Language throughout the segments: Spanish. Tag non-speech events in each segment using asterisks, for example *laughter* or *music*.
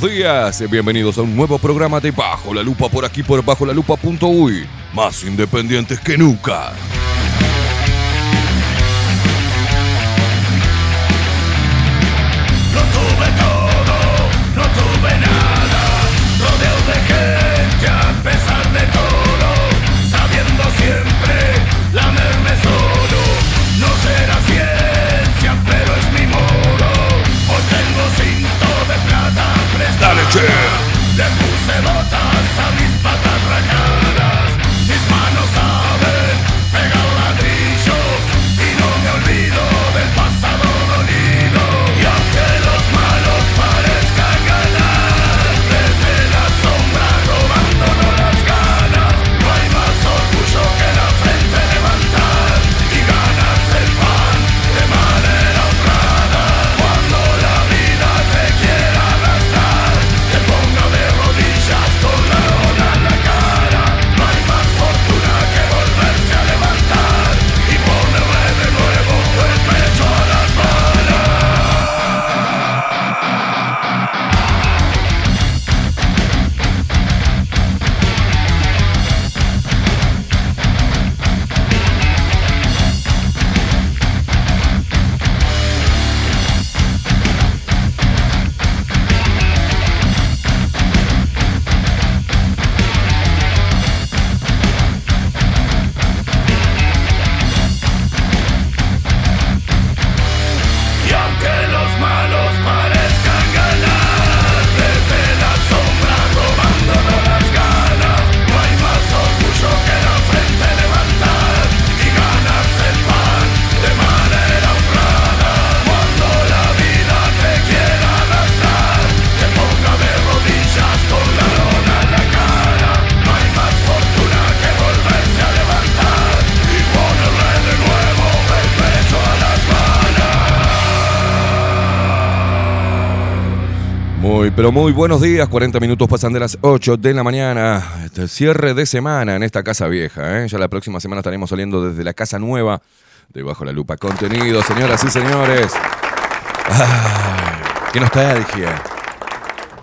Buenos días. Bienvenidos a un nuevo programa de Bajo la Lupa por aquí por Bajo la Lupa.uy. Más independientes que nunca. No prestado. Dale, che. Le muy buenos días. 40 minutos pasan de las 8 de la mañana. Este cierre de semana en esta casa vieja. ¿eh? Ya la próxima semana estaremos saliendo desde la casa nueva de Bajo la Lupa. Contenido, señoras y señores. Ay, qué nostalgia.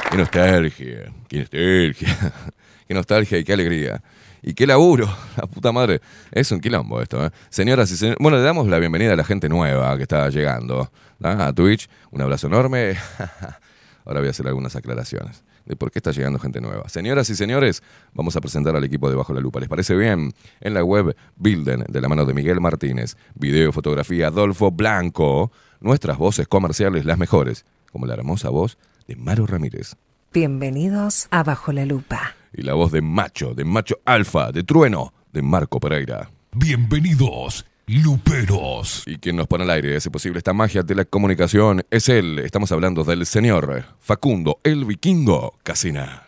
Qué nostalgia. Qué nostalgia. *laughs* Qué nostalgia y qué alegría. Y qué laburo, *laughs* la puta madre. Es un quilombo esto, ¿eh? Señoras y señores. Bueno, le damos la bienvenida a la gente nueva que está llegando a Twitch. Un abrazo enorme. *laughs* Ahora voy a hacer algunas aclaraciones de por qué está llegando gente nueva. Señoras y señores, vamos a presentar al equipo de Bajo la Lupa. ¿Les parece bien? En la web Bilden, de la mano de Miguel Martínez. Video, fotografía, Adolfo Blanco. Nuestras voces comerciales, las mejores. Como la hermosa voz de Maru Ramírez. Bienvenidos a Bajo la Lupa. Y la voz de Macho, de Macho Alfa, de Trueno, de Marco Pereira. Bienvenidos, Luperos. Y quien nos pone al aire, si posible, esta magia de la comunicación es él. Estamos hablando del señor Facundo, el vikingo Casina.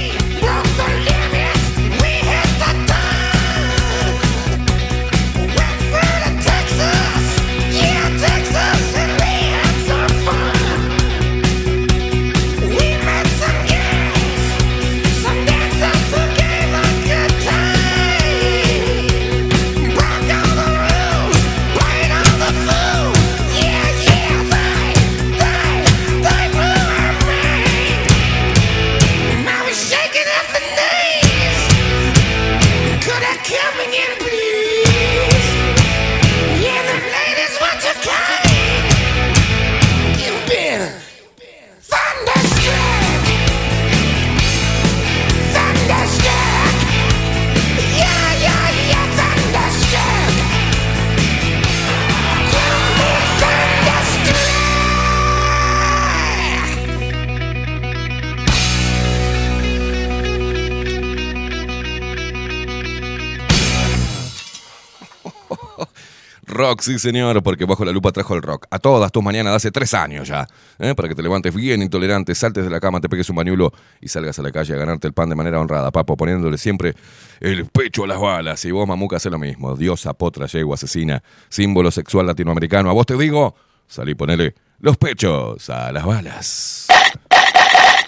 Sí señor, porque bajo la lupa trajo el rock. A todas tus mañanas de hace tres años ya. ¿eh? Para que te levantes bien intolerante, saltes de la cama, te pegues un bañulo y salgas a la calle a ganarte el pan de manera honrada, papo, poniéndole siempre el pecho a las balas. Y vos, mamuca, hace lo mismo. Diosa, potra, yegua, asesina, símbolo sexual latinoamericano. A vos te digo, salí ponele los pechos a las balas.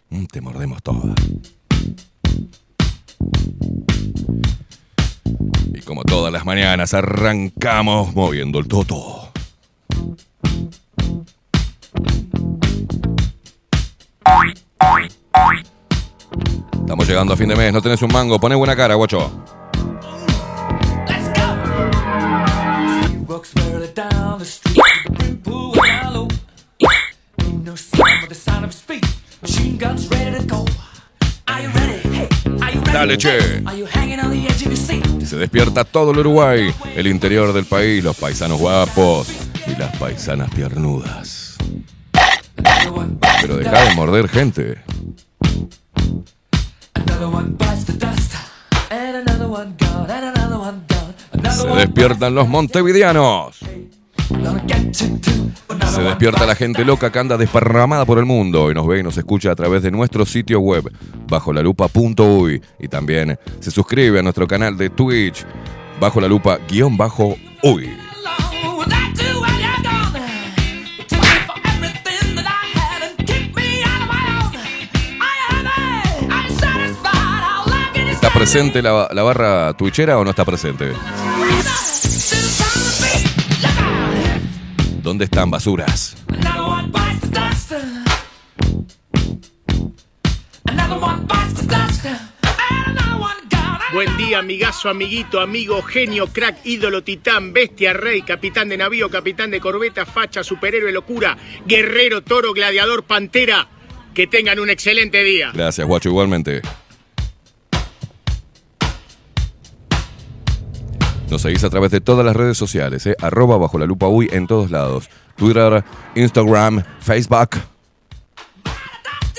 Mm, Te mordemos todas. Y como todas las mañanas arrancamos moviendo el toto. Estamos llegando a fin de mes, no tenés un mango, poné buena cara, guacho. Let's go. Dale, che. Hey, Are you hanging on the edge of your seat? Y se despierta todo el Uruguay, el interior del país, los paisanos guapos y las paisanas bites Pero deja de morder gente. Se despiertan los montevideanos. Se despierta la gente loca que anda desparramada por el mundo y nos ve y nos escucha a través de nuestro sitio web bajo la lupa.uy y también se suscribe a nuestro canal de Twitch bajo la lupa guion bajo uy. ¿Está presente la, la barra twitchera o no está presente? Another one gone. Buen día, amigazo, amiguito, amigo, genio, crack, ídolo, titán, bestia, rey, capitán de navío, capitán de corbeta, facha, superhéroe, locura, guerrero, toro, gladiador, pantera. Que tengan un excelente día. Gracias, guacho, igualmente. Nos seguís a través de todas las redes sociales, ¿eh? arroba bajo la lupa uy en todos lados. Twitter, Instagram, Facebook.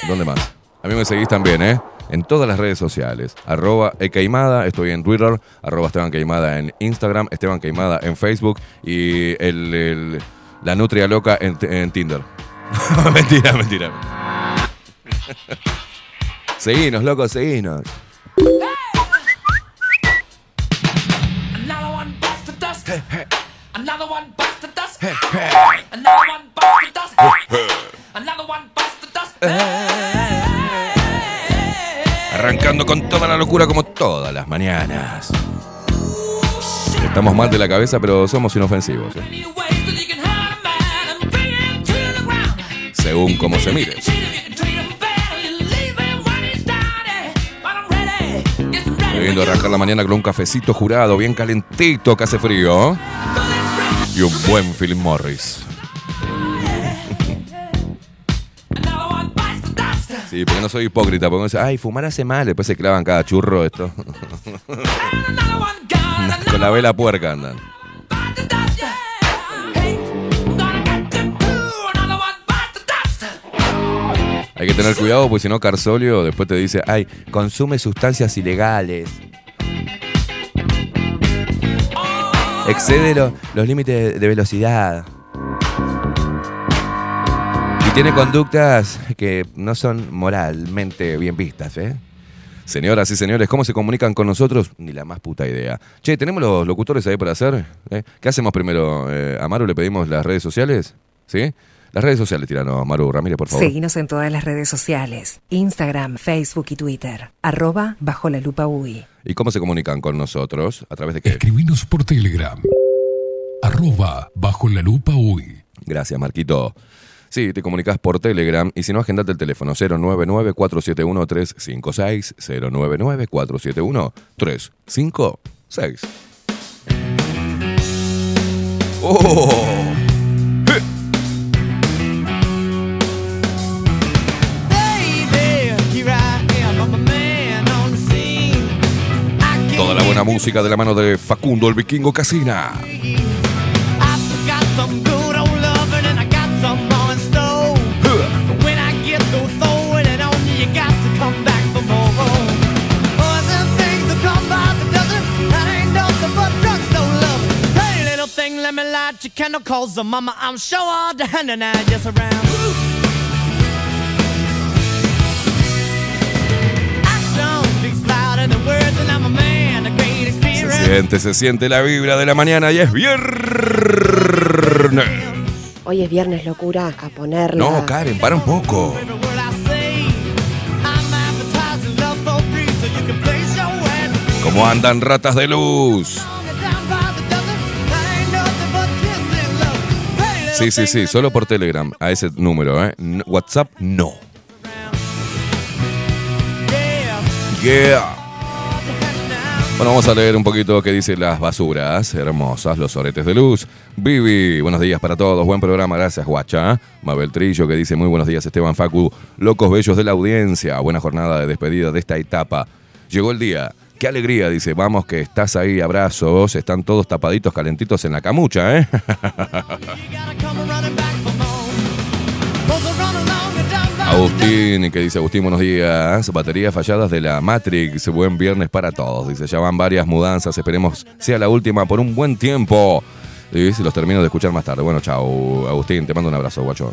¿Dónde más? A mí me seguís también, ¿eh? En todas las redes sociales. Arroba Ecaimada, estoy en Twitter. Arroba Esteban Queimada en Instagram. Esteban Queimada en Facebook. Y el, la Nutria Loca en, en Tinder. *laughs* mentira, mentira. *laughs* Seguinos, loco, seguinos. Another one bites the dust. *laughs* Another one bites the dust. Arrancando con toda la locura como todas las mañanas. Estamos mal de la cabeza, pero somos inofensivos. ¿eh? Según como se mire. Eh. Ready. Lindo arrancar la mañana con un cafecito jurado, bien calentito, que hace frío. Y un buen Philip Morris. Sí, porque no soy hipócrita, porque uno dice, ay, fumar hace mal, después se clavan cada churro esto. *laughs* Con la vela puerca andan. Hay que tener cuidado, porque si no, Carsolio después te dice, ay, consume sustancias ilegales. Excede lo- los límites de velocidad. Y tiene conductas que no son moralmente bien vistas, ¿eh? Señoras y señores, ¿cómo se comunican con nosotros? Ni la más puta idea. Che, ¿tenemos los locutores ahí para hacer? ¿Eh? ¿Qué hacemos primero? Eh, ¿A Maru le pedimos las redes sociales? ¿Sí? Las redes sociales, tiranos, Maru Ramírez, por favor. Seguinos en todas las redes sociales. Instagram, Facebook y Twitter. Arroba bajo la lupa UI. ¿Y cómo se comunican con nosotros? ¿A través de qué? Escribinos por Telegram. Arroba bajo la lupa uy. Gracias, Marquito. Sí, te comunicas por Telegram y si no, agendate el teléfono 099-471-356. 099-471-356. ¡Oh! Buena música de la mano de Facundo el Vikingo Casina. Let me lie candle calls the mama. I'm sure all the hand and I just around. Action speaks louder than words, siente, se siente la vibra de la mañana y es viernes. Hoy es viernes, locura, a ponerla. No, Karen, para un poco. ¿Cómo andan ratas de luz? Sí, sí, sí, solo por Telegram, a ese número, ¿eh? WhatsApp, no. Yeah. Bueno, vamos a leer un poquito qué dice las basuras hermosas, los oretes de luz. Vivi, buenos días para todos, buen programa, gracias, guacha. Mabel Trillo que dice muy buenos días, Esteban Facu, locos bellos de la audiencia, buena jornada de despedida de esta etapa. Llegó el día, qué alegría, dice, vamos que estás ahí, abrazos, están todos tapaditos, calentitos en la camucha, ¿eh? *laughs* Agustín, que dice Agustín, buenos días. Baterías falladas de la Matrix. Buen viernes para todos. Dice, ya van varias mudanzas. Esperemos sea la última por un buen tiempo. Y los termino de escuchar más tarde. Bueno, chao, Agustín. Te mando un abrazo, yeah,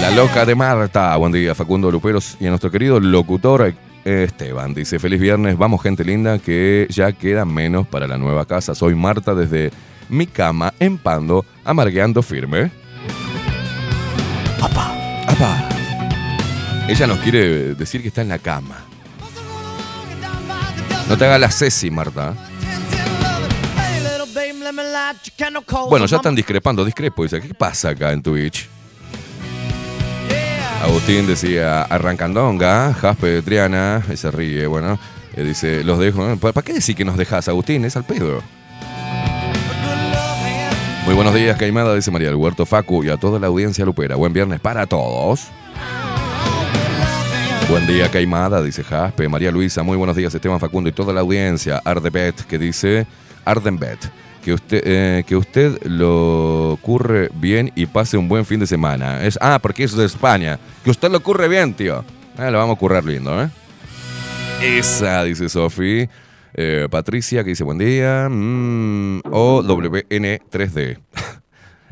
La loca de Marta. Buen día, Facundo Luperos. Y a nuestro querido locutor Esteban. Dice, feliz viernes. Vamos, gente linda, que ya queda menos para la nueva casa. Soy Marta desde mi cama, en Pando, amargueando firme. ¡Apa! ¡Apa! Ella nos quiere decir que está en la cama. No te hagas la Ceci, Marta. Bueno, ya están discrepando, discrepo. Dice, ¿qué pasa acá en Twitch? Agustín decía, arrancandonga, Jaspe Triana, y se ríe, bueno. eh, dice, los dejo. ¿eh? ¿Para para qué decir que nos dejas, Agustín? Es al pedo. Muy buenos días, Caimada, dice María del Huerto Facu y a toda la audiencia lupera. Buen viernes para todos. Buen día, Caimada, dice Jaspe. María Luisa, muy buenos días, Esteban Facundo y toda la audiencia. Ardebet, que dice Ardenbet. Que usted, eh, que usted lo curre bien y pase un buen fin de semana. Es, ah, porque es de España. Que usted lo curre bien, tío. Ah, lo vamos a currar lindo, ¿eh? Esa, dice Sofi. Eh, Patricia, que dice buen día. Mm, o WN3D. *laughs*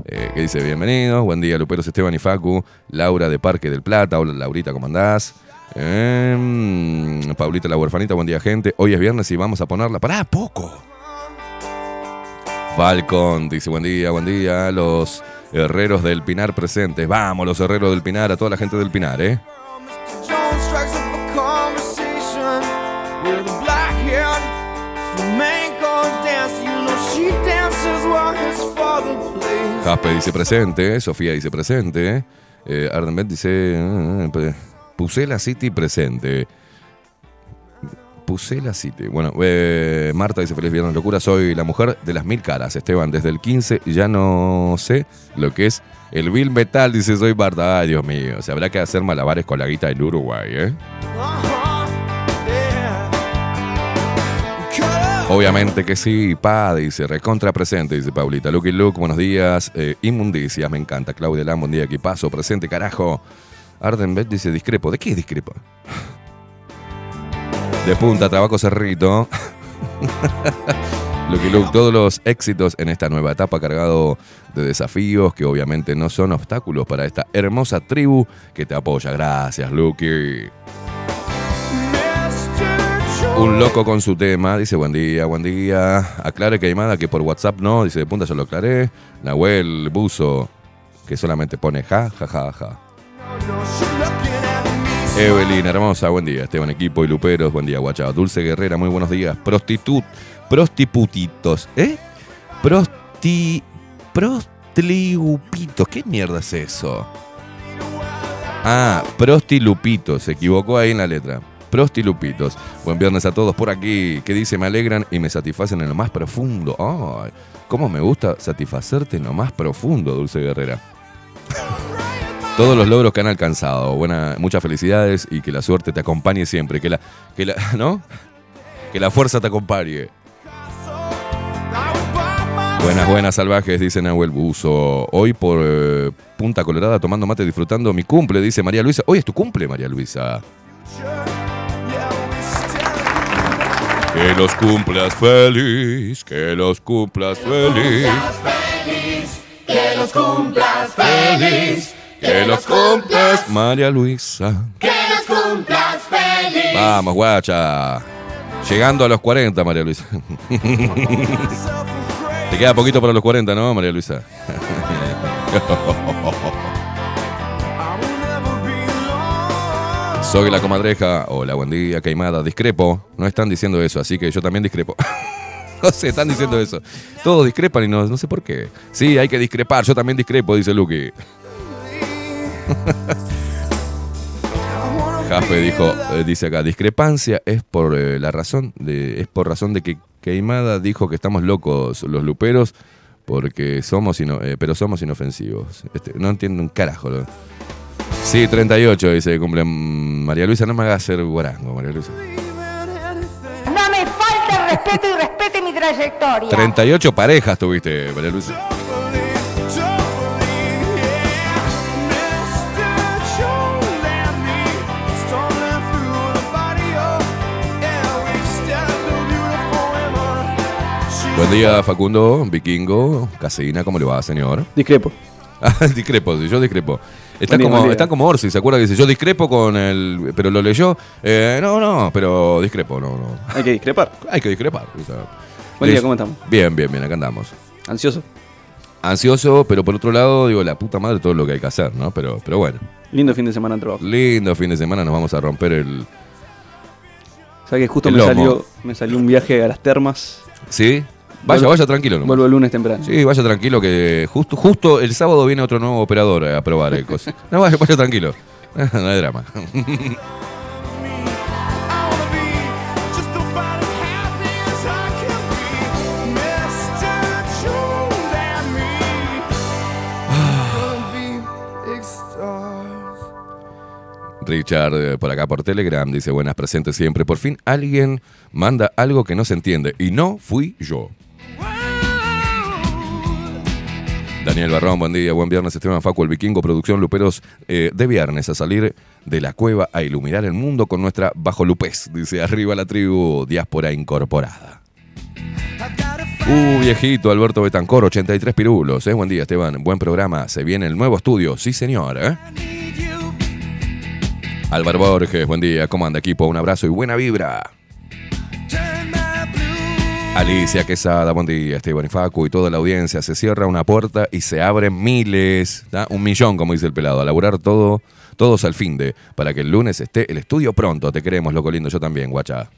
Eh, que dice bienvenido, buen día Luperos Esteban y Facu, Laura de Parque del Plata, hola Laurita, ¿cómo andás? Mm, Paulita la huerfanita, buen día gente, hoy es viernes y vamos a ponerla, pará, poco. Falcon dice buen día, buen día, los herreros del Pinar presentes, vamos los herreros del Pinar, a toda la gente del Pinar, ¿eh? Jaspe dice presente, Sofía dice presente, eh, Ardenbet dice eh, pre- Pusela City presente. Pusela City. Bueno, eh, Marta dice feliz viernes locura, soy la mujer de las mil caras. Esteban, desde el 15 ya no sé lo que es el Bill Metal, dice soy Marta. Ay, Dios mío, se habrá que hacer malabares con la guita del Uruguay, ¿eh? Obviamente que sí, pa, dice, recontra presente, dice Paulita. Lucky Luke, buenos días. Eh, inmundicias, me encanta. Claudia Lam, buen día, aquí paso, presente, carajo. Ardenbet dice discrepo. ¿De qué discrepo? De punta, trabajo cerrito. *laughs* Lucky Luke, todos los éxitos en esta nueva etapa cargado de desafíos que obviamente no son obstáculos para esta hermosa tribu que te apoya. Gracias, Lucky. Un loco con su tema, dice buen día, buen día. Aclare Caimada que por WhatsApp no, dice de punta yo lo aclaré. Nahuel Buzo, que solamente pone ja, ja, ja, ja. Evelyn, hermosa, buen día. Esteban Equipo y Luperos, buen día, guachao. Dulce Guerrera, muy buenos días. Prostitut, prostiputitos, ¿eh? Prosti, prostliupitos, ¿qué mierda es eso? Ah, prostilupitos, se equivocó ahí en la letra. Prostilupitos. Buen viernes a todos por aquí. Que dice, me alegran y me satisfacen en lo más profundo. Ay, cómo me gusta satisfacerte en lo más profundo, Dulce Guerrera. Todos los logros que han alcanzado. Buena, muchas felicidades y que la suerte te acompañe siempre. Que la, que la, *laughs* ¿no? Que la fuerza te acompañe. Buenas, buenas salvajes, dice Nahuel Buzo. Hoy por eh, Punta Colorada tomando mate, disfrutando mi cumple, dice María Luisa. Hoy es tu cumple, María Luisa. Que los cumplas feliz, que los cumplas feliz. Que los cumplas feliz. Que los cumplas, María Luisa. Que los cumplas feliz. Vamos, guacha. Llegando a los 40, María Luisa. *laughs* Te queda poquito para los 40, ¿no, María Luisa? *laughs* Soy la comadreja. Hola, buen día, Caimada. Discrepo. No están diciendo eso, así que yo también discrepo. *laughs* no sé, están diciendo eso. Todos discrepan y no, sé por qué. Sí, hay que discrepar. Yo también discrepo, dice Lucky. *laughs* Jafe dijo, eh, dice acá, discrepancia es por eh, la razón de, es por razón de que Queimada dijo que estamos locos los luperos porque somos ino- eh, pero somos inofensivos. Este, no entiendo un carajo. ¿no? Sí, 38 dice cumple mm, María Luisa, no me hagas hacer guarango, María Luisa. No me falte el respeto y respete mi trayectoria. 38 parejas tuviste, María Luisa. Buen día, Facundo, Vikingo, Casina, ¿cómo le va, señor? Discrepo. *laughs* Discrepo, sí, yo discrepo. Está Buen día, como, día. está como Orsi, ¿se acuerda que dice yo discrepo con el. Pero lo leyó. Eh, no, no, pero discrepo, no, no. Hay que discrepar. Hay que discrepar. o sea. Buen día, Les- ¿cómo estamos? Bien, bien, bien, acá andamos. Ansioso. Ansioso, pero por otro lado, digo, la puta madre todo lo que hay que hacer, ¿no? Pero, pero bueno. Lindo fin de semana en trabajo. Lindo fin de semana, nos vamos a romper el. ¿Sabes que justo El me lomo. salió, me salió un viaje a las termas? ¿Sí? Vaya, Vuelvo- vaya tranquilo. nomás. Vuelvo el lunes temprano. Sí, vaya tranquilo que justo, justo el sábado viene otro nuevo operador a probar el coso. *laughs* No, vaya, vaya tranquilo. *laughs* No hay drama. *sighs* Richard, eh, por acá por Telegram, dice buenas presentes siempre. Por fin alguien manda algo que no se entiende. Y no fui yo. Daniel Barrón, buen día, buen viernes, Esteban Facu, el vikingo, producción Luperos de viernes, a salir de la cueva a iluminar el mundo con nuestra bajo lupés, dice arriba la tribu, diáspora incorporada. Uh, viejito, Alberto Betancor, 83 pirulos, eh, buen día Esteban, buen programa, se viene el nuevo estudio, sí señor, eh. Álvaro Borges, buen día, ¿cómo anda equipo? Un abrazo y buena vibra. Alicia Quesada, buen día, Esteban y y toda la audiencia. Se cierra una puerta y se abren miles, un millón, como dice el pelado. A laburar todo, todos al fin de, para que el lunes esté el estudio pronto. Te queremos, loco lindo, yo también, guacha.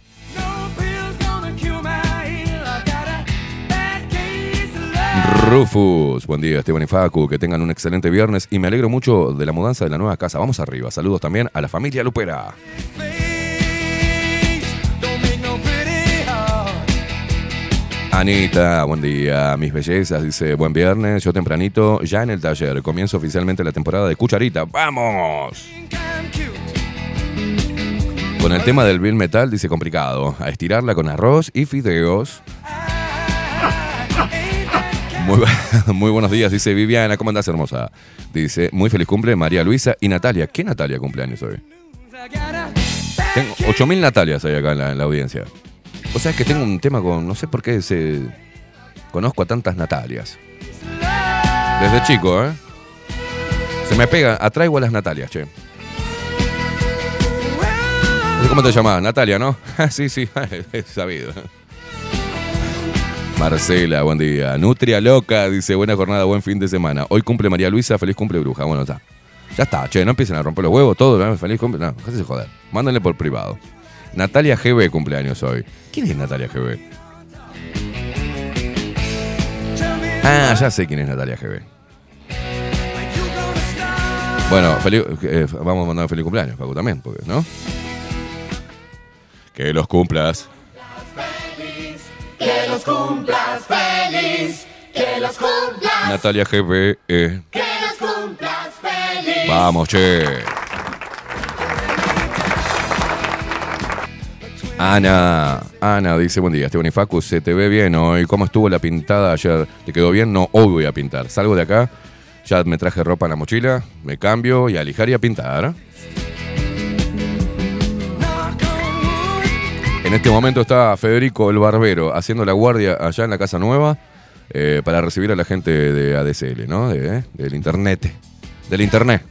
Rufus, buen día, Esteban y Facu, que tengan un excelente viernes y me alegro mucho de la mudanza de la nueva casa. Vamos arriba. Saludos también a la familia Lupera. Anita, buen día, mis bellezas, dice, buen viernes, yo tempranito, ya en el taller, comienzo oficialmente la temporada de Cucharita, ¡vamos! Con el tema del Bill Metal, dice complicado, a estirarla con arroz y fideos. Muy, bu- *laughs* muy buenos días, dice Viviana, ¿cómo andás, hermosa? Dice, muy feliz cumple María Luisa y Natalia. ¿Qué Natalia cumpleaños hoy? Tengo 8.000 Natalias ahí acá en la audiencia. O sea, es que tengo un tema con. No sé por qué se. Conozco a tantas Natalias. Desde chico, ¿eh? Se me pega. Atraigo a las Natalias, che. ¿Cómo te llamás? Natalia, ¿no? *laughs* sí, sí, *laughs* es sabido. Marcela, buen día. Nutria loca, dice, buena jornada, buen fin de semana. Hoy cumple María Luisa, feliz cumple bruja. Bueno, está. Ya está, che, no empiecen a romper los huevos, todo, feliz cumple. No, déjense joder. Mándenle por privado. Natalia GB cumpleaños hoy. ¿Quién es Natalia GB? Ah, ya sé quién es Natalia GB. Bueno, feliz, eh, vamos a mandar feliz cumpleaños, Paco, también, porque, ¿no? Que los cumplas. Que los cumplas feliz. Que los cumplas. Natalia GB. eh, Que los cumplas feliz. Vamos, che. Ana, Ana dice, buen día, Esteban y ¿se te ve bien hoy? ¿Cómo estuvo la pintada ayer? ¿Te quedó bien? No, hoy voy a pintar. Salgo de acá, ya me traje ropa en la mochila, me cambio y a lijar y a pintar. En este momento está Federico el Barbero haciendo la guardia allá en la Casa Nueva eh, para recibir a la gente de ADSL, ¿no? De, eh, del internet. Del internet.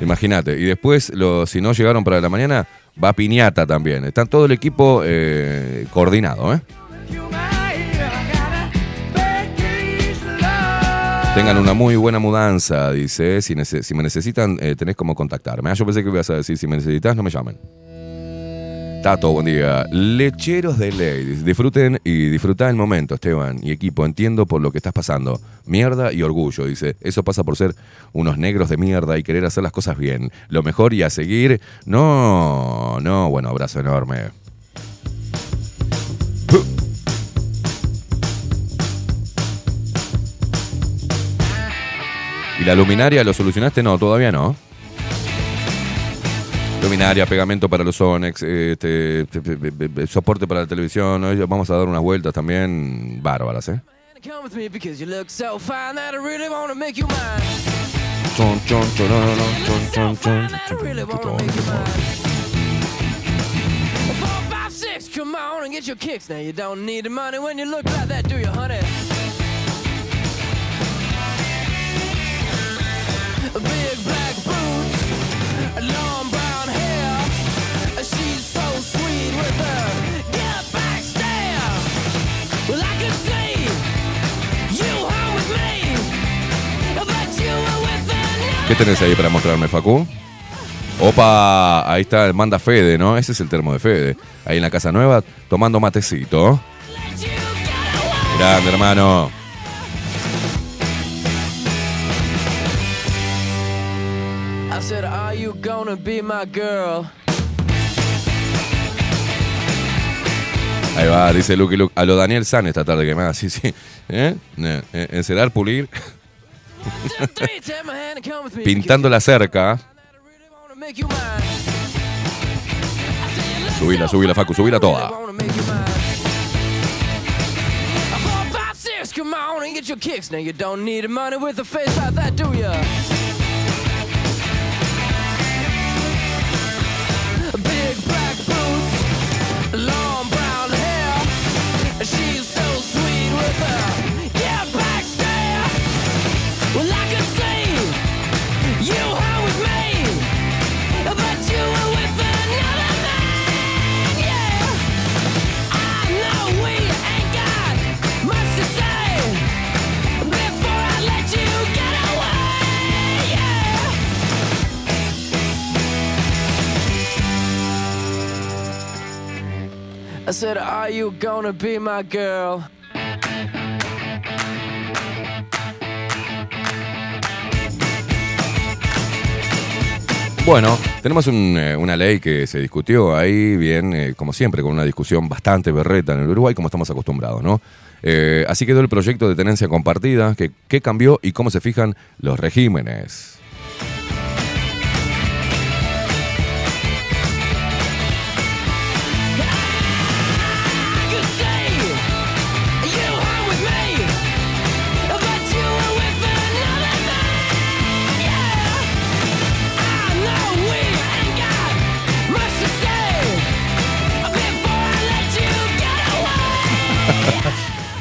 Imagínate. Y después, si no llegaron para la mañana, va Piñata también. Está todo el equipo eh, coordinado, ¿eh? Tengan una muy buena mudanza, dice. Si, me necesitan, eh, tenés como contactarme. Ah, yo pensé que ibas a decir, si me necesitas, no me llamen. Tato, buen día. Lecheros de ley. Disfruten y disfrutá el momento, Esteban. Y equipo, entiendo por lo que estás pasando. Mierda y orgullo, dice. Eso pasa por ser unos negros de mierda y querer hacer las cosas bien. Lo mejor y a seguir. No, no, bueno, abrazo enorme. ¿Y la luminaria lo solucionaste? No, todavía no. Luminaria, pegamento para los Sonex, este, te- te- te- te- soporte para la televisión. ¿no? Vamos a dar unas vueltas también bárbaras, ¿eh? Chon, chon, chon, chon, chon, six, come on and get your kicks. Now you don't need the money when you look like that, do you, honey? Big ¿Qué tenés ahí para mostrarme, Facu? Opa, ahí está el manda Fede, ¿no? Ese es el termo de Fede. Ahí en la casa nueva, tomando matecito. Grande, hermano. I said, Are you gonna be my girl? Ahí va, dice Lucky Luke. A lo Daniel San esta tarde que me haga, sí, sí. ¿Eh? Eh, eh, Encerar, pulir, *laughs* pintando la cerca. Subila, subila, Facu, subila toda. wanna make you mine. Four, five, six, come on and get your kicks. Now you don't need the money with a face like that, do ya? Big black I said, Are you gonna be my girl? Bueno, tenemos un, eh, una ley que se discutió ahí, bien, eh, como siempre, con una discusión bastante berreta en el Uruguay, como estamos acostumbrados, ¿no? Eh, así quedó el proyecto de tenencia compartida, qué cambió y cómo se fijan los regímenes.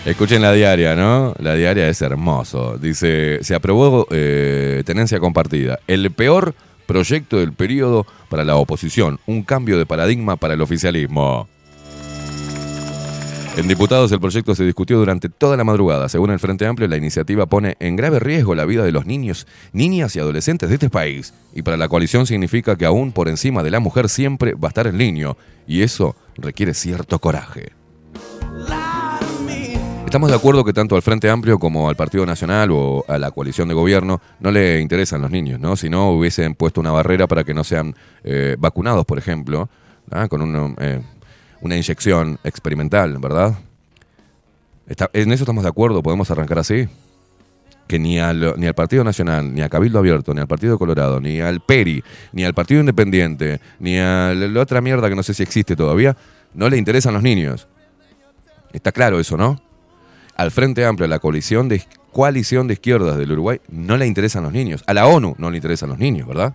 Escuchen la diaria, ¿no? La diaria es hermoso. Dice, se aprobó eh, tenencia compartida. El peor proyecto del periodo para la oposición. Un cambio de paradigma para el oficialismo. En diputados el proyecto se discutió durante toda la madrugada. Según el Frente Amplio, la iniciativa pone en grave riesgo la vida de los niños, niñas y adolescentes de este país. Y para la coalición significa que aún por encima de la mujer siempre va a estar el niño. Y eso requiere cierto coraje. Estamos de acuerdo que tanto al Frente Amplio como al Partido Nacional o a la coalición de gobierno no le interesan los niños, ¿no? Si no, hubiesen puesto una barrera para que no sean eh, vacunados, por ejemplo, ¿ah? con uno, eh, una inyección experimental, ¿verdad? En eso estamos de acuerdo, podemos arrancar así. Que ni al, ni al Partido Nacional, ni a Cabildo Abierto, ni al Partido Colorado, ni al PERI, ni al Partido Independiente, ni a la otra mierda que no sé si existe todavía, no le interesan los niños. Está claro eso, ¿no? Al Frente Amplio, a la coalición de, coalición de izquierdas del Uruguay, no le interesan los niños. A la ONU no le interesan los niños, ¿verdad?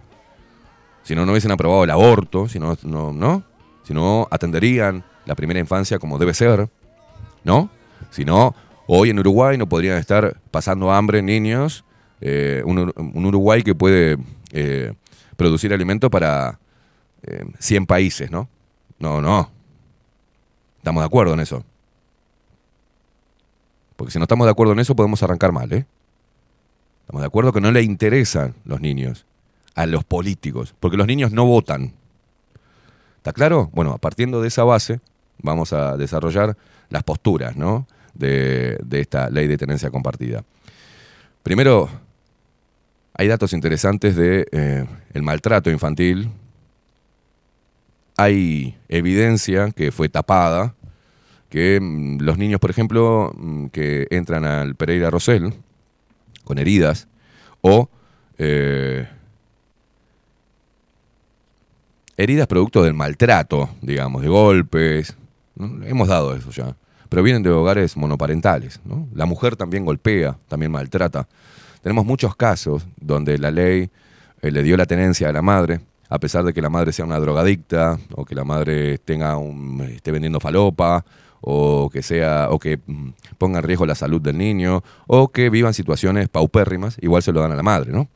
Si no, no hubiesen aprobado el aborto, si no, no, ¿no? Si no, atenderían la primera infancia como debe ser, ¿no? Si no, hoy en Uruguay no podrían estar pasando hambre niños, eh, un, un Uruguay que puede eh, producir alimento para eh, 100 países, ¿no? No, no. Estamos de acuerdo en eso. Porque si no estamos de acuerdo en eso podemos arrancar mal, ¿eh? Estamos de acuerdo que no le interesan los niños a los políticos, porque los niños no votan. ¿Está claro? Bueno, partiendo de esa base, vamos a desarrollar las posturas, ¿no? De, esta ley de tenencia compartida. Primero, hay datos interesantes de eh, el maltrato infantil. Hay evidencia que fue tapada, que mm, los niños, por ejemplo, mm, que entran al Pereira Rosell con heridas o eh, heridas producto del maltrato, digamos, de golpes. Hemos dado eso ya. Pero vienen de hogares monoparentales. ¿no? La mujer también golpea, también maltrata. Tenemos muchos casos donde la ley eh, le dio la tenencia a la madre, a pesar de que la madre sea una drogadicta, o que la madre tenga un, esté vendiendo falopa, o que sea, o que mm, ponga en riesgo la salud del niño, o que vivan situaciones paupérrimas, igual se lo dan a la madre, ¿no?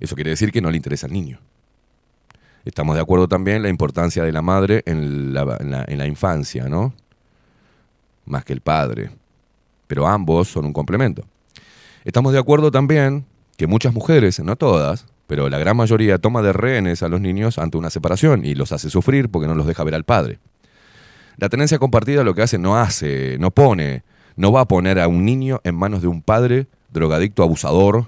Eso quiere decir que no le interesa al niño. Estamos de acuerdo también en la importancia de la madre en la, en la- en la infancia, ¿no? Más que el padre. Pero ambos son un complemento. Estamos de acuerdo también que muchas mujeres, no todas, pero la gran mayoría toma de rehenes a los niños ante una separación y los hace sufrir porque no los deja ver al padre. La tenencia compartida lo que hace no hace, no pone, no va a poner a un niño en manos de un padre drogadicto, abusador,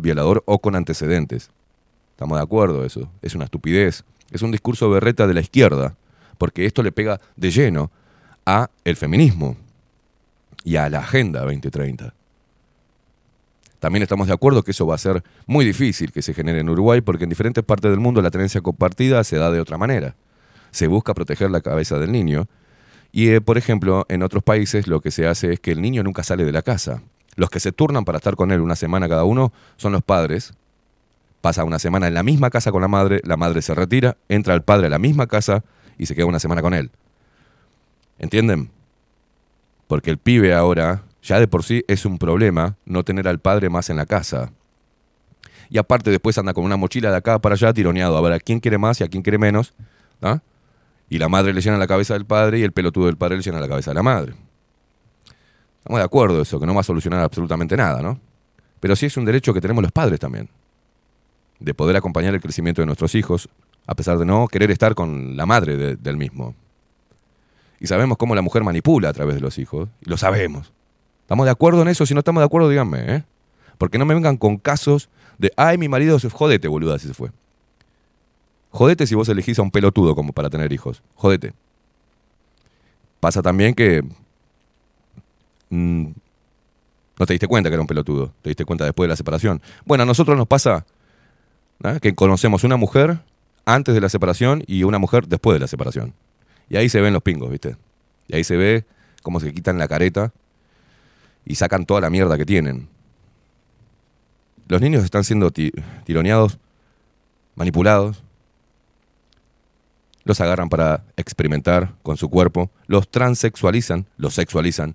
violador o con antecedentes. Estamos de acuerdo, eso es una estupidez. Es un discurso berreta de la izquierda, porque esto le pega de lleno a el feminismo y a la Agenda 2030. También estamos de acuerdo que eso va a ser muy difícil que se genere en Uruguay porque en diferentes partes del mundo la tenencia compartida se da de otra manera. Se busca proteger la cabeza del niño y, eh, por ejemplo, en otros países lo que se hace es que el niño nunca sale de la casa. Los que se turnan para estar con él una semana cada uno son los padres. Pasa una semana en la misma casa con la madre, la madre se retira, entra el padre a la misma casa y se queda una semana con él. ¿Entienden? Porque el pibe ahora, ya de por sí es un problema no tener al padre más en la casa. Y aparte después anda con una mochila de acá para allá tironeado, a ver a quién quiere más y a quién quiere menos. ¿ah? Y la madre le llena la cabeza del padre y el pelotudo del padre le llena la cabeza de la madre. Estamos de acuerdo eso, que no va a solucionar absolutamente nada, ¿no? Pero sí es un derecho que tenemos los padres también. De poder acompañar el crecimiento de nuestros hijos, a pesar de no querer estar con la madre de- del mismo. Y sabemos cómo la mujer manipula a través de los hijos, y lo sabemos. ¿Estamos de acuerdo en eso? Si no estamos de acuerdo, díganme, ¿eh? Porque no me vengan con casos de, ay, mi marido se jodete, boluda, si se fue. Jodete si vos elegís a un pelotudo como para tener hijos. Jodete. Pasa también que mm, no te diste cuenta que era un pelotudo. Te diste cuenta después de la separación. Bueno, a nosotros nos pasa que conocemos una mujer antes de la separación y una mujer después de la separación. Y ahí se ven los pingos, ¿viste? Y ahí se ve cómo se quitan la careta y sacan toda la mierda que tienen. Los niños están siendo ti- tironeados, manipulados, los agarran para experimentar con su cuerpo, los transexualizan, los sexualizan,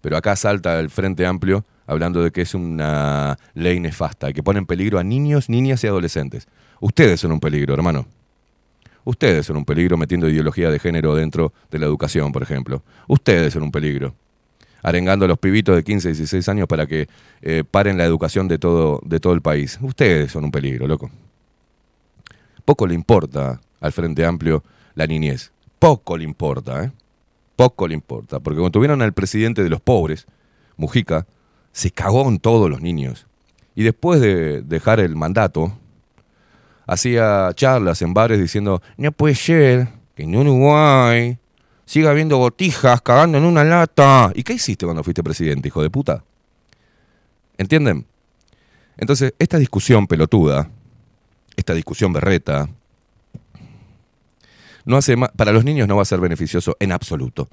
pero acá salta el Frente Amplio hablando de que es una ley nefasta que pone en peligro a niños, niñas y adolescentes. Ustedes son un peligro, hermano. Ustedes son un peligro metiendo ideología de género dentro de la educación, por ejemplo. Ustedes son un peligro. Arengando a los pibitos de 15, 16 años para que eh, paren la educación de todo, de todo el país. Ustedes son un peligro, loco. Poco le importa al Frente Amplio la niñez. Poco le importa, ¿eh? Poco le importa. Porque cuando tuvieron al presidente de los pobres, Mujica, se cagó en todos los niños. Y después de dejar el mandato, hacía charlas en bares diciendo, no puede ser que en Uruguay siga habiendo botijas cagando en una lata. ¿Y qué hiciste cuando fuiste presidente, hijo de puta? ¿Entienden? Entonces, esta discusión pelotuda, esta discusión berreta, no hace para los niños no va a ser beneficioso en absoluto.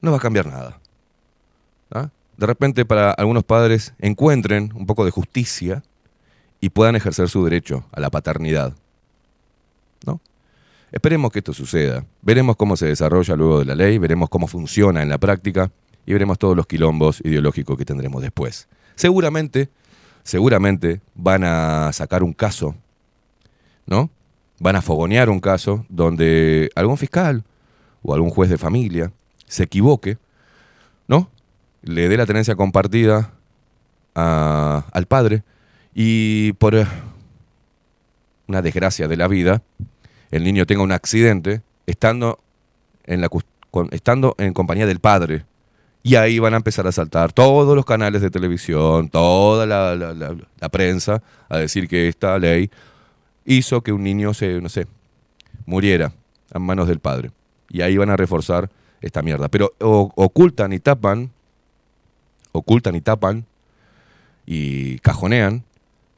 No va a cambiar nada. ¿Ah? De repente para algunos padres encuentren un poco de justicia y puedan ejercer su derecho a la paternidad. ¿no? Esperemos que esto suceda. Veremos cómo se desarrolla luego de la ley, veremos cómo funciona en la práctica y veremos todos los quilombos ideológicos que tendremos después. Seguramente, seguramente van a sacar un caso, ¿no? Van a fogonear un caso donde algún fiscal o algún juez de familia se equivoque, ¿no? Le dé la tenencia compartida a- al padre y por eh, una desgracia de la vida, el niño tenga un accidente estando en, la, estando en compañía del padre. Y ahí van a empezar a saltar todos los canales de televisión, toda la- la- la prensa, a decir que esta ley hizo que un niño se, no sé, muriera a manos del padre. Y ahí van a reforzar esta mierda. Pero ocultan y tapan, ocultan y tapan y cajonean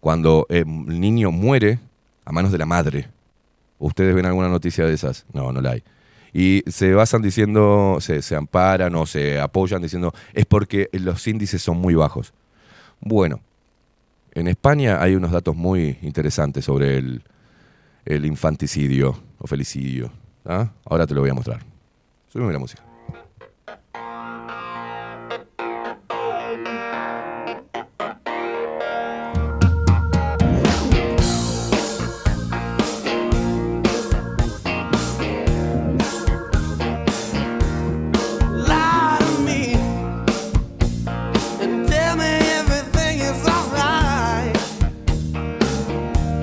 cuando eh, el niño muere a manos de la madre. ¿Ustedes ven alguna noticia de esas? No, no la hay. Y se basan diciendo, se, se amparan o se apoyan diciendo, es porque los índices son muy bajos. Bueno, en España hay unos datos muy interesantes sobre el, infanticidio o felicidio. ¿ah? Ahora te lo voy a mostrar. Súbeme la música.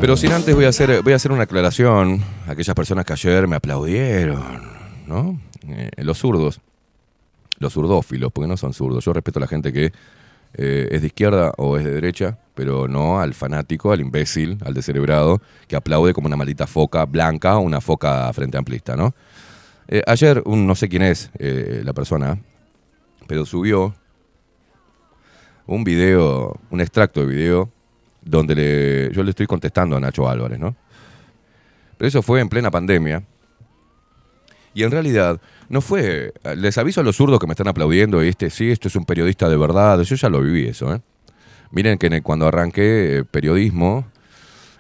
Pero sin antes voy a hacer, voy a hacer una aclaración a aquellas personas que ayer me aplaudieron, ¿no? Eh, los zurdos, los zurdófilos, porque no son zurdos. Yo respeto a la gente que eh, es de izquierda o es de derecha, pero no al fanático, al imbécil, al descerebrado, que aplaude como una maldita foca blanca o una foca frente amplista, ¿no? Eh, ayer, un, no sé quién es la persona, pero subió un video, un extracto de video, donde le- yo le estoy contestando a Nacho Álvarez, ¿no? Pero eso fue en plena pandemia. Y en realidad, no fue. Les aviso a los zurdos que me están aplaudiendo, este, sí, esto es un periodista de verdad. Yo ya lo viví eso, ¿eh? Miren que cuando arranqué eh, periodismo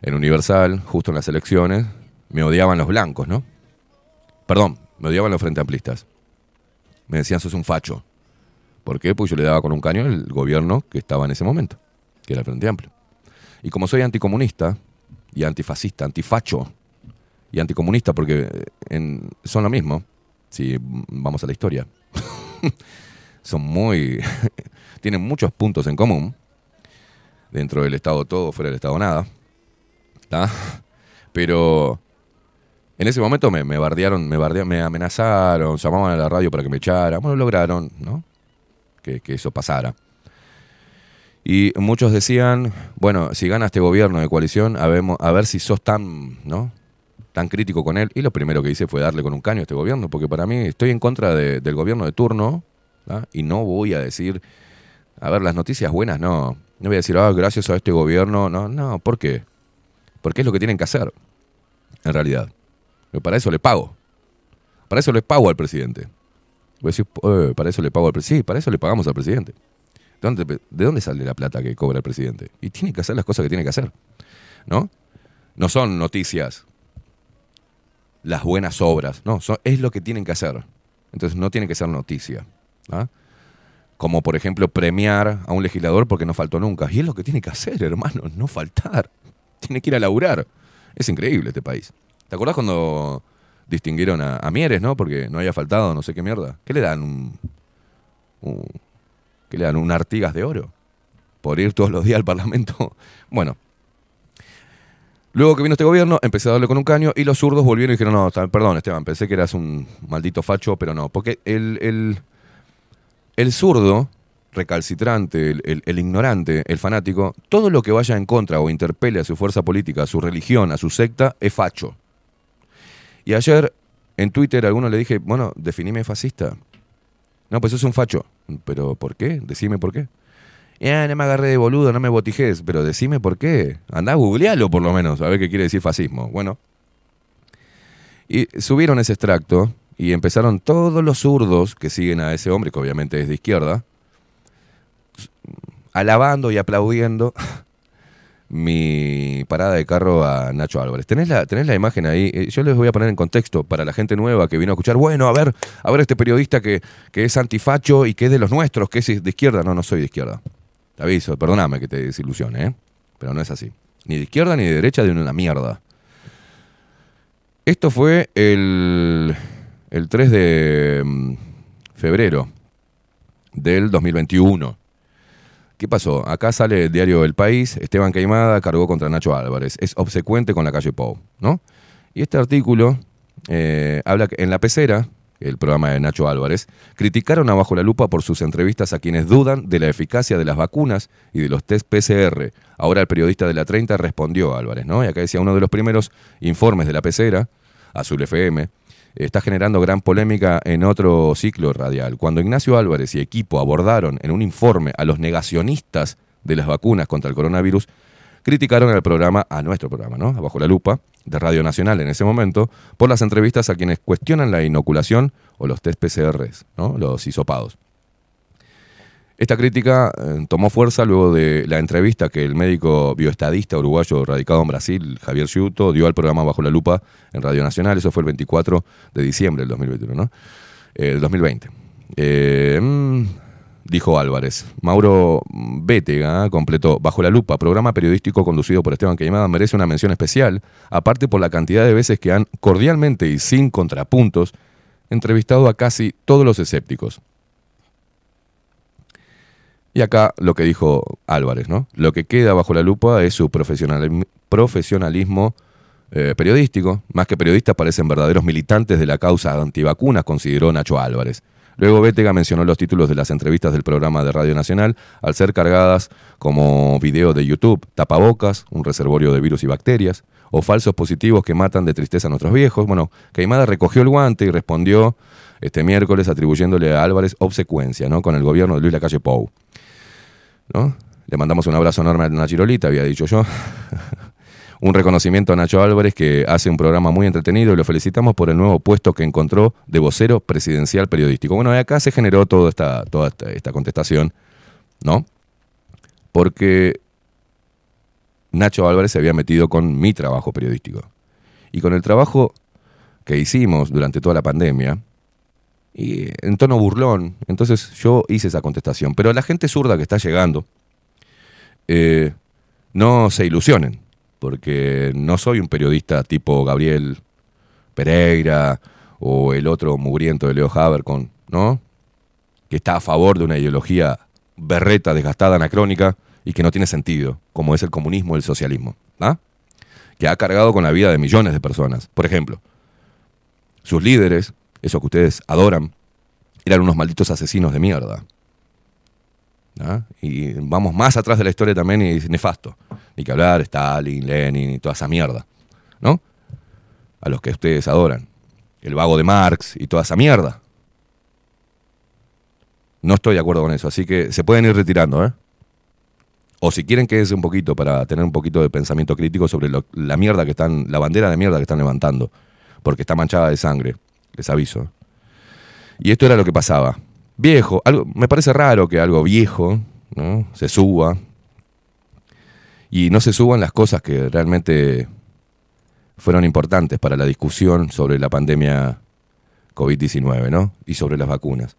en Universal, justo en las elecciones, me odiaban los blancos, ¿no? Perdón, me odiaban los frente amplistas. Me decían, sos un facho. ¿Por qué? Pues yo le daba con un caño al gobierno que estaba en ese momento, que era el Frente Amplio. Y como soy anticomunista y antifascista, antifacho y anticomunista, porque eh, en- son lo mismo, si vamos a la historia, *laughs* son muy. *laughs* tienen muchos puntos en común. Dentro del Estado todo, fuera del Estado nada. ¿tá? Pero en ese momento me, bardearon, me, bardea- me amenazaron, llamaban a la radio para que me echara. Bueno, lograron, ¿no? Que eso pasara. Y muchos decían, bueno, si gana este gobierno de coalición, a ver, a ver si sos tan, ¿no? tan crítico con él. Y lo primero que hice fue darle con un caño a este gobierno, porque para mí estoy en contra de- del gobierno de turno, ¿tá? y no voy a decir, a ver, las noticias buenas, no. No voy a decir, ah, gracias a este gobierno, no, no, ¿por qué? Porque es lo que tienen que hacer, en realidad. Para eso le pago. Para eso le pago al presidente. Voy a decir, "Eh, para eso le pago al presidente. Sí, para eso le pagamos al presidente. ¿De dónde, ¿De dónde sale la plata que cobra el presidente? Y tiene que hacer las cosas que tiene que hacer. ¿No? No son noticias las buenas obras. No, es lo que tienen que hacer. Entonces no tiene que ser noticia. ¿ah? Como por ejemplo premiar a un legislador porque no faltó nunca. Y es lo que tiene que hacer, hermano, no faltar. Tiene que ir a laburar. Es increíble este país. ¿Te acordás cuando distinguieron a, a Mieres, no? Porque no haya faltado no sé qué mierda. ¿Qué le dan? Un- ¿Qué le dan? ¿Un Artigas de oro? Por ir todos los días al Parlamento. *laughs* Bueno. Luego que vino este gobierno, empecé a darle con un caño y los zurdos volvieron y dijeron, no, perdón Esteban, pensé que eras un maldito facho, pero no. Porque el, el, el zurdo, recalcitrante, el ignorante, el fanático, todo lo que vaya en contra o interpele a su fuerza política, a su religión, a su secta, es facho. Y ayer en Twitter a alguno le dije, bueno, definime fascista. No, pues es un facho. ¿Pero por qué? Decime por qué. Ya, no me agarré de boludo, no me botijes, pero decime por qué. Andá, googlealo por lo menos, a ver qué quiere decir fascismo. Bueno. Y subieron ese extracto y empezaron todos los zurdos que siguen a ese hombre, que obviamente es de izquierda, alabando y aplaudiendo mi parada de carro a Nacho Álvarez. ¿Tenés la, tenés la imagen ahí? Eh, Yo les voy a poner en contexto para la gente nueva que vino a escuchar. Bueno, a ver, a ver este periodista que, que es antifacho y que es de los nuestros, que es de izquierda. No, no soy de izquierda. Te aviso, perdóname que te desilusione, ¿eh? Pero no es así. Ni de izquierda ni de derecha, de una mierda. Esto fue el, el 3 de mm, febrero del 2021. ¿Qué pasó? Acá sale el diario El País, Esteban Caimada cargó contra Nacho Álvarez, es obsecuente con la calle Pou, ¿no? Y este artículo eh, habla que en La Pecera, el programa de Nacho Álvarez, criticaron a Bajo la Lupa por sus entrevistas a quienes dudan de la eficacia de las vacunas y de los test PCR. Ahora el periodista de la 30 respondió a Álvarez, ¿no? Y acá decía uno de los primeros informes de La Pecera, Azul FM, está generando gran polémica en otro ciclo radial. Cuando Ignacio Álvarez y equipo abordaron en un informe a los negacionistas de las vacunas contra el coronavirus, criticaron al programa, a nuestro programa, ¿no? Bajo la Lupa, de Radio Nacional en ese momento, por las entrevistas a quienes cuestionan la inoculación o los test PCRs, ¿no? Los hisopados. Esta crítica eh, tomó fuerza luego de la entrevista que el médico bioestadista uruguayo radicado en Brasil, Javier Ciuto, dio al programa Bajo la Lupa en Radio Nacional. Eso fue el 24 de diciembre del 2021, ¿no? Eh, del 2020. Eh, mm, dijo Álvarez. Mauro Bétega completó Bajo la Lupa, programa periodístico conducido por Esteban Queimada, merece una mención especial, aparte por la cantidad de veces que han cordialmente y sin contrapuntos entrevistado a casi todos los escépticos. Y acá lo que dijo Álvarez, ¿no? Lo que queda bajo la lupa es su profesionalismo eh, periodístico. Más que periodistas parecen verdaderos militantes de la causa antivacunas, consideró Nacho Álvarez. Luego Bétega mencionó los títulos de las entrevistas del programa de Radio Nacional al ser cargadas como video de YouTube, tapabocas, un reservorio de virus y bacterias, o falsos positivos que matan de tristeza a nuestros viejos. Bueno, Queimada recogió el guante y respondió este miércoles atribuyéndole a Álvarez obsecuencia, ¿no? Con el gobierno de Luis Lacalle Pou. Le mandamos un abrazo enorme a Nacho Lolita, había dicho yo. *laughs* un reconocimiento a Nacho Álvarez que hace un programa muy entretenido y lo felicitamos por el nuevo puesto que encontró de vocero presidencial periodístico. Bueno, acá se generó toda esta, esta contestación, ¿no? Porque Nacho Álvarez se había metido con mi trabajo periodístico. Y con el trabajo que hicimos durante toda la pandemia, y en tono burlón. Entonces yo hice esa contestación. Pero la gente zurda que está llegando, eh, no se ilusionen, porque no soy un periodista tipo Gabriel Pereira o el otro mugriento de Leo Habercon, ¿no? Que está a favor de una ideología berreta, desgastada, anacrónica y que no tiene sentido, como es el comunismo y el socialismo, ¿ah? Que ha cargado con la vida de millones de personas. Por ejemplo, sus líderes, esos que ustedes adoran, eran unos malditos asesinos de mierda. ¿Ah? Y vamos más atrás de la historia también y es nefasto. Ni que hablar Stalin, Lenin y toda esa mierda. ¿No? A los que ustedes adoran. El vago de Marx y toda esa mierda. No estoy de acuerdo con eso, así que se pueden ir retirando, ¿eh? O si quieren quédense un poquito para tener un poquito de pensamiento crítico sobre la mierda que están, la bandera de mierda que están levantando, porque está manchada de sangre, aviso. Y esto era lo que pasaba. Viejo, algo, me parece raro que algo viejo ¿no? se suba y no se suban las cosas que realmente fueron importantes para la discusión sobre la pandemia COVID-19, ¿no? Y sobre las vacunas.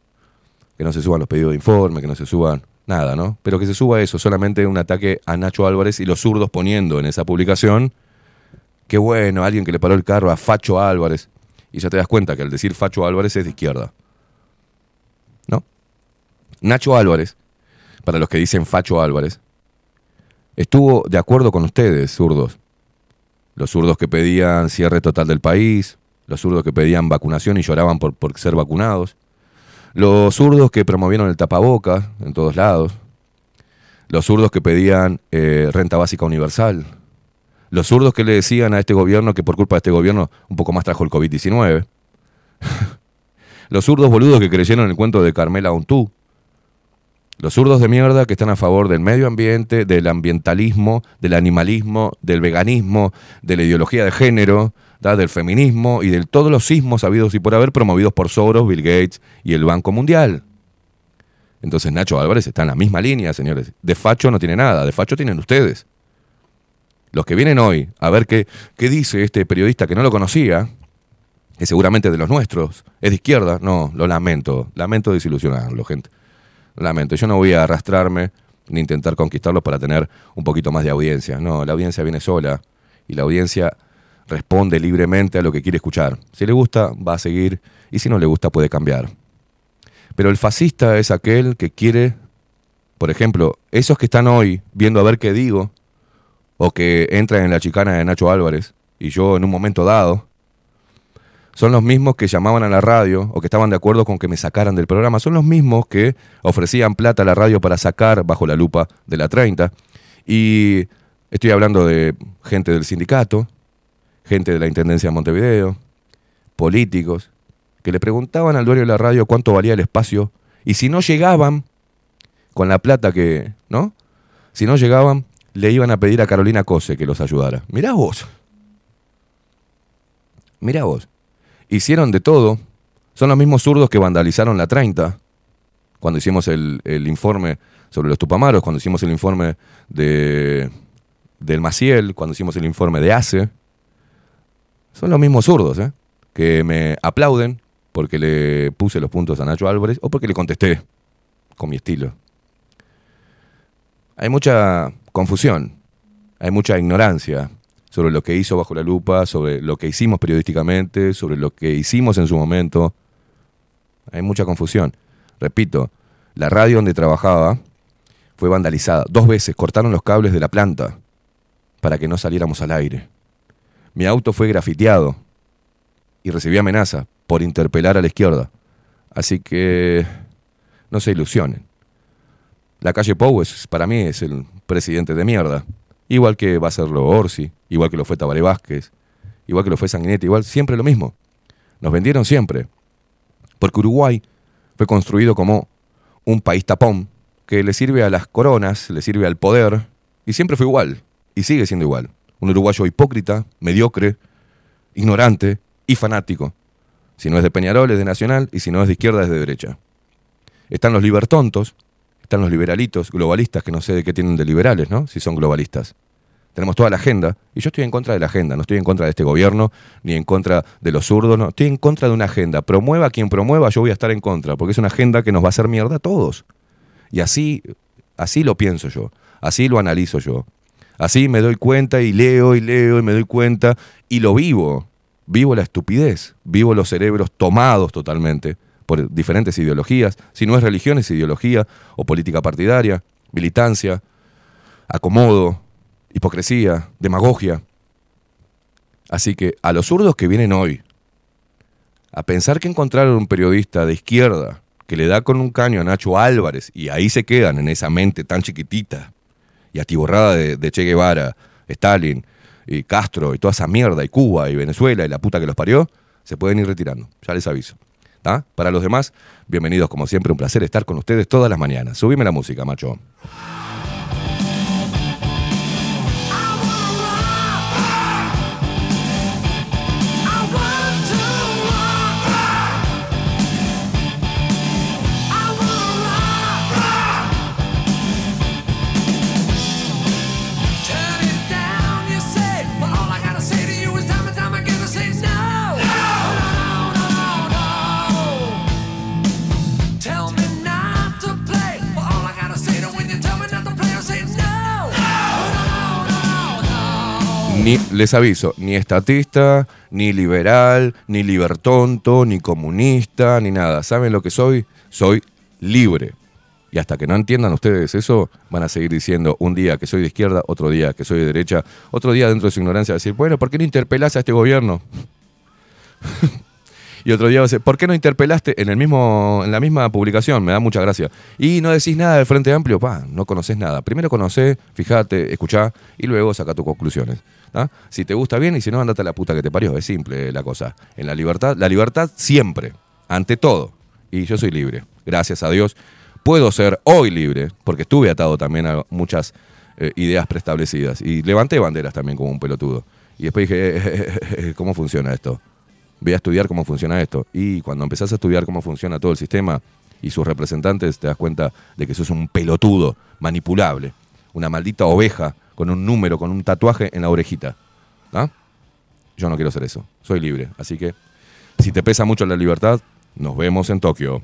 Que no se suban los pedidos de informe, que no se suban nada, ¿no? Pero que se suba eso, solamente un ataque a Nacho Álvarez y los zurdos poniendo en esa publicación, qué bueno, alguien que le paró el carro a Facho Álvarez. Y ya te das cuenta que al decir Facho Álvarez es de izquierda. ¿No? Nacho Álvarez, para los que dicen Facho Álvarez, estuvo de acuerdo con ustedes, zurdos. Los zurdos que pedían cierre total del país, los zurdos que pedían vacunación y lloraban por, ser vacunados, los zurdos que promovieron el tapaboca en todos lados, los zurdos que pedían eh, renta básica universal, los zurdos que le decían a este gobierno que por culpa de este gobierno un poco más trajo el COVID-19, *laughs* los zurdos boludos que creyeron el cuento de Carmela Untú, los zurdos de mierda que están a favor del medio ambiente, del ambientalismo, del animalismo, del veganismo, de la ideología de género, del feminismo y de todos los sismos habidos y por haber promovidos por Soros, Bill Gates y el Banco Mundial. Entonces Nacho Álvarez está en la misma línea, señores. De facho no tiene nada, de facho tienen ustedes. Los que vienen hoy a ver qué, qué dice este periodista que no lo conocía, que seguramente de los nuestros, es de izquierda, no, lo lamento, lamento desilusionarlo, gente. Lamento, yo no voy a arrastrarme ni intentar conquistarlos para tener un poquito más de audiencia. No, la audiencia viene sola y la audiencia responde libremente a lo que quiere escuchar. Si le gusta, va a seguir y si no le gusta, puede cambiar. Pero el fascista es aquel que quiere, por ejemplo, esos que están hoy viendo a ver qué digo, o que entran en la chicana de Nacho Álvarez, y yo en un momento dado, son los mismos que llamaban a la radio o que estaban de acuerdo con que me sacaran del programa, son los mismos que ofrecían plata a la radio para sacar bajo la lupa de la 30. Y estoy hablando de gente del sindicato, gente de la Intendencia de Montevideo, políticos, que le preguntaban al dueño de la radio cuánto valía el espacio y si no llegaban con la plata que, ¿no? Si no llegaban, le iban a pedir a Carolina Cose que los ayudara. Mirá vos. Mirá vos. Hicieron de todo. Son los mismos zurdos que vandalizaron la 30 cuando hicimos el, el informe sobre los tupamaros, cuando hicimos el informe de, del Maciel, cuando hicimos el informe de ACE. Son los mismos zurdos, ¿eh? Que me aplauden porque le puse los puntos a Nacho Álvarez o porque le contesté con mi estilo. Hay mucha confusión, hay mucha ignorancia sobre lo que hizo bajo la lupa, sobre lo que hicimos periodísticamente, sobre lo que hicimos en su momento. Hay mucha confusión. Repito, la radio donde trabajaba fue vandalizada. Dos veces cortaron los cables de la planta para que no saliéramos al aire. Mi auto fue grafiteado y recibí amenaza por interpelar a la izquierda. Así que no se ilusionen. La calle Pou es, para mí es el presidente de mierda. Igual que va a serlo Orsi, igual que lo fue Tabaré Vázquez, igual que lo fue Sanguinetti, igual siempre lo mismo. Nos vendieron siempre. Porque Uruguay fue construido como un país tapón que le sirve a las coronas, le sirve al poder, y siempre fue igual, y sigue siendo igual. Un uruguayo hipócrita, mediocre, ignorante y fanático. Si no es de Peñarol, es de Nacional, y si no es de izquierda, es de derecha. Están los libertontos, están los liberalitos, globalistas, que no sé de qué tienen de liberales, ¿no? Si son globalistas. Tenemos toda la agenda, y yo estoy en contra de la agenda, no estoy en contra de este gobierno, ni en contra de los zurdos, no, estoy en contra de una agenda. Promueva quien promueva, yo voy a estar en contra, porque es una agenda que nos va a hacer mierda a todos. Y así, así lo pienso yo, así lo analizo yo. Así me doy cuenta y leo y leo y me doy cuenta y lo vivo. Vivo la estupidez, vivo los cerebros tomados totalmente por diferentes ideologías, si no es religión es ideología o política partidaria, militancia, acomodo, hipocresía, demagogia. Así que a los zurdos que vienen hoy, a pensar que encontraron un periodista de izquierda que le da con un caño a Nacho Álvarez y ahí se quedan en esa mente tan chiquitita y atiborrada de, de Che Guevara, Stalin y Castro y toda esa mierda y Cuba y Venezuela y la puta que los parió, se pueden ir retirando, ya les aviso. Para los demás, bienvenidos como siempre, un placer estar con ustedes todas las mañanas. Subime la música, macho. Ni, les aviso, ni estatista, ni liberal, ni libertonto, ni comunista, ni nada. ¿Saben lo que soy? Soy libre. Y hasta que no entiendan ustedes eso, van a seguir diciendo un día que soy de izquierda, otro día que soy de derecha, otro día dentro de su ignorancia decir, bueno, ¿por qué no interpelás a este gobierno? *laughs* y otro día va a decir, ¿por qué no interpelaste en, el mismo, en la misma publicación? Me da mucha gracia. Y no decís nada del Frente Amplio, pa, no conoces nada. Primero conocé, fíjate, escuchá y luego saca tus conclusiones. ¿Tá? Si te gusta bien y si no, andate a la puta que te parió. Es simple la cosa. En la libertad, la libertad siempre, ante todo. Y yo soy libre, gracias a Dios. Puedo ser hoy libre, porque estuve atado también a muchas eh, ideas preestablecidas. Y levanté banderas también como un pelotudo. Y después dije, *laughs* ¿cómo funciona esto? Voy a estudiar cómo funciona esto. Y cuando empezás a estudiar cómo funciona todo el sistema y sus representantes, te das cuenta de que sos un pelotudo manipulable. una maldita oveja con un número, con un tatuaje en la orejita. ¿Ah? Yo no quiero ser eso. Soy libre. Así que, si te pesa mucho la libertad, nos vemos en Tokio.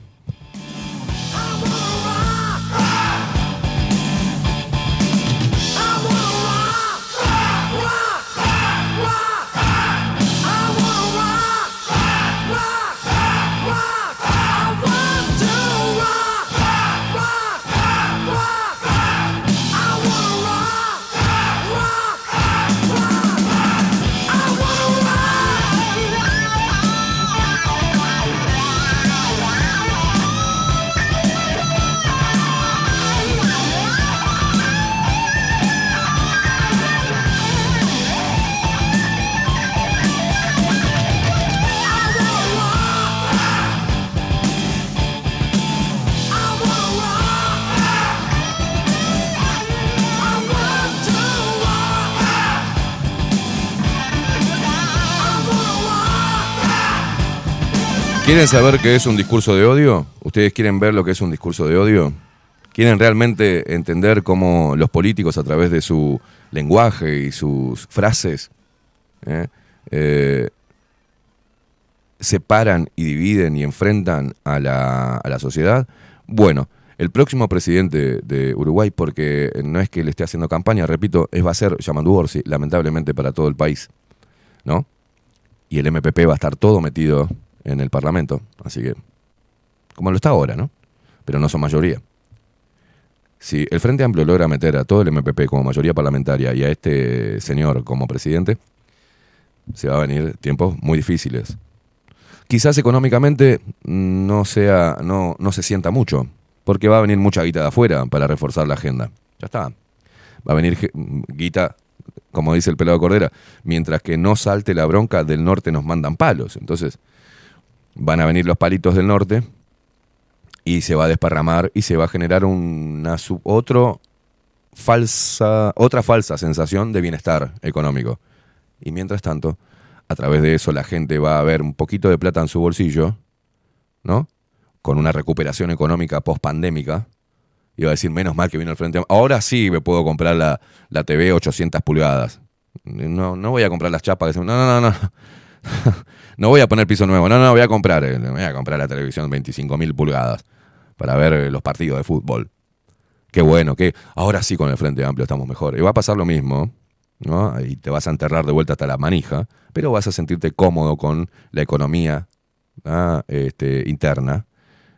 ¿Quieren saber qué es un discurso de odio? ¿Ustedes quieren ver lo que es un discurso de odio? ¿Quieren realmente entender cómo los políticos a través de su lenguaje y sus frases eh, eh, separan y dividen y enfrentan a la, a la sociedad? Bueno, el próximo presidente de Uruguay, porque no es que le esté haciendo campaña, repito, es va a ser Yamandu Orsi, lamentablemente para todo el país, ¿no? Y el MPP va a estar todo metido en el Parlamento, así que, como lo está ahora, ¿no? Pero no son mayoría. Si el Frente Amplio logra meter a todo el MPP como mayoría parlamentaria y a este señor como presidente, se va a venir tiempos muy difíciles. Quizás económicamente no sea, no, no se sienta mucho, porque va a venir mucha guita de afuera para reforzar la agenda. Ya está. Va a venir guita, como dice el pelado Cordera, mientras que no salte la bronca del norte nos mandan palos. Entonces, van a venir los palitos del norte y se va a desparramar y se va a generar una sub- otro falsa, otra falsa sensación de bienestar económico. Y mientras tanto, a través de eso la gente va a ver un poquito de plata en su bolsillo, ¿no? Con una recuperación económica post-pandémica. Y va a decir, menos mal que vino el Frente. Ahora sí me puedo comprar la, la TV 800 pulgadas. No, no voy a comprar las chapas. No, no, no, no. *laughs* no voy a poner piso nuevo. No, no, voy a comprar, eh, voy a comprar la televisión 25.000 pulgadas para ver eh, los partidos de fútbol. Qué bueno, que ahora sí con el Frente Amplio estamos mejor. Y va a pasar lo mismo, ¿no? Y te vas a enterrar de vuelta hasta la manija, pero vas a sentirte cómodo con la economía este, interna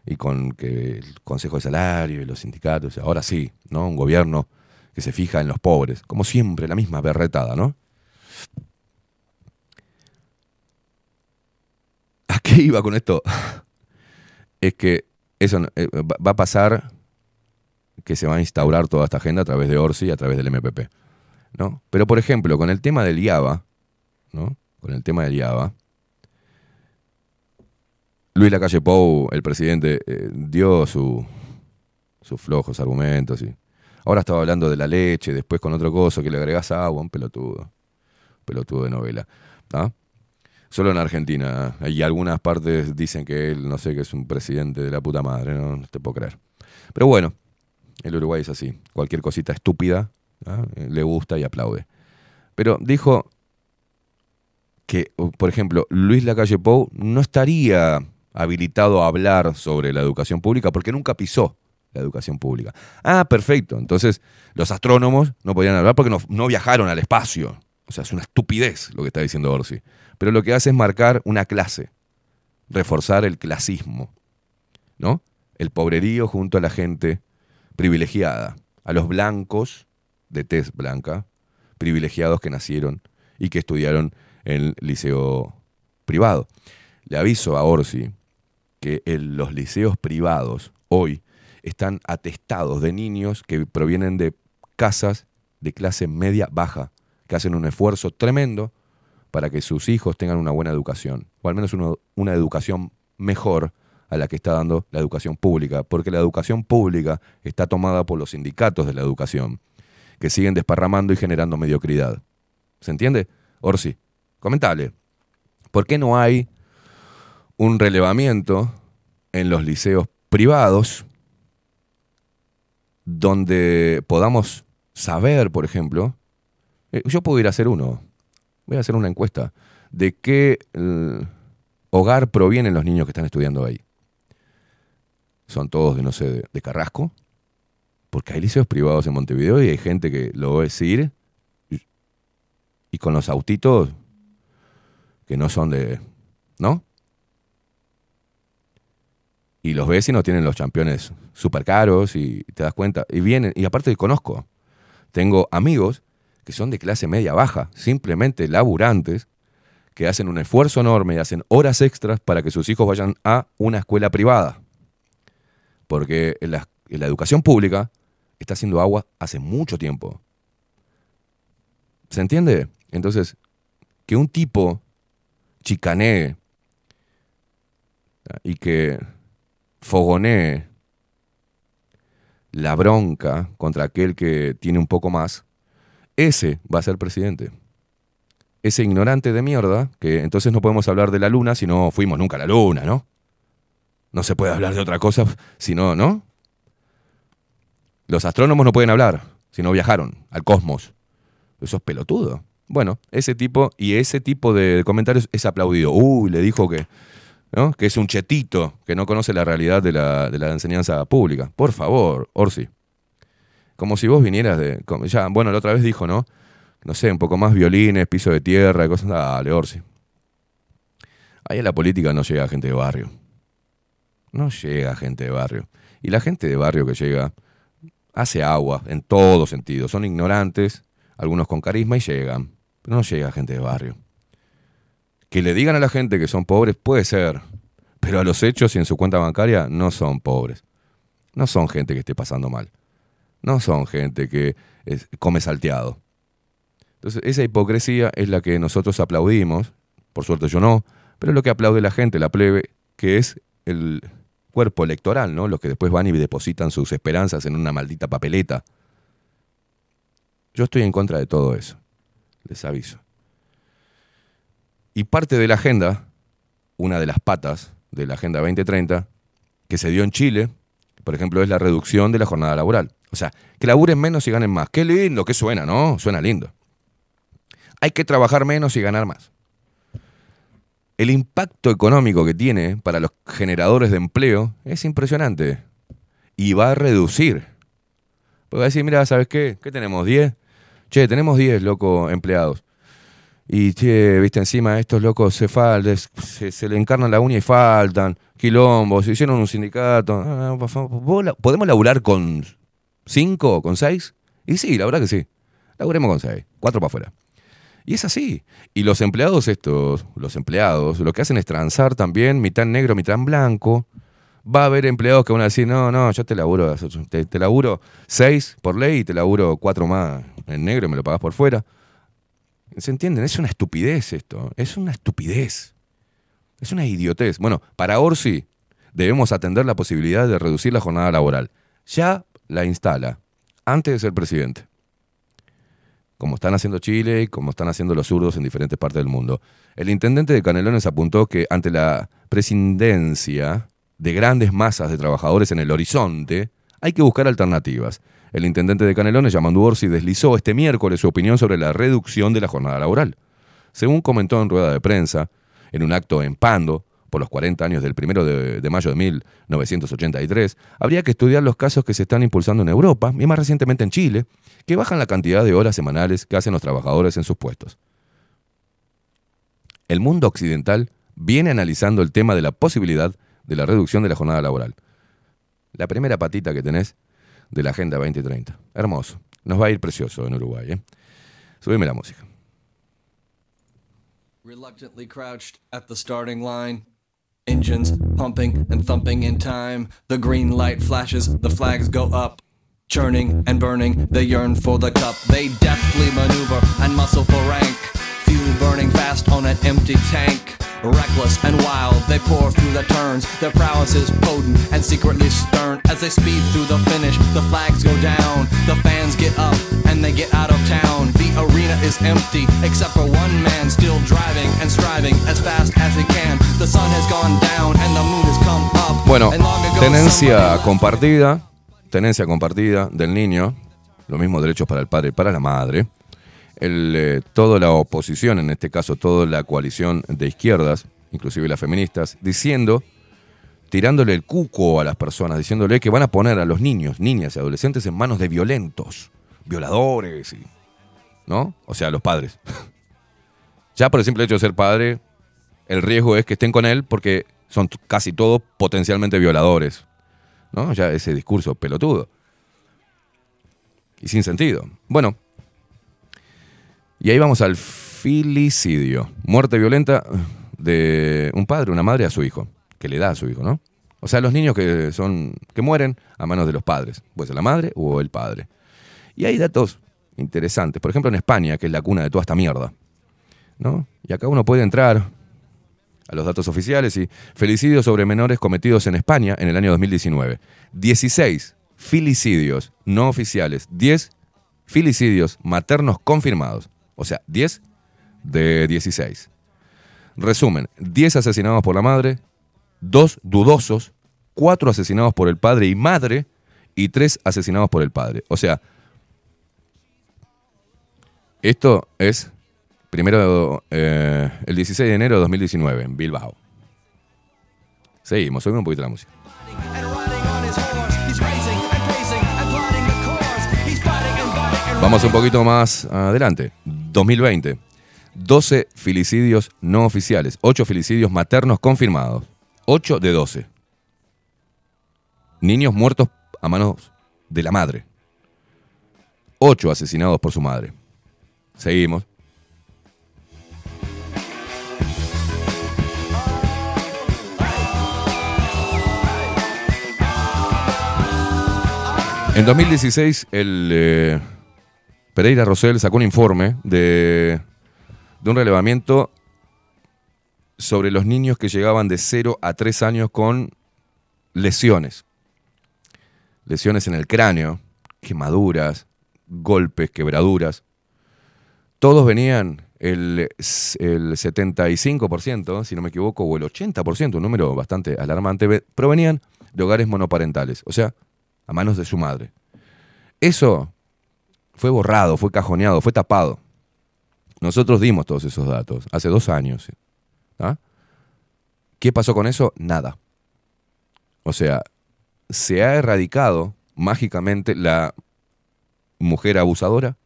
y con que el Consejo de Salario y los sindicatos. Ahora sí, ¿no? Un gobierno que se fija en los pobres. Como siempre, la misma berretada, ¿no? ¿A qué iba con esto? es que eso no- eh, va a pasar que se va a instaurar toda esta agenda a través de Orsi y a través del MPP. ¿no? Pero, por ejemplo, con el tema del IABA, ¿no? Con el tema del IABA, Luis Lacalle Pou, el presidente, eh, dio su- sus flojos argumentos y ahora estaba hablando de la leche, después con otro coso que le agregas agua, un pelotudo. Pelotudo de novela. ¿ah? Solo en Argentina. Y algunas partes dicen que él, no sé, que es un presidente de la puta madre, no, no te puedo creer. Pero bueno, el Uruguay es así. Cualquier cosita estúpida ¿ah? Le gusta y aplaude. Pero dijo que, por ejemplo, Luis Lacalle Pou no estaría habilitado a hablar sobre la educación pública porque nunca pisó la educación pública. Ah, perfecto. Entonces, los astrónomos no podían hablar porque no viajaron al espacio. O sea, es una estupidez lo que está diciendo Orsi. Pero lo que hace es marcar una clase, reforzar el clasismo, ¿no? El pobrerío junto a la gente privilegiada, a los blancos de tez blanca, privilegiados que nacieron y que estudiaron en el liceo privado. Le aviso a Orsi que los liceos privados hoy están atestados de niños que provienen de casas de clase media baja, que hacen un esfuerzo tremendo para que sus hijos tengan una buena educación, o al menos una, educación mejor a la que está dando la educación pública, porque la educación pública está tomada por los sindicatos de la educación, que siguen desparramando y generando mediocridad. ¿Se entiende? Orsi, comentale. ¿Por qué no hay un relevamiento en los liceos privados donde podamos saber, por ejemplo, eh, yo puedo ir a hacer uno, voy a hacer una encuesta de qué eh, hogar provienen los niños que están estudiando ahí. Son todos de, no sé, de, Carrasco, porque hay liceos privados en Montevideo y hay gente que lo ve ir y, y con los autitos que no son de, ¿no? Y los ves y no tienen los campeones súper caros y te das cuenta. Y vienen, y aparte conozco, tengo amigos que son de clase media baja, simplemente laburantes, que hacen un esfuerzo enorme y hacen horas extras para que sus hijos vayan a una escuela privada. Porque en la, la educación pública está haciendo agua hace mucho tiempo. ¿Se entiende? Entonces, que un tipo chicanee y que fogonee la bronca contra aquel que tiene un poco más, ese va a ser presidente. Ese ignorante de mierda, que entonces no podemos hablar de la luna si no fuimos nunca a la luna, ¿no? No se puede hablar de otra cosa si no, ¿no? Los astrónomos no pueden hablar si no viajaron al cosmos. Eso es pelotudo. Bueno, ese tipo y ese tipo de comentarios es aplaudido. Uy, le dijo que, ¿no? que es un chetito, que no conoce la realidad de la, de la enseñanza pública. Por favor, Orsi. Como si vos vinieras de. como Ya, bueno, la otra vez dijo, ¿no? No sé, un poco más violines, piso de tierra, cosas. Dale, Orsi. Ahí en la política no llega gente de barrio. No llega gente de barrio. Y la gente de barrio que llega hace agua en todo sentido. Son ignorantes, algunos con carisma y llegan. Pero no llega gente de barrio. Que le digan a la gente que son pobres puede ser, pero a los hechos y en su cuenta bancaria no son pobres. No son gente que esté pasando mal. No son gente que come salteado. Entonces, esa hipocresía es la que nosotros aplaudimos, por suerte yo no, pero es lo que aplaude la gente, la plebe, que es el cuerpo electoral, ¿no? Los que después van y depositan sus esperanzas en una maldita papeleta. Yo estoy en contra de todo eso, les aviso. Y parte de la agenda, una de las patas de la Agenda 2030, que se dio en Chile, por ejemplo, es la reducción de la jornada laboral. O sea, que laburen menos y ganen más. Qué lindo, que suena, ¿no? Suena lindo. Hay que trabajar menos y ganar más. El impacto económico que tiene para los generadores de empleo es impresionante. Y va a reducir. Porque va a decir, mira, ¿sabes qué? ¿Qué tenemos? ¿10? Che, tenemos 10, loco, empleados. Y, che, viste, encima estos locos se faltan, se, se le encarnan la uña y faltan, quilombos, hicieron un sindicato. Ah, por favor, ¿vos la- ¿Podemos laburar con 5 o con 6? Y sí, la verdad que sí. Laburemos con 6, 4 para afuera. Y es así. Y los empleados estos, los empleados, lo que hacen es transar también, mitad negro, mitad blanco. Va a haber empleados que van a decir, no, no, yo te laburo, te, te laburo 6 por ley y te laburo 4 más en negro y me lo pagas por fuera. ¿Se entienden? Es una estupidez esto. Es una estupidez. Es una idiotez. Bueno, para Orsi debemos atender la posibilidad de reducir la jornada laboral. Ya la instala antes de ser presidente. Como están haciendo Chile y como están haciendo los zurdos en diferentes partes del mundo. El intendente de Canelones apuntó que ante la presidencia de grandes masas de trabajadores en el horizonte, hay que buscar alternativas. El intendente de Canelones, Yamandu Orsi, deslizó este miércoles su opinión sobre la reducción de la jornada laboral. Según comentó en rueda de prensa, en un acto en Pando, por los 40 años del 1 de, de mayo de 1983, habría que estudiar los casos que se están impulsando en Europa y más recientemente en Chile, que bajan la cantidad de horas semanales que hacen los trabajadores en sus puestos. El mundo occidental viene analizando el tema de la posibilidad de la reducción de la jornada laboral. La primera patita que tenés de la Agenda 2030. Hermoso. Nos va a ir precioso en Uruguay. ¿eh? Subime la música. Reluctantly crouched at the starting line. Engines pumping and thumping in time. The green light flashes, the flags go up. Churning and burning, they yearn for the cup. They deftly maneuver and muscle for rank. Fuel burning fast on an empty tank. Reckless and wild, they pour through the turns. Their prowess is potent and secretly stern. As they speed through the finish, the flags go down. The fans get up and they get out of town. The arena is empty, except for one man still driving and striving as fast as he can. The sun has gone down and the moon has come up. Bueno, tenencia compartida, tenencia compartida del niño, los mismos derechos para el padre y para la madre. El, eh, toda la oposición, en este caso toda la coalición de izquierdas, inclusive las feministas, diciendo, tirándole el cuco a las personas, diciéndole que van a poner a los niños, niñas y adolescentes en manos de violentos, violadores, ¿no? O sea, los padres. *laughs* ya por el simple hecho de ser padre, el riesgo es que estén con él porque son casi todos potencialmente violadores. ¿No? Ya ese discurso pelotudo. Y sin sentido. Bueno. Y ahí vamos al filicidio. Muerte violenta de un padre, una madre a su hijo. Que le da a su hijo, ¿no? O sea, los niños que son. que mueren a manos de los padres. Puede ser la madre o el padre. Y hay datos interesantes. Por ejemplo, en España, que es la cuna de toda esta mierda. ¿No? Y acá uno puede entrar a los datos oficiales y felicidios sobre menores cometidos en España en el año 2019. 16 filicidios no oficiales, 10 filicidios maternos confirmados. O sea, 10 de 16. Resumen, 10 asesinados por la madre, 2 dudosos, 4 asesinados por el padre y madre y 3 asesinados por el padre. O sea, esto es Primero, eh, el 16 de enero de 2019, en Bilbao. Seguimos, subimos un poquito la música. Vamos un poquito más adelante. 2020. 12 filicidios no oficiales. 8 filicidios maternos confirmados. 8 de 12. Niños muertos a manos de la madre. 8 asesinados por su madre. Seguimos. En 2016, el eh, Pereira Rosell sacó un informe de, un relevamiento sobre los niños que llegaban de 0 a 3 años con lesiones. Lesiones en el cráneo, quemaduras, golpes, quebraduras. Todos venían, el, el 75%, si no me equivoco, o el 80%, un número bastante alarmante, ve- provenían de hogares monoparentales, o sea, a manos de su madre. Eso fue borrado, fue cajoneado, fue tapado. Nosotros dimos todos esos datos hace dos años. ¿ah? ¿Qué pasó con eso? Nada. O sea, se ha erradicado mágicamente la mujer abusadora,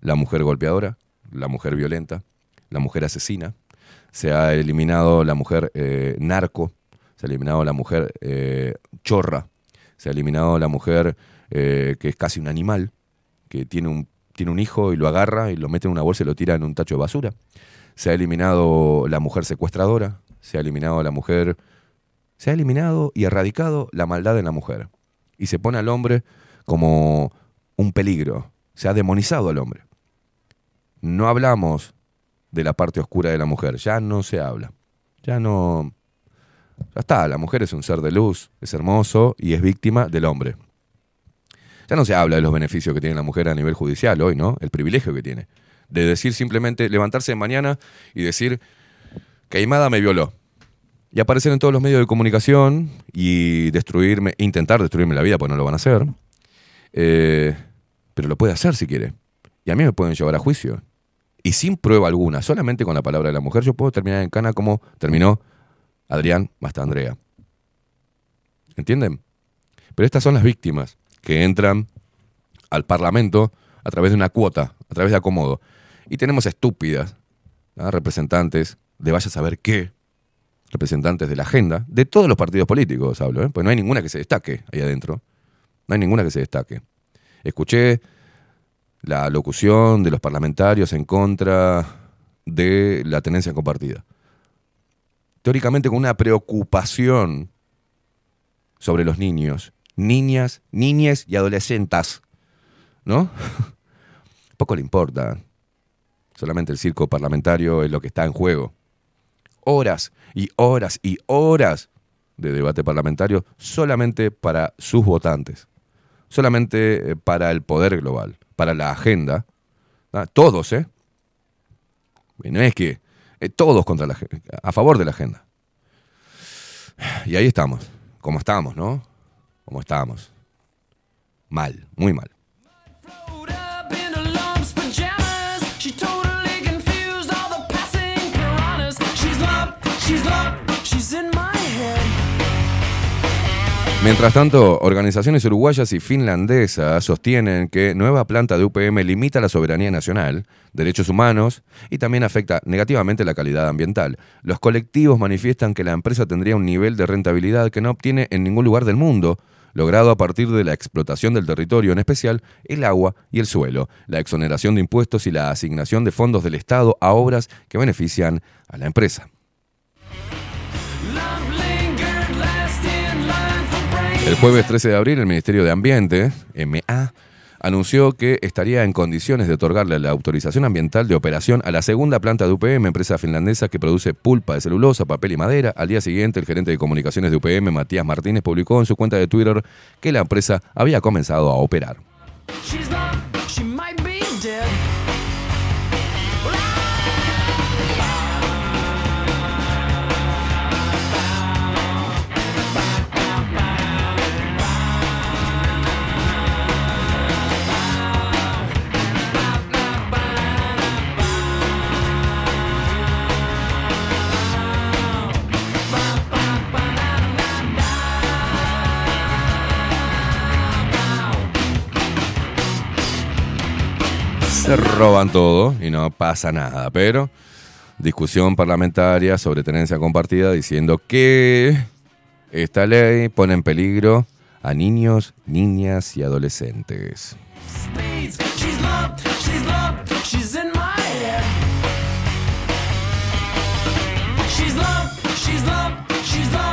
la mujer golpeadora, la mujer violenta, la mujer asesina. Se ha eliminado la mujer eh, narco, se ha eliminado la mujer eh, chorra, se ha eliminado la mujer eh, que es casi un animal, que tiene un, tiene un hijo y lo agarra y lo mete en una bolsa y lo tira en un tacho de basura. Se ha eliminado la mujer secuestradora, se ha eliminado la mujer, se ha eliminado y erradicado la maldad en la mujer. Y se pone al hombre como un peligro, se ha demonizado al hombre. No hablamos de la parte oscura de la mujer, ya no se habla. Ya no, ya está, la mujer es un ser de luz, es hermoso y es víctima del hombre. Ya no se habla de los beneficios que tiene la mujer a nivel judicial hoy, ¿no? El privilegio que tiene. De decir simplemente, levantarse de mañana y decir, Caimada me violó. Y aparecer en todos los medios de comunicación y destruirme, intentar destruirme la vida, pues no lo van a hacer. Eh, pero lo puede hacer si quiere. Y a mí me pueden llevar a juicio. Y sin prueba alguna, solamente con la palabra de la mujer, yo puedo terminar en cana como terminó Adrián hasta Andrea. ¿Entienden? Pero estas son las víctimas que entran al Parlamento a través de una cuota, a través de acomodo. Y tenemos estúpidas representantes de vaya a saber qué, representantes de la agenda, de todos los partidos políticos hablo, ¿eh? pues no hay ninguna que se destaque ahí adentro. No hay ninguna que se destaque. Escuché la locución de los parlamentarios en contra de la tenencia compartida. Teóricamente con una preocupación sobre los niños, niñas, niñes y adolescentas, ¿no? *laughs* Poco le importa. Solamente el circo parlamentario es lo que está en juego. Horas y horas y horas de debate parlamentario solamente para sus votantes, solamente eh, para el poder global, para la agenda. Todos, ¿eh? No es que eh, todos contra la, a favor de la agenda. Y ahí estamos, como estamos, ¿no? como estábamos. Mal, muy mal. Mientras tanto, organizaciones uruguayas y finlandesas sostienen que nueva planta de UPM limita la soberanía nacional, derechos humanos y también afecta negativamente la calidad ambiental. Los colectivos manifiestan que la empresa tendría un nivel de rentabilidad que no obtiene en ningún lugar del mundo, logrado a partir de la explotación del territorio, en especial el agua y el suelo, la exoneración de impuestos y la asignación de fondos del Estado a obras que benefician a la empresa. El jueves 13 de abril, el Ministerio de Ambiente, MA, anunció que estaría en condiciones de otorgarle la autorización ambiental de operación a la segunda planta de UPM, empresa finlandesa que produce pulpa de celulosa, papel y madera. Al día siguiente, el gerente de comunicaciones de UPM, Matías Martínez, publicó en su cuenta de Twitter que la empresa había comenzado a operar. Se roban todo y no pasa nada, pero discusión parlamentaria sobre tenencia compartida diciendo que esta ley pone en peligro a niños, niñas y adolescentes. She's loved, she's loved. She's loved,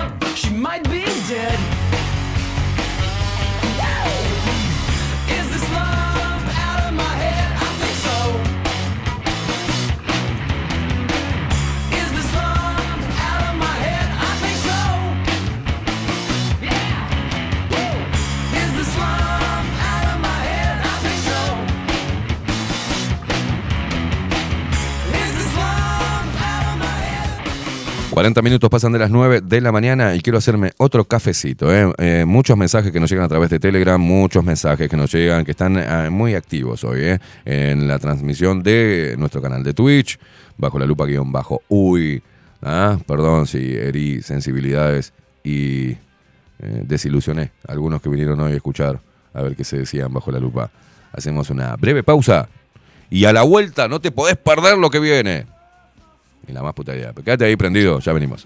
40 minutos pasan de las 9 de la mañana y quiero hacerme otro cafecito. ¿eh? Eh, muchos mensajes que nos llegan a través de Telegram, muchos mensajes que nos llegan, que están eh, muy activos hoy ¿eh? en la transmisión de nuestro canal de Twitch, bajo la lupa guion bajo. Uy, ah, perdón si herí sensibilidades y eh, desilusioné a algunos que vinieron hoy a escuchar a ver qué se decían bajo la lupa. Hacemos una breve pausa y a la vuelta no te podés perder lo que viene. Ni la más puta idea. Pero quédate ahí prendido, ya venimos.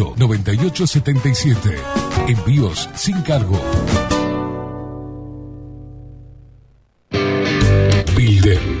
98 98 77. Envíos sin cargo. Builder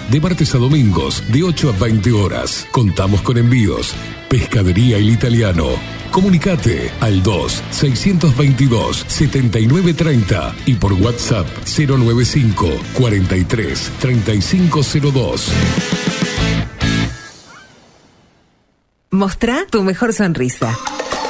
de martes a domingos, de 8 a 20 horas. Contamos con envíos. Pescadería El Italiano. Comunicate al 2-622-7930 y por WhatsApp 095 43 3502. Mostrá tu mejor sonrisa.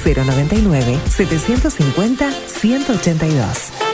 099-750-182.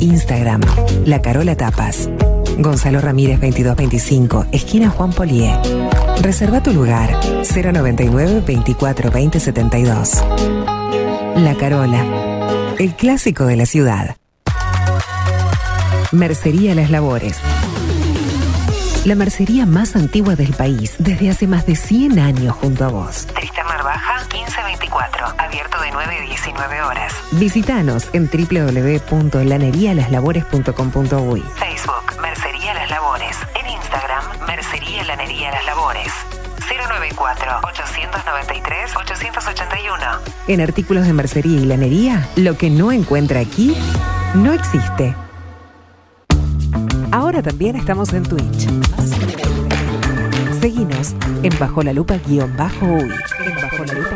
Instagram, La Carola Tapas. Gonzalo Ramírez 2225, esquina Juan Polié. Reserva tu lugar 099 24 20 72. La Carola, el clásico de la ciudad. Mercería Las Labores. La mercería más antigua del país, desde hace más de 100 años junto a vos. 1524, abierto de 9 a 19 horas. Visítanos en www.laneriałaslabores.com.uy. Facebook, Mercería Las Labores. En Instagram, Mercería Lanería Las Labores. 094-893-881. En artículos de mercería y lanería, lo que no encuentra aquí, no existe. Ahora también estamos en Twitch. Seguinos en Bajo la Lupa guion bajo uy. En Bajo la Lupa.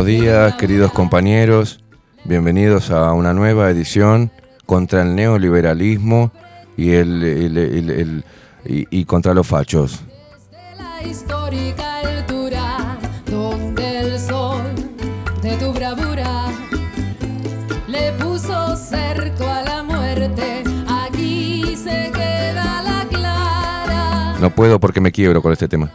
Buenos días, queridos compañeros. Bienvenidos a una nueva edición contra el neoliberalismo y, el, el- el- el- y, y contra los fachos. No puedo porque me quiebro con este tema.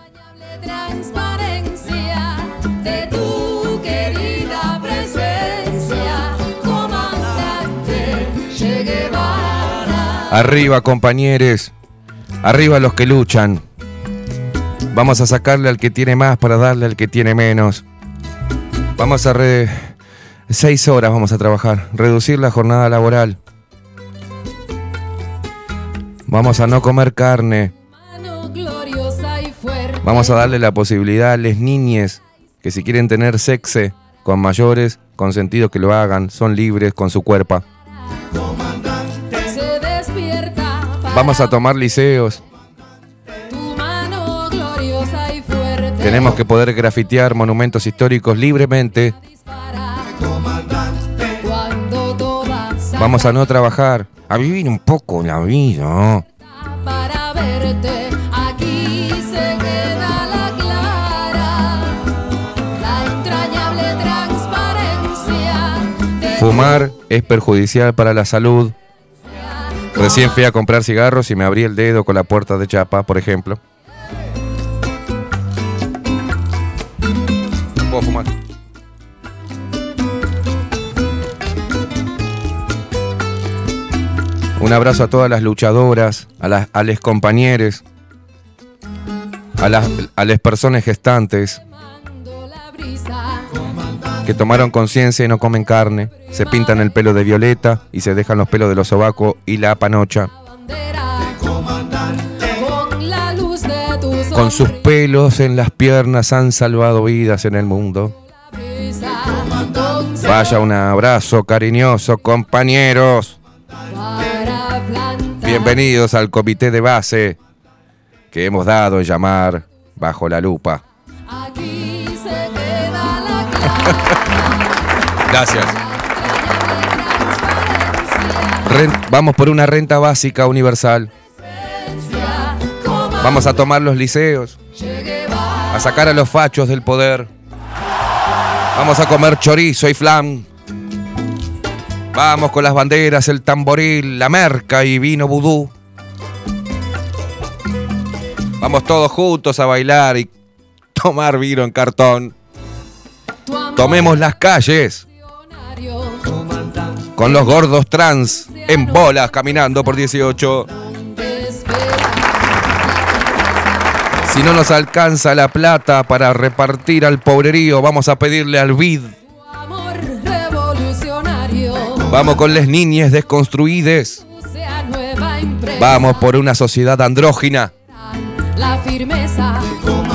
Arriba, compañeros. Arriba los que luchan. Vamos a sacarle al que tiene más para darle al que tiene menos. Vamos a re... Seis horas vamos a trabajar. Reducir la jornada laboral. Vamos a no comer carne. Vamos a darle la posibilidad a las niñas que si quieren tener sexo con mayores, consentido que lo hagan, son libres con su cuerpo. Vamos a tomar liceos. Tenemos que poder grafitear monumentos históricos libremente. Vamos a no trabajar, a vivir un poco la vida. para verte, aquí se queda la clara, la entrañable transparencia de Fumar es perjudicial para la salud. Recién fui a comprar cigarros y me abrí el dedo con la puerta de chapa, por ejemplo. No puedo fumar. Un abrazo a todas las luchadoras, a, las, a les compañeros, a las, a las personas gestantes que tomaron conciencia y no comen carne, se pintan el pelo de violeta y se dejan los pelos de los sobacos y la panocha. con sus pelos en las piernas han salvado vidas en el mundo. Vaya un abrazo cariñoso, compañeros. Bienvenidos al comité de base que hemos dado en llamar Bajo la Lupa. *laughs* Gracias. Vamos por una renta básica universal. Vamos a tomar los liceos. A sacar a los fachos del poder. Vamos a comer chorizo y flan. Vamos con las banderas, el tamboril, la merca y vino vudú. Vamos todos juntos a bailar y tomar vino en cartón. Tomemos las calles con los gordos trans en bolas caminando por 18. Si no nos alcanza la plata para repartir al pobrerío, vamos a pedirle al BID. Vamos con las niñas impresa Vamos por una sociedad andrógina.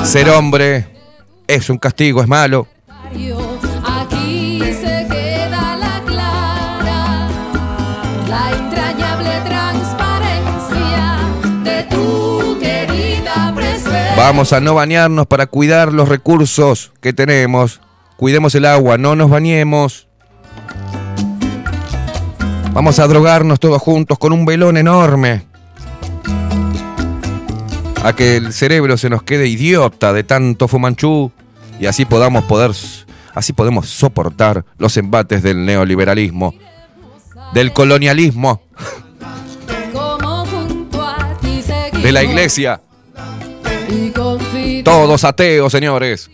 Ser hombre es un castigo, es malo. Vamos a no bañarnos para cuidar los recursos que tenemos. Cuidemos el agua, no nos bañemos. Vamos a drogarnos todos juntos con un velón enorme. A que el cerebro se nos quede idiota de tanto fumanchú y así podamos poder así podemos soportar los embates del neoliberalismo, del colonialismo, de la iglesia. Todos ateos, señores.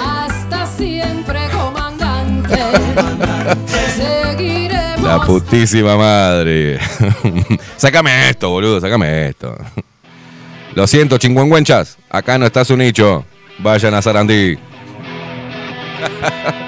hasta siempre comandante *laughs* La putísima madre. *laughs* sácame esto, boludo, sácame esto. Lo siento, chingüengüenchas. Acá no está su nicho. Vayan a Sarandí. *laughs*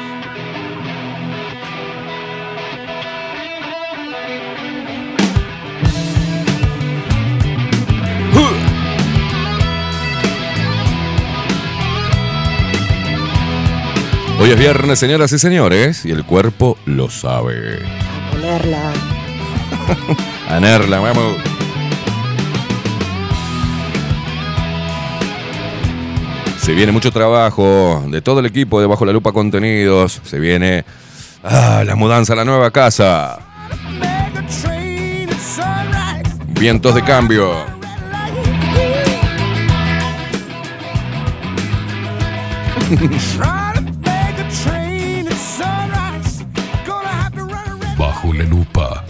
Hoy es viernes, señoras y señores, y el cuerpo lo sabe. Ponerla. Anerla, *laughs* vamos. Se viene mucho trabajo de todo el equipo de Bajo la Lupa Contenidos. Se viene ah, la mudanza a la nueva casa. Vientos de cambio. *laughs* Bajo la lupa.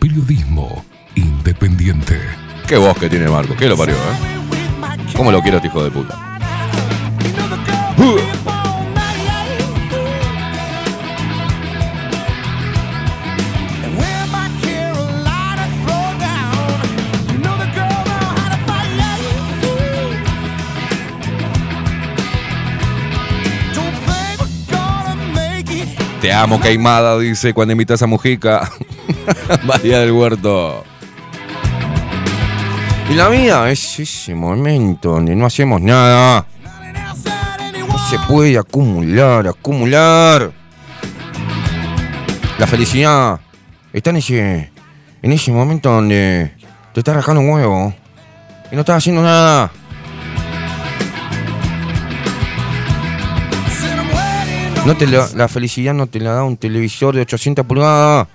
Periodismo independiente. Qué voz que tiene Marco. ¿Qué lo parió, eh? ¿Cómo lo quiero este hijo de puta? Te amo, Caimada, dice cuando invitas a Mujica. *laughs* María del Huerto. Y la mía es ese momento donde no hacemos nada. No se puede acumular, acumular. La felicidad está en ese, en ese momento donde te estás rascando un huevo y no estás haciendo nada. No te la, la felicidad no te la da un televisor de 800 pulgadas.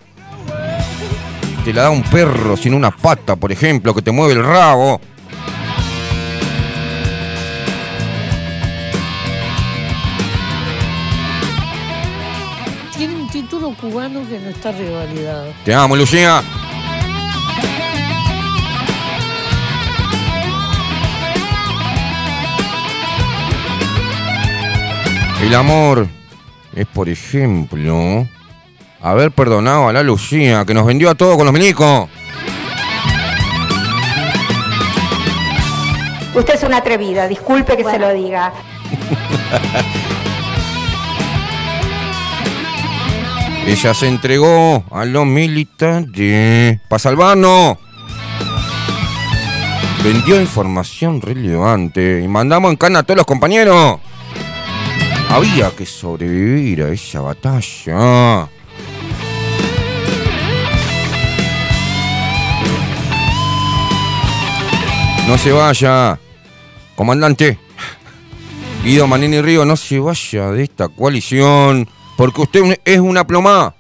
Te la da un perro sin una pata, por ejemplo, que te mueve el rabo. Tiene un título cubano que no está revalidado. Te amo, Lucía. El amor es, por ejemplo, haber perdonado a la Lucía que nos vendió a todos con los milicos. Usted es una atrevida, disculpe que se lo diga. *laughs* Ella se entregó a los militares para salvarnos. Vendió información relevante y mandamos en cana a todos los compañeros. Había que sobrevivir a esa batalla. No se vaya, comandante. Guido Manini Río, no se vaya de esta coalición, porque usted es una plomá.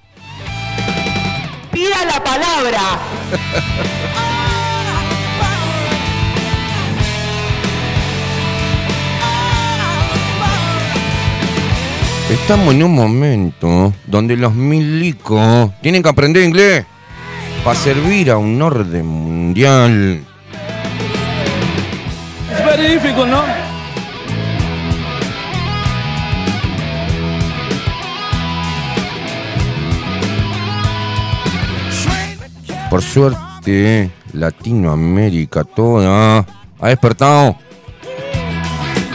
Pida la palabra. *laughs* Estamos en un momento donde los milicos tienen que aprender inglés para servir a un orden mundial. It's very difficult, no? Por suerte, Latinoamérica toda ha despertado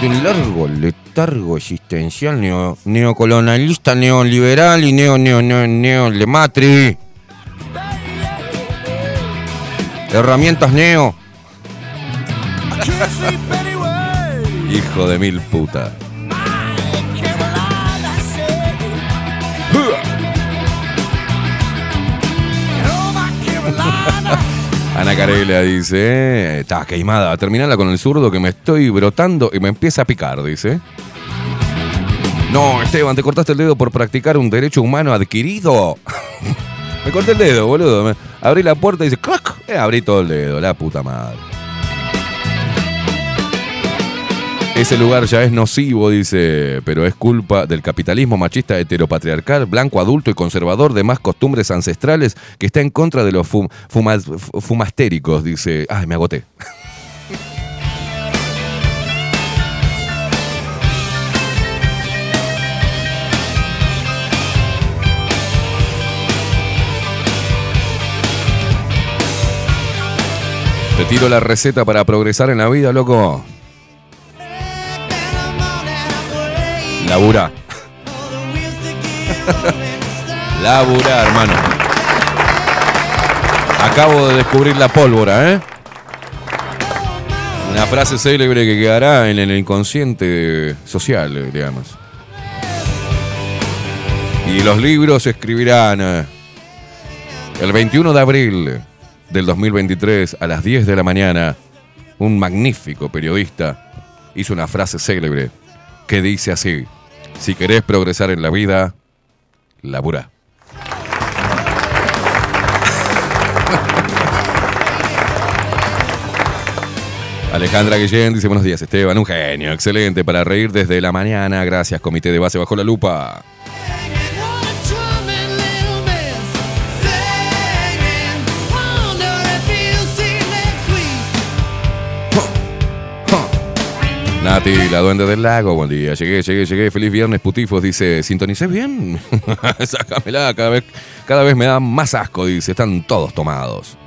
largo letargo existencial neo- neocolonialista, neoliberal y neo, neo, neo, neolematri. Herramientas neo. Hijo de mil puta. Ana Carela dice, eh, está queimada, terminala con el zurdo que me estoy brotando y me empieza a picar, dice. No, Esteban, te cortaste el dedo por practicar un derecho humano adquirido. *laughs* me corté el dedo, boludo. Abrí la puerta y dice, ¡clac! Eh, abrí todo el dedo, la puta madre. Ese lugar ya es nocivo, dice, pero es culpa del capitalismo machista heteropatriarcal, blanco, adulto y conservador de más costumbres ancestrales que está en contra de los fum- fuma- fu- fumastéricos, dice. Ay, me agoté. Te tiro la receta para progresar en la vida, loco. Labura. *laughs* Labura, hermano. Acabo de descubrir la pólvora, ¿eh? Una frase célebre que quedará en el inconsciente social, eh, digamos. Y los libros se escribirán eh, el 21 de abril del 2023 a las 10 de la mañana. Un magnífico periodista hizo una frase célebre que dice así, si querés progresar en la vida, labura. Alejandra Guillén dice buenos días Esteban, un genio, excelente para reír desde la mañana, gracias comité de base bajo la lupa. Nati, la duende del lago, buen día. Llegué, llegué, llegué. Feliz viernes, putifos. Dice, ¿sintonicé bien? *laughs* Sácamela, cada vez, cada vez me da más asco, dice. Están todos tomados.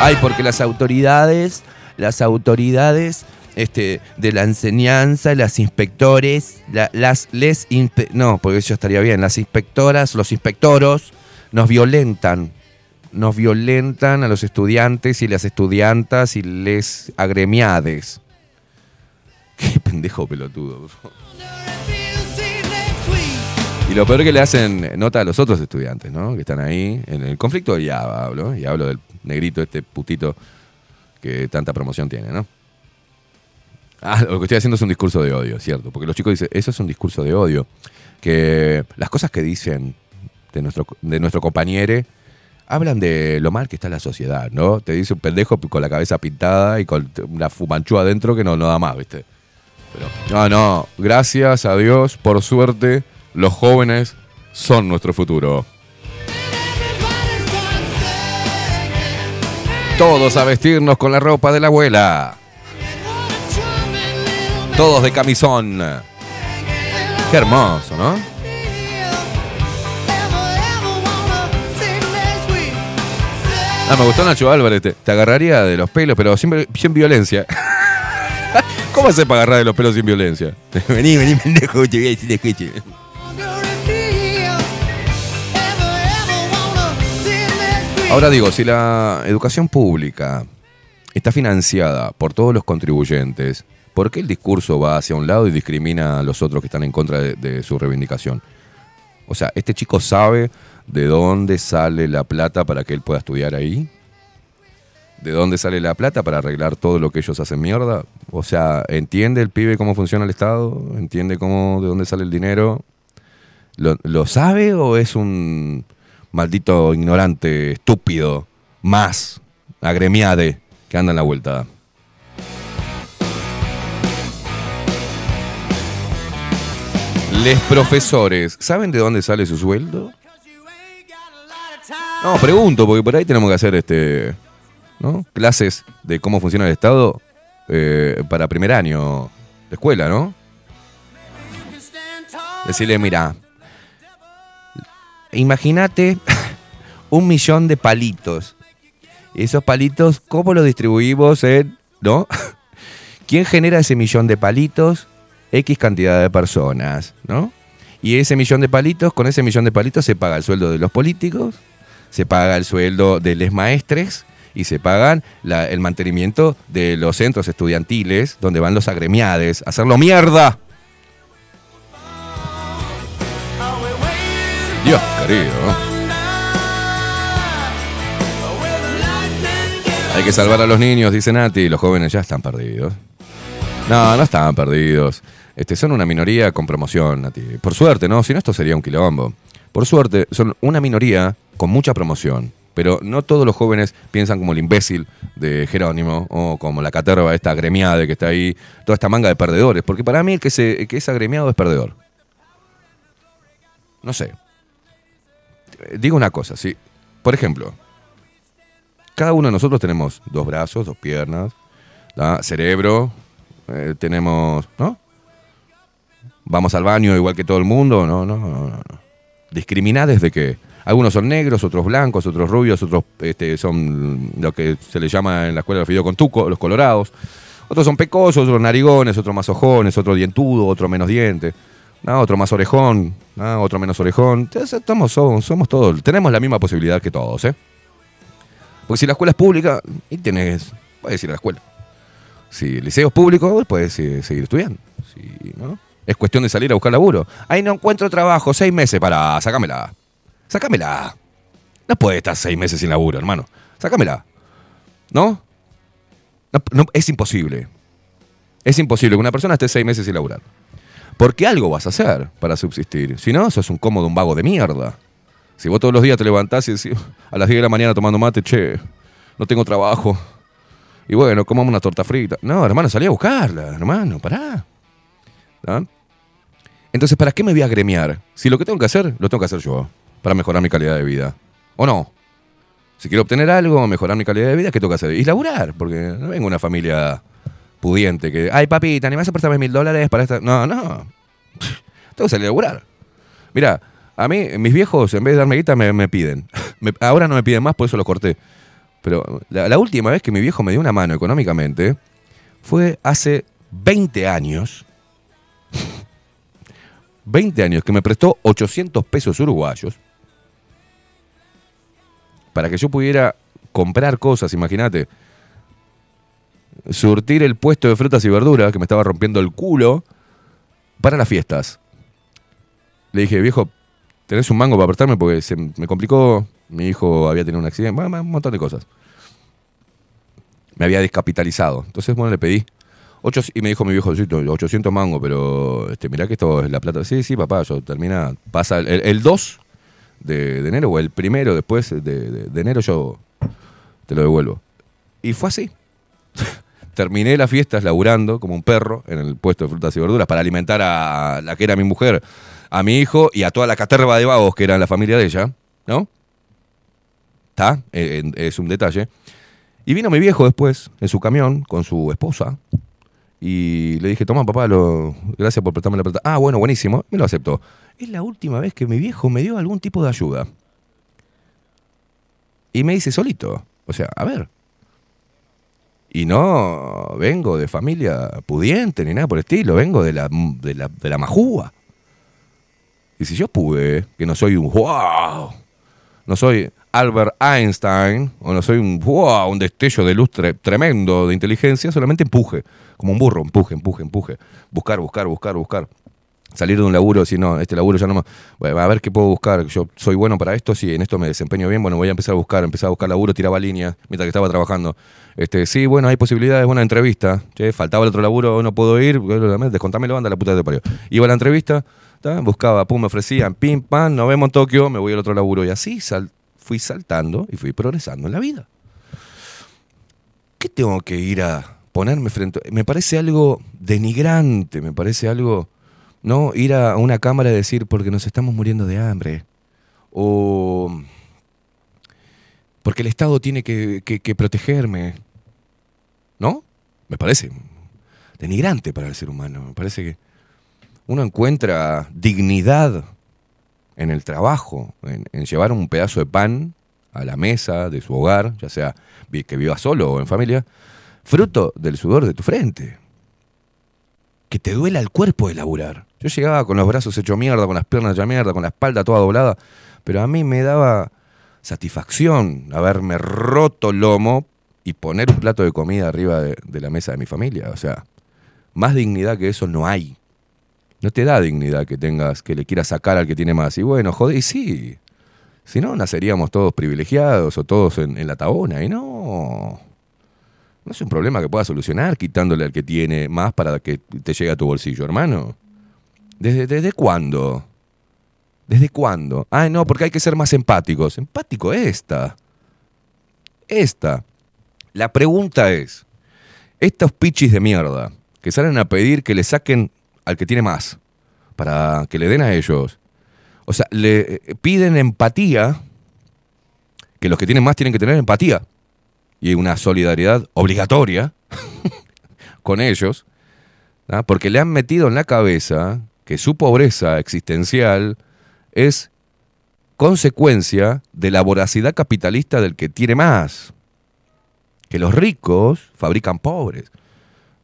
Ay, porque las autoridades, las autoridades este, de la enseñanza, las inspectores, la- las, les, no, porque eso estaría bien, las inspectoras, los inspectoros nos violentan, nos violentan a los estudiantes y las estudiantas y les agremiades. *laughs* Qué pendejo pelotudo. Y lo peor que le hacen nota a los otros estudiantes, ¿no? Que están ahí en el conflicto Java, hablo, y hablo del negrito, este putito que tanta promoción tiene, ¿no? Ah, lo que estoy haciendo es un discurso de odio, ¿cierto? Porque los chicos dicen, eso es un discurso de odio. Que las cosas que dicen de nuestro, de nuestro compañero hablan de lo mal que está la sociedad, ¿no? Te dice un pendejo con la cabeza pintada y con una fumanchúa adentro que no, no da más, ¿viste? No, no, gracias a Dios, por suerte, los jóvenes son nuestro futuro. Todos a vestirnos con la ropa de la abuela. Todos de camisón. Qué hermoso, ¿no? Ah, me gustó Nacho Álvarez. Te, te agarraría de los pelos, pero sin, sin violencia. *laughs* ¿Cómo hace para agarrar de los pelos sin violencia? *laughs* vení, vení, pendejo, te voy a decir escuche. Ahora digo, si la educación pública está financiada por todos los contribuyentes, ¿por qué el discurso va hacia un lado y discrimina a los otros que están en contra de, de su reivindicación? O sea, ¿este chico sabe de dónde sale la plata para que él pueda estudiar ahí? ¿De dónde sale la plata para arreglar todo lo que ellos hacen mierda? O sea, ¿entiende el pibe cómo funciona el Estado? ¿Entiende cómo, de dónde sale el dinero? ¿Lo, sabe o es un maldito ignorante, estúpido, más agremiade que anda en la vuelta? Les profesores, ¿saben de dónde sale su sueldo? No, pregunto, porque por ahí tenemos que hacer este, ¿no? clases de cómo funciona el Estado eh, para primer año de escuela, ¿no? Decirle, mira, imagínate *laughs* un millón de palitos. Esos palitos, ¿cómo los distribuimos en, no? *laughs* ¿Quién genera ese millón de palitos? X cantidad de personas, ¿no? Y ese millón de palitos, con ese millón de palitos se paga el sueldo de los políticos, se paga el sueldo de los maestres y se pagan el mantenimiento de los centros estudiantiles donde van los agremiades a hacerlo mierda. Dios querido. Hay que salvar a los niños, dice Nati. Los jóvenes ya están perdidos. No, no están perdidos. Este, son una minoría con promoción, Nati. Por suerte, ¿no? Si no, esto sería un quilombo. Por suerte, son una minoría con mucha promoción. Pero no todos los jóvenes piensan como el imbécil de Jerónimo o como la caterva esta agremiada que está ahí, toda esta manga de perdedores. Porque para mí el que, se, que es agremiado es perdedor. No sé. Digo una cosa, sí. Por ejemplo, cada uno de nosotros tenemos dos brazos, dos piernas, ¿da? cerebro, eh, tenemos, ¿no? Vamos al baño igual que todo el mundo, no, no, no, no. Discriminar desde que algunos son negros, otros blancos, otros rubios, otros este, son lo que se le llama en la escuela de fideo con tuco, los colorados. Otros son pecosos, otros narigones, otros más ojones, otro dientudo, otro menos diente, otro más orejón, otro menos orejón. Entonces, Estamos, somos, todos, tenemos la misma posibilidad que todos, ¿eh? Porque si la escuela es pública, y tienes, puedes ir a la escuela. Si el liceo es público, puedes eh, seguir estudiando. Es cuestión de salir a buscar laburo. Ahí no encuentro trabajo, seis meses para, sácamela. Sácamela. No puede estar seis meses sin laburo, hermano. Sácamela. ¿No? No, no, es imposible. Es imposible que una persona esté seis meses sin laburar. Porque algo vas a hacer para subsistir. Si no, sos un cómodo, un vago de mierda. Si vos todos los días te levantás y decís, a las 10 de la mañana tomando mate, che, no tengo trabajo. Y bueno, comamos una torta frita. No, hermano, salí a buscarla, hermano, pará. ¿Ah? Entonces, ¿para qué me voy a gremiar? Si lo que tengo que hacer, lo tengo que hacer yo, para mejorar mi calidad de vida. ¿O no? Si quiero obtener algo, mejorar mi calidad de vida, ¿qué tengo que hacer? Y laburar, porque no vengo de una familia pudiente que, ay papita, ¿ni me vas a prestarme mil dólares para esta? No, no. *laughs* Tengo que salir a laburar. Mira, a mí, mis viejos, en vez de darme guita, me, me piden. *laughs* Ahora no me piden más, por eso lo corté. Pero la, la última vez que mi viejo me dio una mano económicamente fue hace 20 años. *laughs* 20 años que me prestó 800 pesos uruguayos para que yo pudiera comprar cosas, imagínate. Surtir el puesto de frutas y verduras que me estaba rompiendo el culo para las fiestas. Le dije, viejo, ¿tenés un mango para prestarme? Porque se me complicó. Mi hijo había tenido un accidente, bueno, un montón de cosas. Me había descapitalizado. Entonces, bueno, le pedí. Ocho, y me dijo mi viejo, "Sí, 800 mangos, pero este, mirá que esto es la plata. Sí, sí, papá, yo termina, pasa el, el 2 de, de enero o el primero después de, de- enero yo te lo devuelvo. Y fue así. *laughs* Terminé las fiestas laburando como un perro en el puesto de frutas y verduras para alimentar a la que era mi mujer, a mi hijo y a toda la caterva de vagos que eran la familia de ella, ¿no? ¿Está? Eh, es un detalle. Y vino mi viejo después en su camión con su esposa y le dije, toma papá, lo, gracias por prestarme la plata. Ah, bueno, buenísimo, me lo aceptó. Es la última vez que mi viejo me dio algún tipo de ayuda. Y me dice solito, o sea, a ver. Y no vengo de familia pudiente ni nada por el estilo, vengo de la, de la, de la majúa. Y si yo pude, que no soy un wow, no soy Albert Einstein, o no soy un wow, un destello de luz tre- tremendo de inteligencia, solamente empuje, como un burro, empuje, empuje, empuje. Buscar, buscar, buscar, buscar. Salir de un laburo, decir, no, este laburo ya no más. Bueno, a ver qué puedo buscar. Yo soy bueno para esto, si en esto me desempeño bien, bueno, voy a empezar a buscar, empezar a buscar laburo, tiraba líneas mientras que estaba trabajando. Este, sí, bueno, hay posibilidades, buena entrevista. Che, faltaba el otro laburo, no puedo ir, descontámelo, anda la puta de parió. Iba a la entrevista, ta, buscaba, pum, me ofrecían, pim, pam, nos vemos en Tokio, me voy al otro laburo. Y así fui saltando y fui progresando en la vida. ¿Qué tengo que ir a ponerme frente? Me parece algo denigrante, me parece algo, ¿no? Ir a una cámara y decir, porque nos estamos muriendo de hambre. O porque el Estado tiene que, protegerme. ¿No? Me parece denigrante para el ser humano. Me parece que uno encuentra dignidad en el trabajo, en, en llevar un pedazo de pan a la mesa de su hogar, ya sea que viva solo o en familia, fruto del sudor de tu frente. Que te duela el cuerpo de laburar. Yo llegaba con los brazos hechos mierda, con las piernas hechas mierda, con la espalda toda doblada, pero a mí me daba satisfacción haberme roto lomo y poner un plato de comida arriba de, de la mesa de mi familia. O sea, más dignidad que eso no hay. No te da dignidad que tengas, que le quieras sacar al que tiene más. Y bueno, joder, y sí. Si no, naceríamos todos privilegiados o todos en, en la tabona. Y no. No es un problema que puedas solucionar quitándole al que tiene más para que te llegue a tu bolsillo, hermano. ¿Desde, desde cuándo? ¿Desde cuándo? Ay, no, porque hay que ser más empáticos. Empático esta. Esta. La pregunta es, estos pichis de mierda que salen a pedir que le saquen al que tiene más para que le den a ellos. O sea, le eh, piden empatía, que los que tienen más tienen que tener empatía y una solidaridad obligatoria *laughs* con ellos, porque le han metido en la cabeza que su pobreza existencial es consecuencia de la voracidad capitalista del que tiene más. Que los ricos fabrican pobres.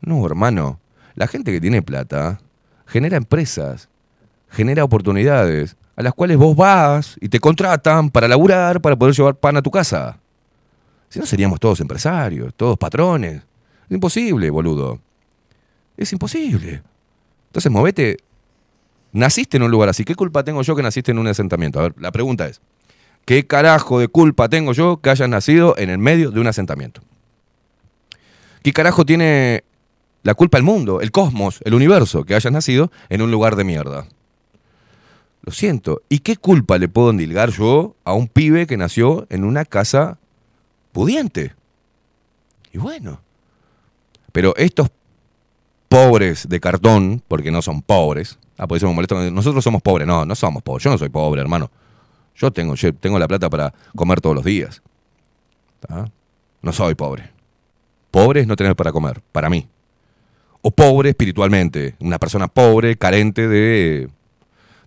No, hermano. La gente que tiene plata genera empresas, genera oportunidades, a las cuales vos vas y te contratan para laburar, para poder llevar pan a tu casa. Si no, seríamos todos empresarios, todos patrones. Es imposible, boludo. Es imposible. Entonces, movete. Naciste en un lugar así. ¿Qué culpa tengo yo que naciste en un asentamiento? A ver, la pregunta es, ¿qué carajo de culpa tengo yo que hayas nacido en el medio de un asentamiento? ¿Qué carajo tiene la culpa al mundo, el cosmos, el universo, que hayas nacido en un lugar de mierda. Lo siento. ¿Y qué culpa le puedo endilgar yo a un pibe que nació en una casa pudiente? Y bueno. Pero estos pobres de cartón, porque no son pobres, ah, por eso me molesta, nosotros somos pobres, no, no somos pobres, yo no soy pobre, hermano. Yo tengo, yo tengo la plata para comer todos los días. No soy pobre. Pobre es no tener para comer, para mí. O pobre espiritualmente, una persona pobre, carente de,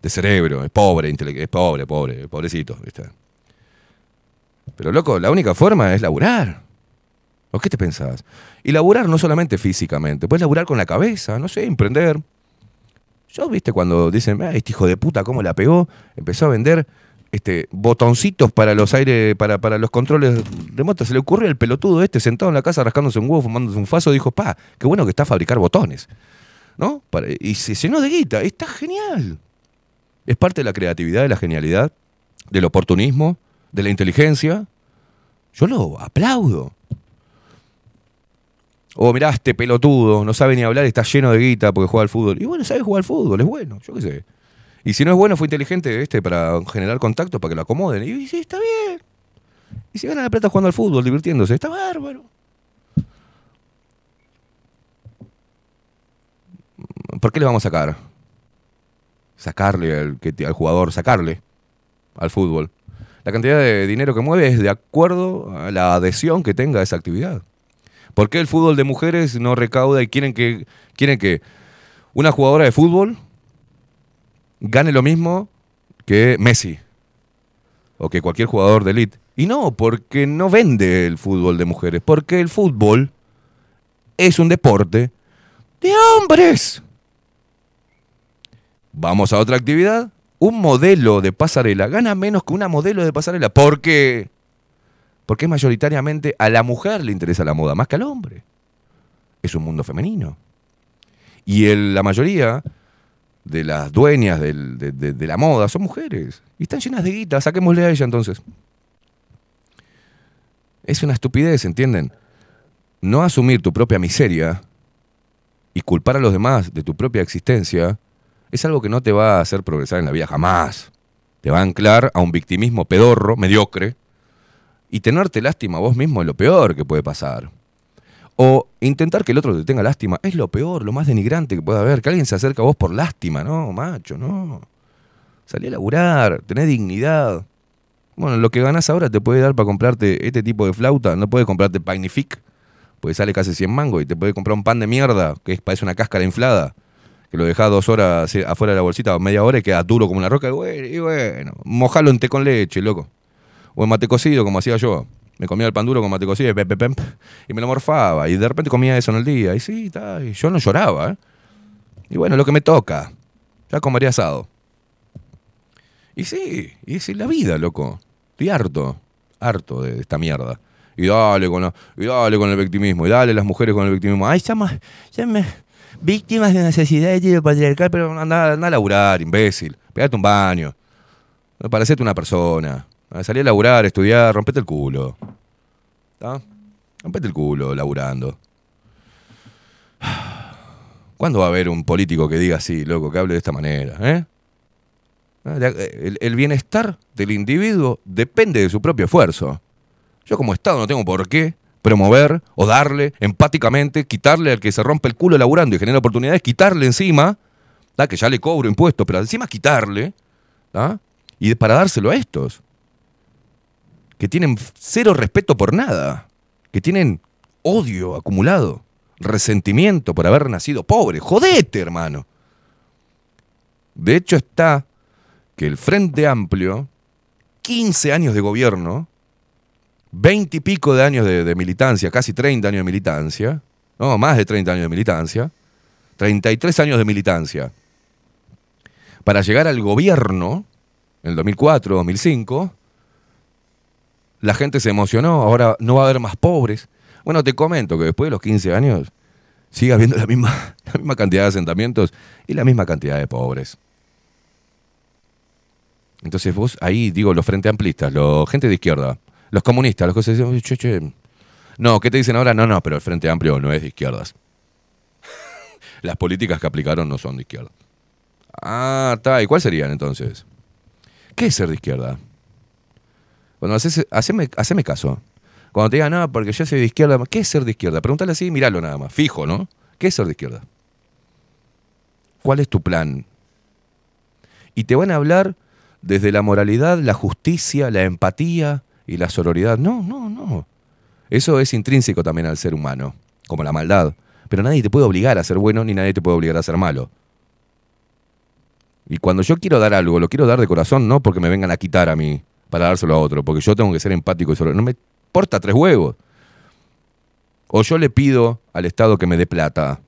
de cerebro, es pobre, es pobre, pobre, pobrecito. Pero loco, la única forma es laburar. ¿O qué te pensás? Y laburar no solamente físicamente, puedes laburar con la cabeza, no sé, emprender. Yo, viste, cuando dicen, "Ah, este hijo de puta, cómo la pegó, empezó a vender este, botoncitos para los aires, para, para los controles remotos. Se le ocurrió el pelotudo este sentado en la casa rascándose un huevo, fumándose un faso, dijo, pa, qué bueno que está a fabricar botones. ¿No? Y se llenó de guita. Está genial. Es parte de la creatividad, de la genialidad, del oportunismo, de la inteligencia. Yo lo aplaudo. O mirá, este pelotudo, no sabe ni hablar, está lleno de guita porque juega al fútbol. Y bueno, sabe jugar al fútbol, es bueno, yo qué sé. Y si no es bueno, fue inteligente este para generar contacto, para que lo acomoden. Y sí, está bien. Y si gana la plata jugando al fútbol, divirtiéndose, está bárbaro. ¿Por qué le vamos a sacar? Sacarle al, al jugador, sacarle al fútbol. La cantidad de dinero que mueve es de acuerdo a la adhesión que tenga a esa actividad. ¿Por qué el fútbol de mujeres no recauda y quieren que, quieren que una jugadora de fútbol gane lo mismo que Messi o que cualquier jugador de elite? Y no, porque no vende el fútbol de mujeres, porque el fútbol es un deporte de hombres. Vamos a otra actividad. Un modelo de pasarela gana menos que una modelo de pasarela. ¿Por qué? Porque mayoritariamente a la mujer le interesa la moda más que al hombre. Es un mundo femenino. Y el- la mayoría de las dueñas de- de la moda son mujeres. Y están llenas de guita. Saquémosle a ella entonces. Es una estupidez, ¿entienden? No asumir tu propia miseria y culpar a los demás de tu propia existencia es algo que no te va a hacer progresar en la vida jamás. Te va a anclar a un victimismo pedorro, mediocre, y tenerte lástima a vos mismo es lo peor que puede pasar. O intentar que el otro te tenga lástima es lo peor, lo más denigrante que puede haber. Que alguien se acerca a vos por lástima, no, macho, no. Salí a laburar, tenés dignidad. Bueno, lo que ganás ahora te puede dar para comprarte este tipo de flauta. No puedes comprarte Magnifique, porque sale casi 100 mangos. Y te puedes comprar un pan de mierda, que es, parece una cáscara inflada, que lo dejás dos horas así afuera de la bolsita, media hora y queda duro como una roca. Y bueno, mojalo en té con leche, loco. O en mate cocido, como hacía yo. Me comía el pan duro con mate cocido y, y me lo morfaba. Y de repente comía eso en el día. Y sí, ta, y yo no lloraba. ¿eh? Y bueno, lo que me toca. Ya comería asado. Y sí, y es la vida, loco. Estoy harto, harto de esta mierda. Y dale con, la- y dale con el victimismo, y dale las mujeres con el victimismo. Ay, llama, llame, víctimas de necesidad de patriarcal, pero anda, anda a laburar, imbécil. Pegate un baño. Parecete una persona. Salí a laburar, estudiar, rompete el culo. ¿Está? Rompete el culo laburando. ¿Cuándo va a haber un político que diga así, loco, que hable de esta manera? ¿eh? El, el bienestar del individuo depende de su propio esfuerzo. Yo como Estado no tengo por qué promover o darle empáticamente, quitarle al que se rompe el culo laburando y genera oportunidades, quitarle encima, ¿tá? que ya le cobro impuestos, pero encima quitarle, ¿tá? y para dárselo a estos, que tienen cero respeto por nada, que tienen odio acumulado, resentimiento por haber nacido pobre. Jodete, hermano. De hecho está que el Frente Amplio, 15 años de gobierno, 20 y pico de años de, militancia, casi 30 años de militancia, no, más de 30 años de militancia, 33 años de militancia, para llegar al gobierno, en el 2004, 2005, la gente se emocionó, ahora no va a haber más pobres. Bueno, te comento que después de los 15 años sigue habiendo la misma, *laughs* la misma cantidad de asentamientos y la misma cantidad de pobres. Entonces vos ahí, digo, los frente amplistas, los gente de izquierda, los comunistas, los cosas che, che. No, ¿qué te dicen ahora? No, no, pero el Frente Amplio no es de izquierdas. *laughs* las políticas que aplicaron no son de izquierda. Ah, está. ¿Y cuáles serían entonces? ¿Qué es ser de izquierda? Bueno, haces- haceme, haceme caso. Cuando te digan, no, porque yo soy de izquierda, ¿qué es ser de izquierda? Pregúntale así, míralo nada más, fijo, ¿no? ¿Qué es ser de izquierda? ¿Cuál es tu plan? Y te van a hablar desde la moralidad, la justicia, la empatía y la sororidad. No, no, no. Eso es intrínseco también al ser humano, como la maldad. Pero nadie te puede obligar a ser bueno ni nadie te puede obligar a ser malo. Y cuando yo quiero dar algo, lo quiero dar de corazón, no porque me vengan a quitar a mí para dárselo a otro, porque yo tengo que ser empático y solo. No me importa tres huevos. O yo le pido al Estado que me dé plata.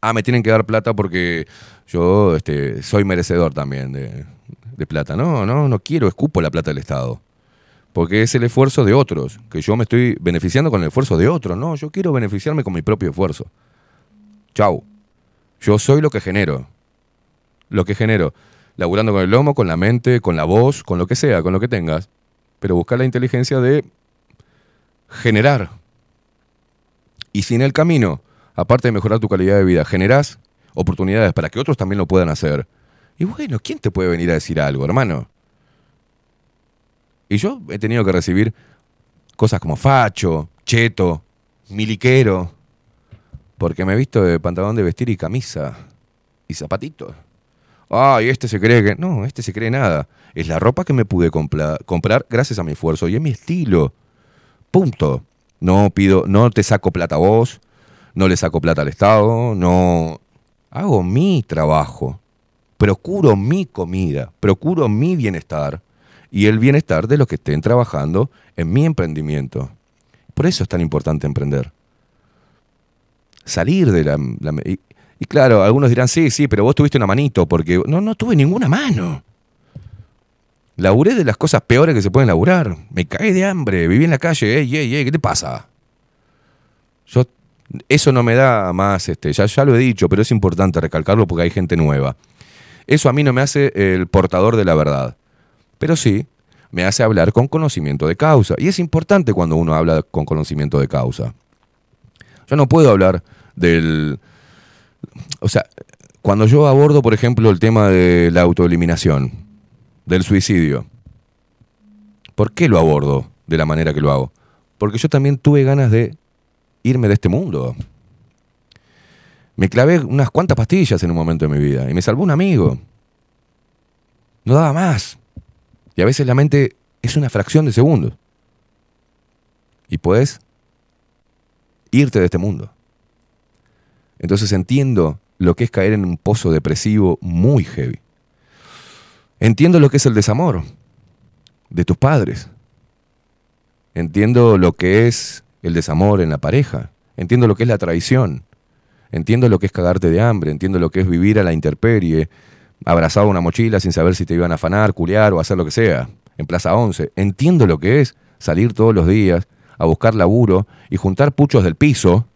Ah, me tienen que dar plata porque yo este, soy merecedor también de, de plata. No, no, no quiero, escupo la plata del Estado. Porque es el esfuerzo de otros, que yo me estoy beneficiando con el esfuerzo de otros. No, yo quiero beneficiarme con mi propio esfuerzo. Chau. Yo soy lo que genero. Lo que genero. Laburando con el lomo, con la mente, con la voz, con lo que sea, con lo que tengas. Pero buscar la inteligencia de generar. Y si en el camino, aparte de mejorar tu calidad de vida, generás oportunidades para que otros también lo puedan hacer. Y bueno, ¿quién te puede venir a decir algo, hermano? Y yo he tenido que recibir cosas como facho, cheto, miliquero, porque me he visto de pantalón de vestir y camisa y zapatitos. Ay, este se cree que... No, este se cree nada. Es la ropa que me pude comprar gracias a mi esfuerzo y es mi estilo. Punto. No pido, no te saco plata a vos, no le saco plata al Estado, no... Hago mi trabajo. Procuro mi comida, procuro mi bienestar y el bienestar de los que estén trabajando en mi emprendimiento. Por eso es tan importante emprender. Salir de la- y, claro, algunos dirán, sí, sí, pero vos tuviste una manito, porque... No, no tuve ninguna mano. Laburé de las cosas peores que se pueden laburar. Me caí de hambre, viví en la calle, ey, ey, ey, ¿qué te pasa? Yo, eso no me da más, este, ya, ya lo he dicho, pero es importante recalcarlo porque hay gente nueva. Eso a mí no me hace el portador de la verdad, pero sí me hace hablar con conocimiento de causa. Y es importante cuando uno habla con conocimiento de causa. Yo no puedo hablar del... O sea, cuando yo abordo, por ejemplo, el tema de la autoeliminación, del suicidio, ¿por qué lo abordo de la manera que lo hago? Porque yo también tuve ganas de irme de este mundo. Me clavé unas cuantas pastillas en un momento de mi vida y me salvó un amigo. No daba más. Y a veces la mente es una fracción de segundos. Y puedes irte de este mundo. Entonces entiendo lo que es caer en un pozo depresivo muy heavy. Entiendo lo que es el desamor de tus padres. Entiendo lo que es el desamor en la pareja. Entiendo lo que es la traición. Entiendo lo que es cagarte de hambre. Entiendo lo que es vivir a la intemperie, abrazado a una mochila sin saber si te iban a afanar, culiar o hacer lo que sea, en Plaza 11. Entiendo lo que es salir todos los días a buscar laburo y juntar puchos del piso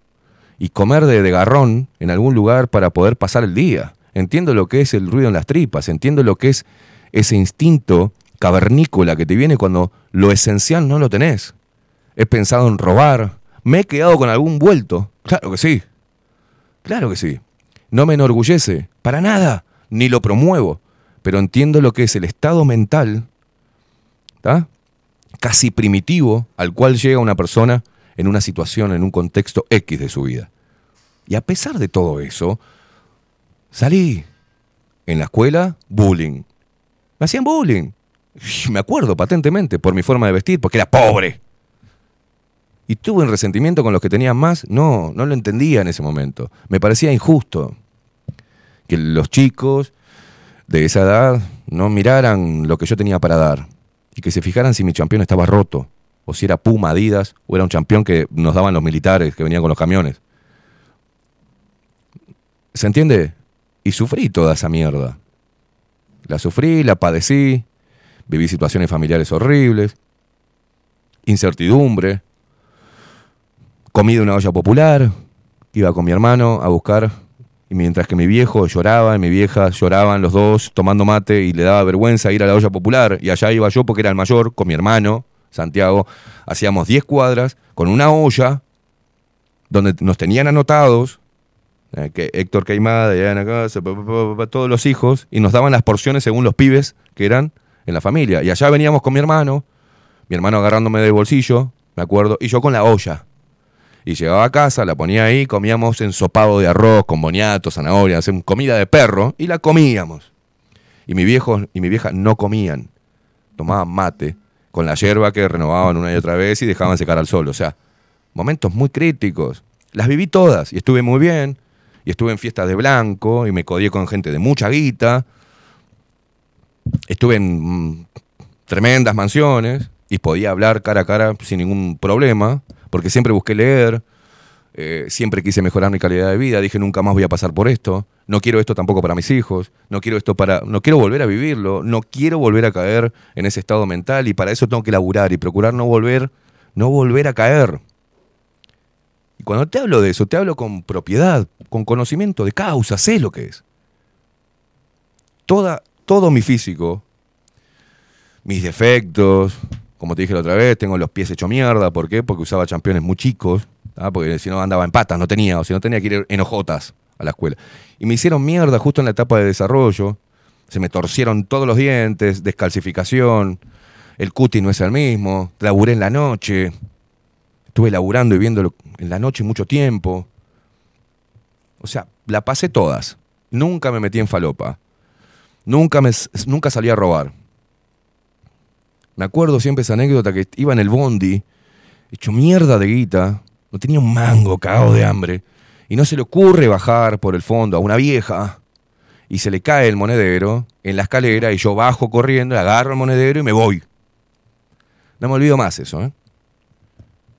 y comer de, garrón en algún lugar para poder pasar el día. Entiendo lo que es el ruido en las tripas, entiendo lo que es ese instinto cavernícola que te viene cuando lo esencial no lo tenés. He pensado en robar, me he quedado con algún vuelto. Claro que sí, claro que sí. No me enorgullece, para nada, ni lo promuevo, pero entiendo lo que es el estado mental, ¿tá? casi primitivo, al cual llega una persona en una situación, en un contexto X de su vida. Y a pesar de todo eso, salí. En la escuela, bullying. Me hacían bullying. Me acuerdo patentemente por mi forma de vestir, porque era pobre. Y tuve un resentimiento con los que tenían más. No, no lo entendía en ese momento. Me parecía injusto que los chicos de esa edad no miraran lo que yo tenía para dar y que se fijaran si mi campeón estaba roto, o si era Puma, Adidas, o era un campeón que nos daban los militares que venían con los camiones. ¿Se entiende? Y sufrí toda esa mierda. La sufrí, la padecí, viví situaciones familiares horribles, incertidumbre, comí de una olla popular, iba con mi hermano a buscar, y mientras que mi viejo lloraba y mi vieja lloraban los dos tomando mate y le daba vergüenza ir a la olla popular, y allá iba yo porque era el mayor, con mi hermano, Santiago, hacíamos 10 cuadras con una olla donde nos tenían anotados, eh, que Héctor Caimada, Diana todos los hijos, y nos daban las porciones según los pibes que eran en la familia. Y allá veníamos con mi hermano, mi hermano agarrándome del bolsillo, me acuerdo, y yo con la olla. Y llegaba a casa, la ponía ahí, comíamos ensopado de arroz con boniato, zanahoria, comida de perro, y la comíamos. Y mi viejo y mi vieja no comían, tomaban mate con la yerba que renovaban una y otra vez y dejaban secar al sol. O sea, momentos muy críticos. Las viví todas y estuve muy bien. Y estuve en fiestas de blanco y me codié con gente de mucha guita. Estuve en mm, tremendas mansiones y podía hablar cara a cara sin ningún problema, porque siempre busqué leer, eh, siempre quise mejorar mi calidad de vida, dije nunca más voy a pasar por esto, no quiero esto tampoco para mis hijos, no quiero esto para, no quiero volver a vivirlo, no quiero volver a caer en ese estado mental y para eso tengo que laburar y procurar no volver, no volver a caer. Y cuando te hablo de eso, te hablo con propiedad, con conocimiento de causa, sé lo que es. Toda, todo mi físico, mis defectos, como te dije la otra vez, tengo los pies hecho mierda. ¿Por qué? Porque usaba championes muy chicos, ¿tá? porque si no andaba en patas, no tenía, o si no tenía que ir en hojotas a la escuela. Y me hicieron mierda justo en la etapa de desarrollo. Se me torcieron todos los dientes, descalcificación, el cutis no es el mismo, laburé en la noche, estuve laburando y viéndolo en la noche mucho tiempo. O sea, la pasé todas. Nunca me metí en falopa. Nunca, me, nunca salí a robar. Me acuerdo siempre esa anécdota que iba en el bondi, hecho mierda de guita, no tenía un mango, cagado de hambre, y no se le ocurre bajar por el fondo a una vieja, y se le cae el monedero en la escalera, y yo bajo corriendo, agarro el monedero y me voy. No me olvido más eso, ¿eh?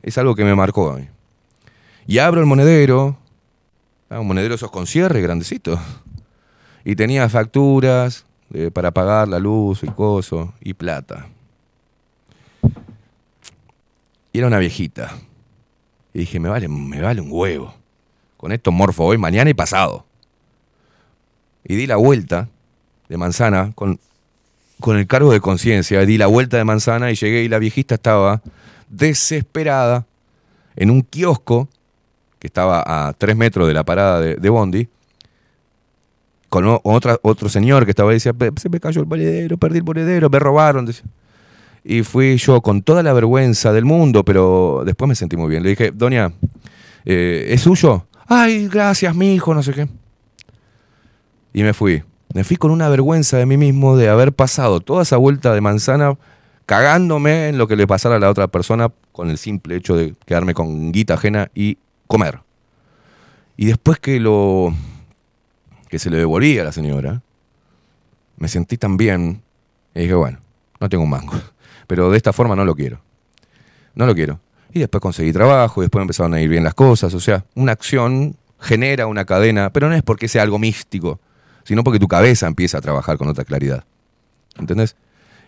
Es algo que me marcó a mí. Y abro el monedero, ah, un monedero esos con cierre, grandecito, y tenía facturas eh, para pagar la luz y coso, y plata. Y era una viejita. Y dije, me vale, me vale un huevo. Con esto morfo hoy, mañana y pasado. Y di la vuelta de manzana con, con el cargo de conciencia. Di la vuelta de manzana y llegué y la viejita estaba desesperada en un kiosco que estaba a tres metros de la parada de, Bondi, con otro señor que estaba ahí, decía, "Pe- se me cayó el monedero, perdí el monedero, me robaron. Y fui yo con toda la vergüenza del mundo, pero después me sentí muy bien. Le dije, doña, eh, ¿es suyo? Ay, gracias, mi hijo, no sé qué. Y me fui. Me fui con una vergüenza de mí mismo de haber pasado toda esa vuelta de manzana cagándome en lo que le pasara a la otra persona con el simple hecho de quedarme con guita ajena y comer. Y después que lo que se le devolví a la señora, me sentí tan bien y dije, bueno, no tengo un mango, pero de esta forma no lo quiero. No lo quiero. Y después conseguí trabajo, y después empezaron a ir bien las cosas, o sea, una acción genera una cadena, pero no es porque sea algo místico, sino porque tu cabeza empieza a trabajar con otra claridad. ¿Entendés?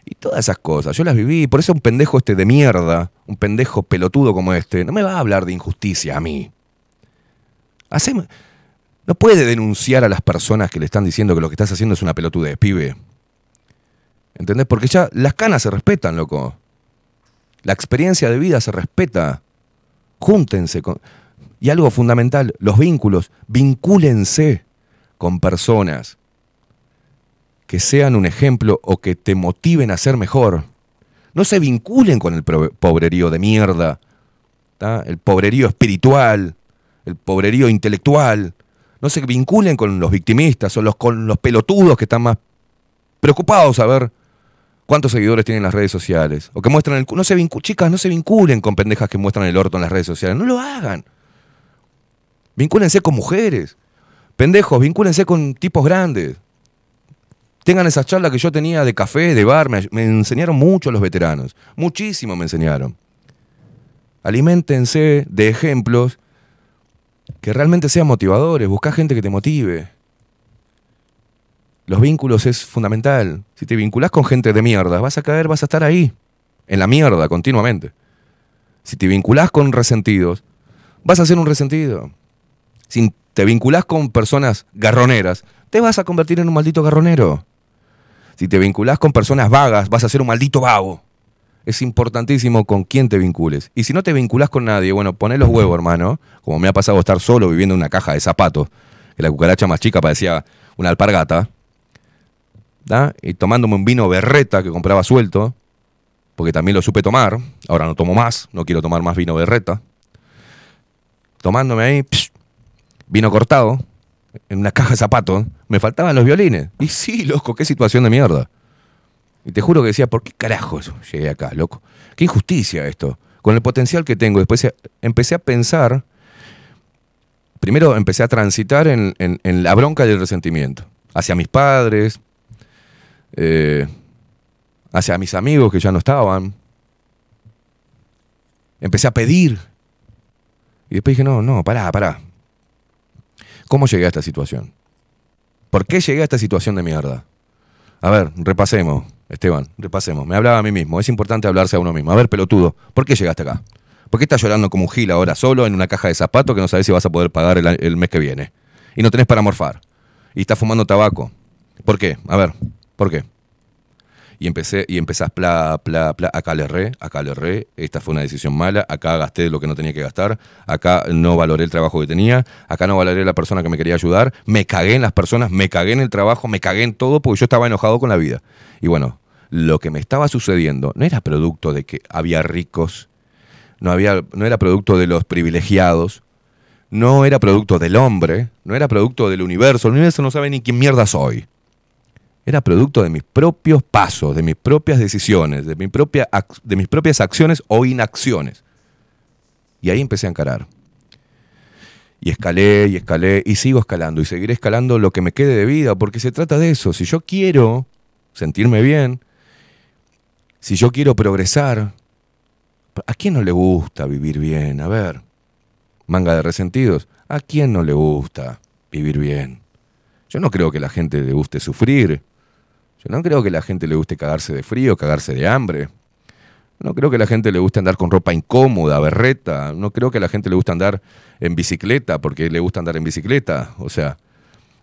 Y todas esas cosas, yo las viví, por eso un pendejo este de mierda, un pendejo pelotudo como este, no me va a hablar de injusticia a mí. Haceme- no puede denunciar a las personas que le están diciendo que lo que estás haciendo es una pelotudez, pibe. ¿Entendés? Porque ya las canas se respetan, loco. La experiencia de vida se respeta. Júntense con... Y algo fundamental, los vínculos. Vincúlense con personas que sean un ejemplo o que te motiven a ser mejor. No se vinculen con el pobrerío de mierda, ¿tá? el pobrerío espiritual, el pobrerío intelectual. No se vinculen con los victimistas o los, con los pelotudos que están más preocupados a ver cuántos seguidores tienen las redes sociales. O que muestran el... No se Chicas, no se vinculen con pendejas que muestran el orto en las redes sociales. No lo hagan. Vincúlense con mujeres. Pendejos, vincúlense con tipos grandes. Tengan esa charla que yo tenía de café, de bar. Me, me enseñaron mucho los veteranos. Muchísimo me enseñaron. Aliméntense de ejemplos que realmente sean motivadores. Busca gente que te motive. Los vínculos es fundamental. Si te vinculás con gente de mierda, vas a caer, vas a estar ahí, en la mierda continuamente. Si te vinculás con resentidos, vas a ser un resentido. Si te vinculás con personas garroneras, te vas a convertir en un maldito garronero. Si te vinculás con personas vagas, vas a ser un maldito vago. Es importantísimo con quién te vincules. Y si no te vinculás con nadie, bueno, poné los huevos, hermano. Como me ha pasado estar solo viviendo en una caja de zapatos que la cucaracha más chica parecía una alpargata, y tomándome un vino berreta que compraba suelto, porque también lo supe tomar, ahora no tomo más, no quiero tomar más vino berreta, tomándome ahí, vino cortado, en una *laughs* caja de zapatos, me faltaban los violines. Y sí, loco, qué situación de mierda. Y te juro que decía, ¿por qué carajos llegué acá, loco? Qué injusticia esto. Con el potencial que tengo, después empecé a pensar, primero empecé a transitar en, en- en la bronca y el resentimiento. Hacia mis padres, eh, hacia mis amigos que ya no estaban. Empecé a pedir. Y después dije, no, no, pará, pará. ¿Cómo llegué a esta situación? ¿Por qué llegué a esta situación de mierda? A ver, repasemos, Esteban, repasemos. Me hablaba a mí mismo. Es importante hablarse a uno mismo. A ver, pelotudo, ¿por qué llegaste acá? ¿Por qué estás llorando como un gil ahora solo en una caja de zapatos que no sabes si vas a poder pagar el, el mes que viene? Y no tenés para morfar. Y estás fumando tabaco. ¿Por qué? A ver, ¿por qué? Y empecé, y empezás, pla, pla, pla, acá le erré, acá le erré, esta fue una decisión mala, acá gasté lo que no tenía que gastar, acá no valoré el trabajo que tenía, acá no valoré la persona que me quería ayudar, me cagué en las personas, me cagué en el trabajo, me cagué en todo porque yo estaba enojado con la vida. Y bueno, lo que me estaba sucediendo no era producto de que había ricos, no, había, no era producto de los privilegiados, no era producto del hombre, no era producto del universo, el universo no sabe ni quién mierda soy era producto de mis propios pasos, de mis propias decisiones, de, de mis propias acciones o inacciones. Y ahí empecé a encarar. Y escalé y escalé y sigo escalando y seguiré escalando lo que me quede de vida, porque se trata de eso. Si yo quiero sentirme bien, si yo quiero progresar, ¿a quién no le gusta vivir bien? A ver, manga de resentidos, ¿a quién no le gusta vivir bien? Yo no creo que la gente le guste sufrir. No creo que la gente le guste cagarse de frío, cagarse de hambre. No creo que la gente le guste andar con ropa incómoda, berreta. No creo que la gente le guste andar en bicicleta porque le gusta andar en bicicleta. O sea,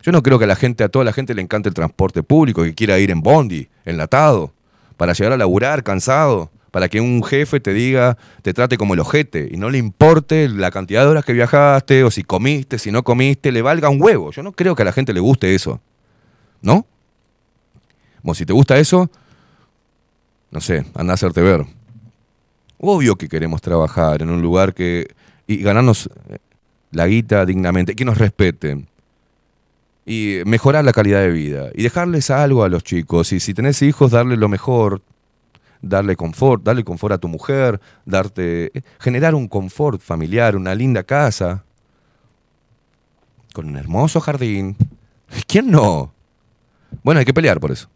yo no creo que a la gente, a toda la gente le encante el transporte público, que quiera ir en bondi, enlatado, para llegar a laburar cansado, para que un jefe te diga, te trate como el ojete y no le importe la cantidad de horas que viajaste o si comiste, si no comiste, le valga un huevo. Yo no creo que a la gente le guste eso. ¿No? Bueno, si te gusta eso, no sé, anda a hacerte ver. Obvio que queremos trabajar en un lugar que. y ganarnos eh, la guita dignamente, que nos respeten. Y mejorar la calidad de vida. Y dejarles algo a los chicos. Y si tenés hijos, darles lo mejor. Darle confort, darle confort a tu mujer, darte. eh, generar un confort familiar, una linda casa. Con un hermoso jardín. ¿Quién no? Bueno, hay que pelear por eso.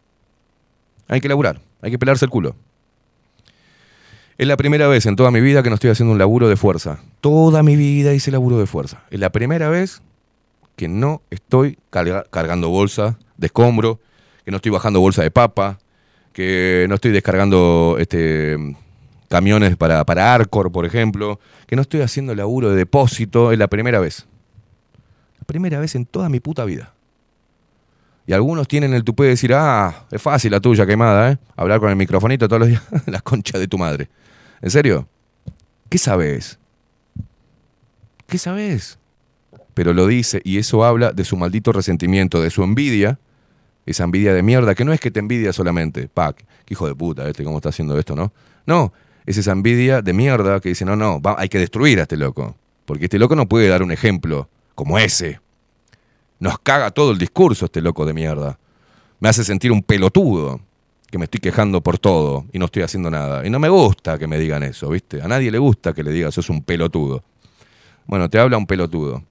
Hay que laburar, hay que pelarse el culo. Es la primera vez en toda mi vida que no estoy haciendo un laburo de fuerza. Toda mi vida hice laburo de fuerza. Es la primera vez que no estoy carga- cargando bolsa de escombro, que no estoy bajando bolsa de papa, que no estoy descargando este, camiones para, para Arcor, por ejemplo, que no estoy haciendo laburo de depósito. Es la primera vez. La primera vez en toda mi puta vida. Algunos tienen el tupé de decir, ah, es fácil la tuya quemada, ¿eh? Hablar con el microfonito todos los días, *laughs* la concha de tu madre. ¿En serio? ¿Qué sabes? ¿Qué sabes? Pero lo dice y eso habla de su maldito resentimiento, de su envidia, esa envidia de mierda, que no es que te envidia solamente, pa, qué hijo de puta este, cómo está haciendo esto, ¿no? No, es esa envidia de mierda que dice, no, no, hay que destruir a este loco, porque este loco no puede dar un ejemplo como ese. Nos caga todo el discurso este loco de mierda. Me hace sentir un pelotudo, que me estoy quejando por todo y no estoy haciendo nada. Y no me gusta que me digan eso, ¿viste? A nadie le gusta que le digas, sos un pelotudo. Bueno, te habla un pelotudo.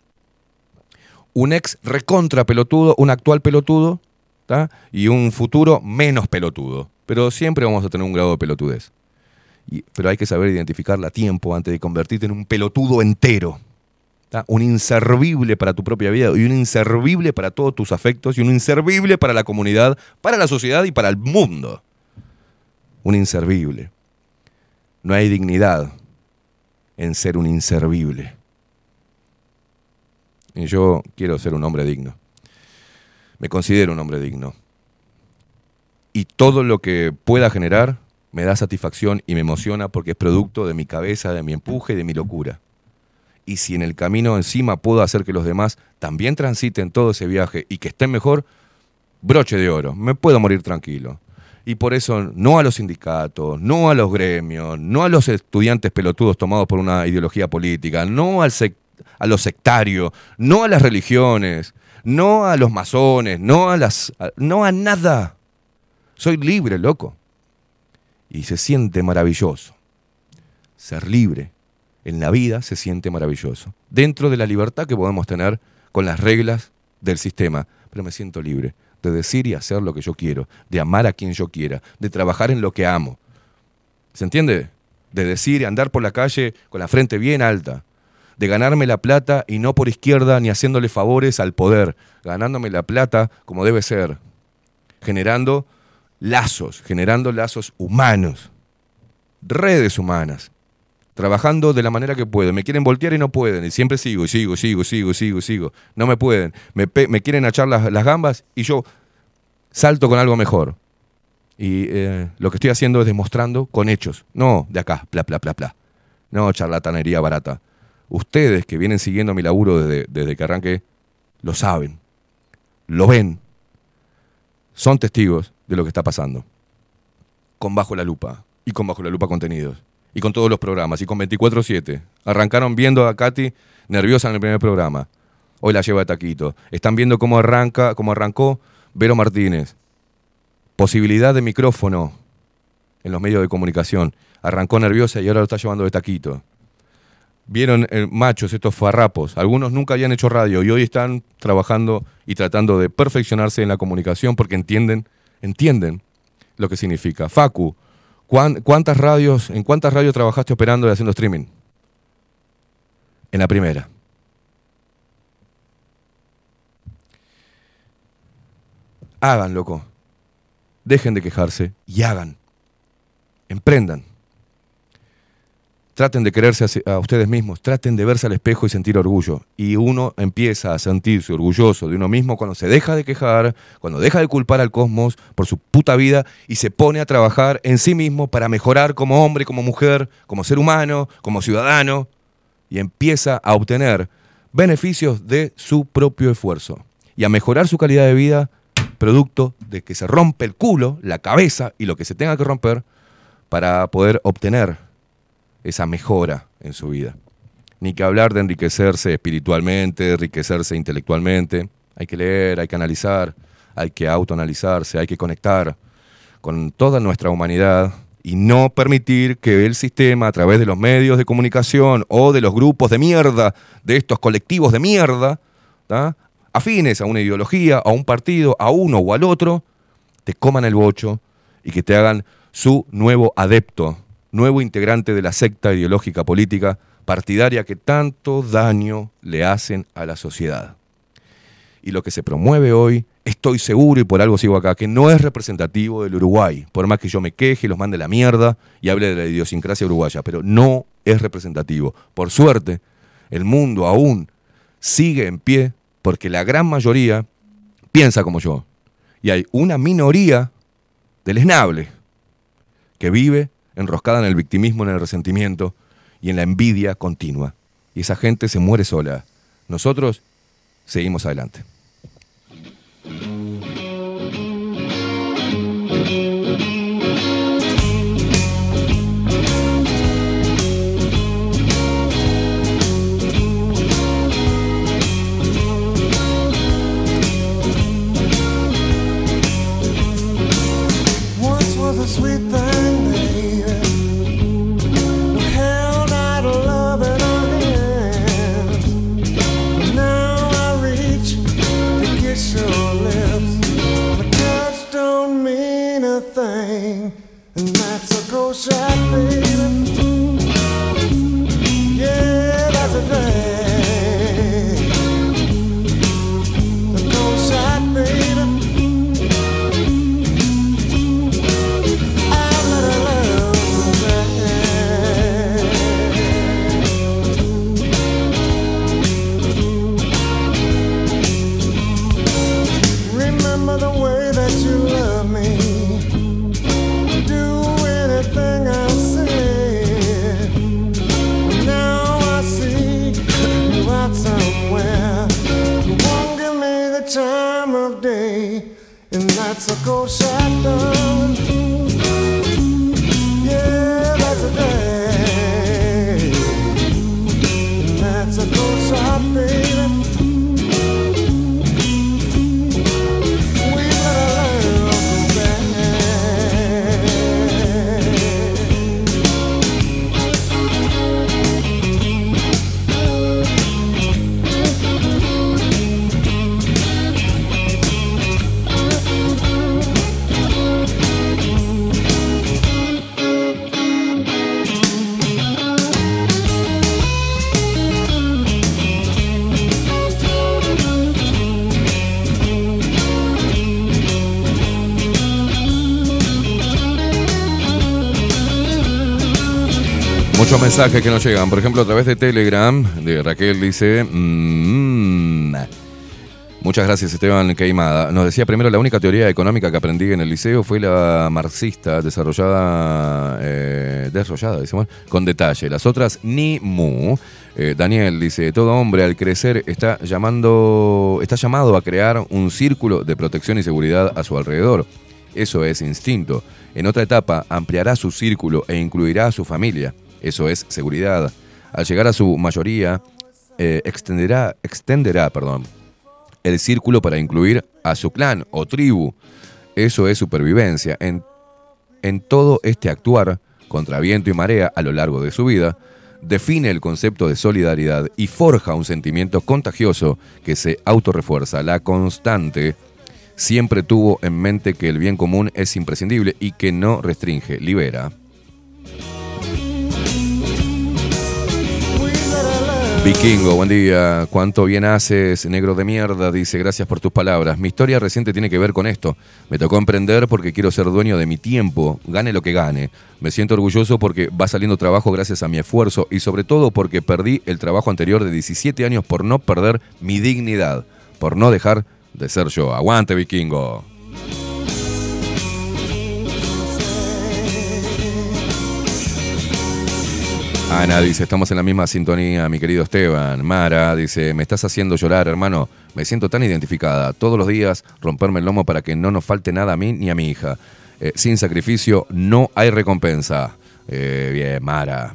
Un ex recontra pelotudo, un actual pelotudo, ¿tá? Y un futuro menos pelotudo. Pero siempre vamos a tener un grado de pelotudez. Pero hay que saber identificarla tiempo antes de convertirte en un pelotudo entero. Un inservible para tu propia vida y un inservible para todos tus afectos y un inservible para la comunidad, para la sociedad y para el mundo. Un inservible. No hay dignidad en ser un inservible. Y yo quiero ser un hombre digno. Me considero un hombre digno. Y todo lo que pueda generar me da satisfacción y me emociona porque es producto de mi cabeza, de mi empuje y de mi locura. Y si en el camino encima puedo hacer que los demás también transiten todo ese viaje y que estén mejor, broche de oro, me puedo morir tranquilo. Y por eso no a los sindicatos, no a los gremios, no a los estudiantes pelotudos tomados por una ideología política, no al a los sectarios, no a las religiones, no a los masones, no a las no a nada. Soy libre, loco. Y se siente maravilloso. Ser libre en la vida se siente maravilloso. Dentro de la libertad que podemos tener con las reglas del sistema. Pero me siento libre de decir y hacer lo que yo quiero, de amar a quien yo quiera, de trabajar en lo que amo. ¿Se entiende? De decir y andar por la calle con la frente bien alta. De ganarme la plata y no por izquierda ni haciéndole favores al poder. Ganándome la plata como debe ser. Generando lazos, generando lazos humanos. Redes humanas trabajando de la manera que puedo. Me quieren voltear y no pueden. Y siempre sigo, sigo, sigo, sigo, sigo, sigo. No me pueden. Me, quieren echar las, las gambas y yo salto con algo mejor. Y eh, lo que estoy haciendo es demostrando con hechos. No de acá, bla, bla, bla, bla. No charlatanería barata. Ustedes que vienen siguiendo mi laburo desde, desde que arranqué, lo saben. Lo ven. Son testigos de lo que está pasando. Con Bajo la Lupa. Y con Bajo la Lupa Contenidos y con todos los programas, y con 24-7. Arrancaron viendo a Katy nerviosa en el primer programa. Hoy la lleva de taquito. Están viendo cómo arranca, cómo arrancó Vero Martínez. Posibilidad de micrófono en los medios de comunicación. Arrancó nerviosa y ahora lo está llevando de taquito. Vieron eh, machos, estos farrapos. Algunos nunca habían hecho radio y hoy están trabajando y tratando de perfeccionarse en la comunicación porque entienden, entienden lo que significa. Facu, ¿Cuán- ¿Cuántas radios, en cuántas radios trabajaste operando y haciendo streaming? En la primera. Hagan, loco. Dejen de quejarse y hagan. Emprendan. Traten de quererse a ustedes mismos, traten de verse al espejo y sentir orgullo. Y uno empieza a sentirse orgulloso de uno mismo cuando se deja de quejar, cuando deja de culpar al cosmos por su puta vida y se pone a trabajar en sí mismo para mejorar como hombre, como mujer, como ser humano, como ciudadano, y empieza a obtener beneficios de su propio esfuerzo y a mejorar su calidad de vida producto de que se rompe el culo, la cabeza y lo que se tenga que romper para poder obtener esa mejora en su vida. Ni que hablar de enriquecerse espiritualmente, enriquecerse intelectualmente. Hay que leer, hay que analizar, hay que autoanalizarse, hay que conectar con toda nuestra humanidad y no permitir que el sistema, a través de los medios de comunicación o de los grupos de mierda, de estos colectivos de mierda, ¿tá? afines a una ideología, a un partido, a uno o al otro, te coman el bocho y que te hagan su nuevo adepto, nuevo integrante de la secta ideológica política partidaria que tanto daño le hacen a la sociedad. Y lo que se promueve hoy, estoy seguro y por algo sigo acá, que no es representativo del Uruguay, por más que yo me queje, los mande la mierda y hable de la idiosincrasia uruguaya, pero no es representativo. Por suerte, el mundo aún sigue en pie porque la gran mayoría piensa como yo. Y hay una minoría deleznable que vive enroscada en el victimismo, en el resentimiento y en la envidia continua. Y esa gente se muere sola. Nosotros seguimos adelante. time of day, and that's a cold shotgun. Mensajes que nos llegan. Por ejemplo, a través de Telegram, de Raquel dice. mm, muchas gracias, Esteban Queimada. Nos decía primero: la única teoría económica que aprendí en el liceo fue la marxista, desarrollada. eh, desarrollada, decimos, con detalle. Las otras, ni mu. Eh, Daniel dice: todo hombre al crecer está, llamando, está llamado a crear un círculo de protección y seguridad a su alrededor. Eso es instinto. En otra etapa ampliará su círculo e incluirá a su familia. Eso es seguridad. Al llegar a su mayoría, eh, extenderá, extenderá perdón, el círculo para incluir a su clan o tribu. Eso es supervivencia. En, en todo este actuar, contra viento y marea a lo largo de su vida, define el concepto de solidaridad y forja un sentimiento contagioso que se autorrefuerza. La constante siempre tuvo en mente que el bien común es imprescindible y que no restringe, libera. Vikingo, buen día. ¿Cuánto bien haces, negro de mierda? Dice, gracias por tus palabras. Mi historia reciente tiene que ver con esto. Me tocó emprender porque quiero ser dueño de mi tiempo, gane lo que gane. Me siento orgulloso porque va saliendo trabajo gracias a mi esfuerzo y sobre todo porque perdí el trabajo anterior de 17 años por no perder mi dignidad, por no dejar de ser yo. Aguante, vikingo. Ana dice, estamos en la misma sintonía, mi querido Esteban. Mara dice, me estás haciendo llorar, hermano. Me siento tan identificada. Todos los días romperme el lomo para que no nos falte nada a mí ni a mi hija. Eh, sin sacrificio no hay recompensa. Eh, bien, Mara.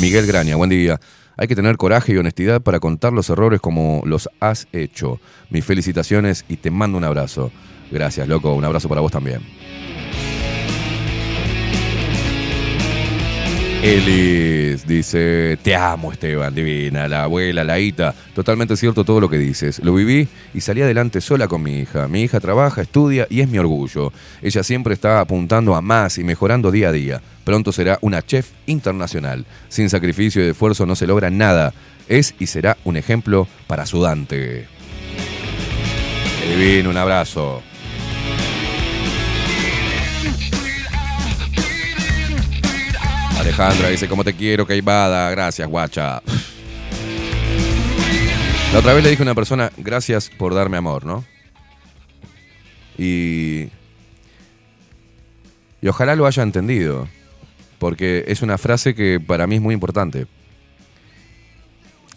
Miguel Graña, buen día. Hay que tener coraje y honestidad para contar los errores como los has hecho. Mis felicitaciones y te mando un abrazo. Gracias, loco. Un abrazo para vos también. Elis dice, te amo Esteban, divina, la abuela, la Ita. Totalmente cierto todo lo que dices. Lo viví y salí adelante sola con mi hija. Mi hija trabaja, estudia y es mi orgullo. Ella siempre está apuntando a más y mejorando día a día. Pronto será una chef internacional. Sin sacrificio y esfuerzo no se logra nada. Es y será un ejemplo para su Dante. Divino, un abrazo. Alejandra dice, ¿cómo te quiero, Caibada? Gracias, guacha. La otra vez le dije a una persona, gracias por darme amor, ¿no? Y. Y ojalá lo haya entendido. Porque es una frase que para mí es muy importante.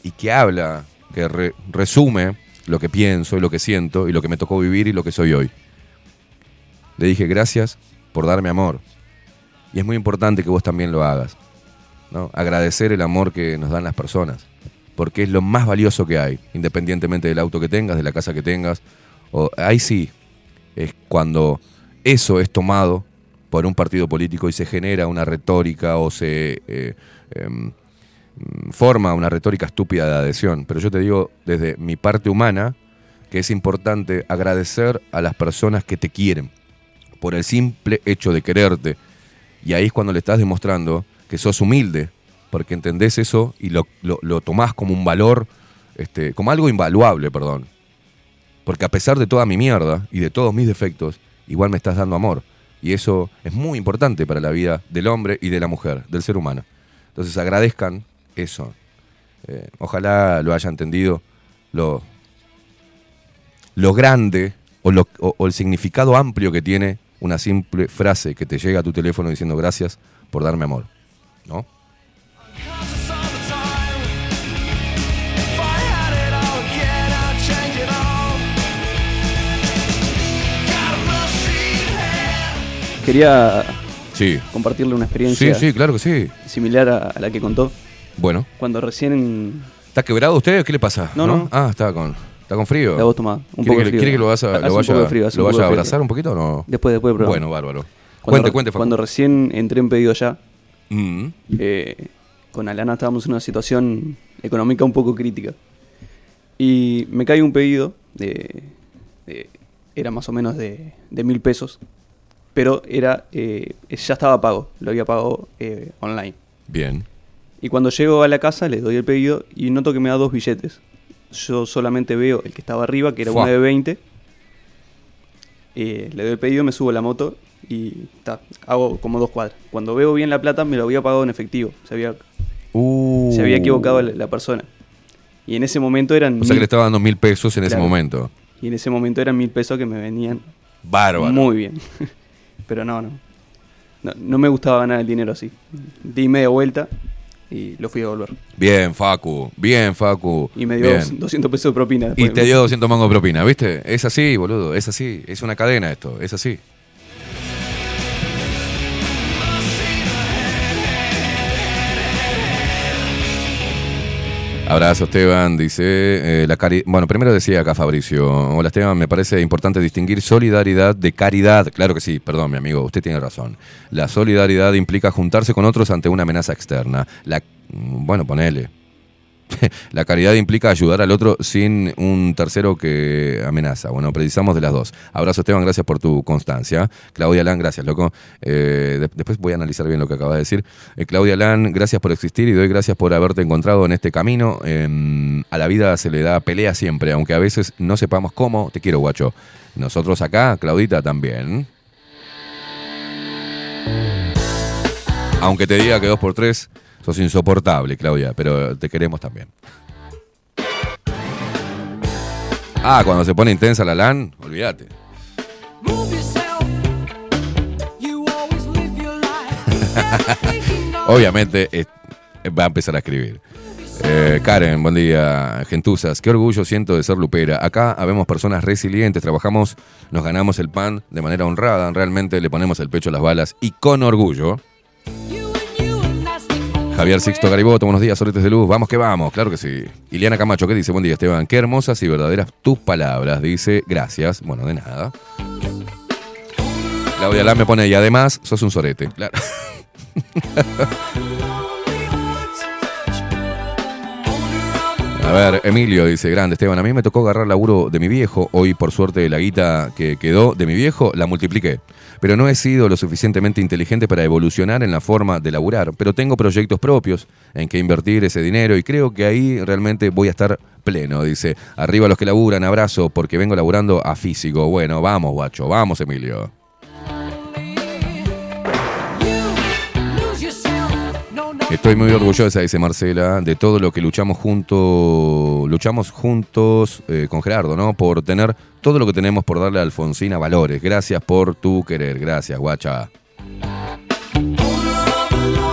Y que habla, que re- resume lo que pienso y lo que siento y lo que me tocó vivir y lo que soy hoy. Le dije, gracias por darme amor. Y es muy importante que vos también lo hagas. ¿no? Agradecer el amor que nos dan las personas. Porque es lo más valioso que hay, independientemente del auto que tengas, de la casa que tengas. O, ahí sí, es cuando eso es tomado por un partido político y se genera una retórica o se eh, em, forma una retórica estúpida de adhesión. Pero yo te digo desde mi parte humana que es importante agradecer a las personas que te quieren por el simple hecho de quererte. Y ahí es cuando le estás demostrando que sos humilde, porque entendés eso y lo, lo, lo tomás como un valor, este, como algo invaluable, perdón. Porque a pesar de toda mi mierda y de todos mis defectos, igual me estás dando amor. Y eso es muy importante para la vida del hombre y de la mujer, del ser humano. Entonces agradezcan eso. Eh, ojalá lo haya entendido lo, lo grande o, lo- o- o el significado amplio que tiene una simple frase que te llega a tu teléfono diciendo gracias por darme amor. ¿No? Quería Sí. compartirle una experiencia Sí, sí, claro que sí. similar a, a la que contó. Bueno. Cuando recién ¿Está quebrado usted? ¿Qué le pasa? No, no. Ah, está con, está con frío. La voz tomada, un ¿Quiere poco que, frío. quiere que lo, vas a- lo vaya, frío, lo vaya a abrazar un poquito o no? Después, después del programa. Bueno, bárbaro. Cuando, cuente, cuente. Cuando recién entré en pedido ya, Mm. eh, con Alana estábamos en una situación económica un poco crítica. Y me cae un pedido de, de- era más o menos de, de mil pesos, pero era eh, ya estaba pago, lo había pagado eh, online. Bien. Y cuando llego a la casa le doy el pedido y noto que me da dos billetes. Yo solamente veo el que estaba arriba, que era Fua. uno de 20. Eh, le doy el pedido, me subo a la moto y ta, hago como dos cuadras. Cuando veo bien la plata, me lo había pagado en efectivo. Se había, Uh. se había equivocado la, la persona. Y en ese momento eran. O sea que mil- le estaba dando mil pesos en ese momento. Y en ese momento eran mil pesos que me venían Bárbaro. muy bien. *laughs* Pero no, no, no. No me gustaba ganar el dinero así. Di media vuelta y lo fui a devolver. Bien, Facu. Bien, Facu. Y me dio Bien. 200 pesos de propina. Y te dio 200 mangos de propina, ¿viste? Es así, boludo, es así. Es una cadena esto, es así. Abrazo Esteban, dice, eh, la cari- bueno, primero decía acá Fabricio, hola Esteban, me parece importante distinguir solidaridad de caridad, claro que sí, perdón mi amigo, usted tiene razón. La solidaridad implica juntarse con otros ante una amenaza externa. La, mm, bueno, ponele. *laughs* La caridad implica ayudar al otro sin un tercero que amenaza. Bueno, precisamos de las dos. Abrazo Esteban, gracias por tu constancia. Claudia Lan, gracias, loco. Eh, de- después voy a analizar bien lo que acabas de decir. Eh, Claudia Lan, gracias por existir y doy gracias por haberte encontrado en este camino. Eh, a la vida se le da pelea siempre, aunque a veces no sepamos cómo. Te quiero, guacho. Nosotros acá, Claudita también. Aunque te diga que dos por tres sos insoportable, Claudia, pero te queremos también. Ah, cuando se pone intensa la LAN, olvídate. *laughs* Obviamente va a empezar a escribir. Eh, Karen, buen día. Gentuzas, qué orgullo siento de ser lupera. Acá habemos personas resilientes, trabajamos, nos ganamos el pan de manera honrada, realmente le ponemos el pecho a las balas y con orgullo. Javier Sixto Gariboto, buenos días, soletes de luz. Vamos que vamos, claro que sí. Iliana Camacho, ¿qué dice? Buen día, Esteban. Qué hermosas y verdaderas tus palabras. Dice, gracias. Bueno, de nada. Claudia Lam me pone, y además, sos un sorete. Claro. *laughs* A ver, Emilio dice, grande Esteban, a mí me tocó agarrar laburo de mi viejo, hoy por suerte la guita que quedó de mi viejo la multipliqué, pero no he sido lo suficientemente inteligente para evolucionar en la forma de laburar, pero tengo proyectos propios en que invertir ese dinero y creo que ahí realmente voy a estar pleno, dice, arriba los que laburan, abrazo, porque vengo laburando a físico, bueno, vamos guacho, vamos Emilio. Estoy muy orgullosa, dice Marcela, de todo lo que luchamos juntos, luchamos juntos eh, con Gerardo, ¿no? Por tener todo lo que tenemos por darle a Alfonsina valores. Gracias por tu querer. Gracias, guacha.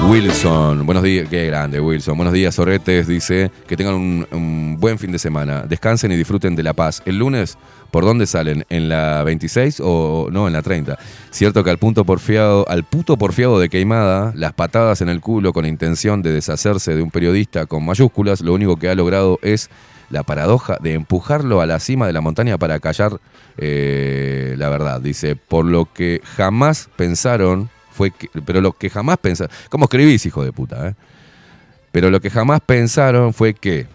Wilson, buenos días, qué grande Wilson. Buenos días, Sorretes, dice que tengan un, buen fin de semana. Descansen y disfruten de la paz. El lunes, ¿por dónde salen? ¿En la 26 o no, en la 30? Cierto que al punto porfiado, al puto porfiado de Queimada, las patadas en el culo con intención de deshacerse de un periodista con mayúsculas, lo único que ha logrado es la paradoja de empujarlo a la cima de la montaña para callar eh, la verdad. Dice, por lo que jamás pensaron fue pero lo que jamás pensaron, ¿cómo escribís, hijo de puta? eh? Pero lo que jamás pensaron fue que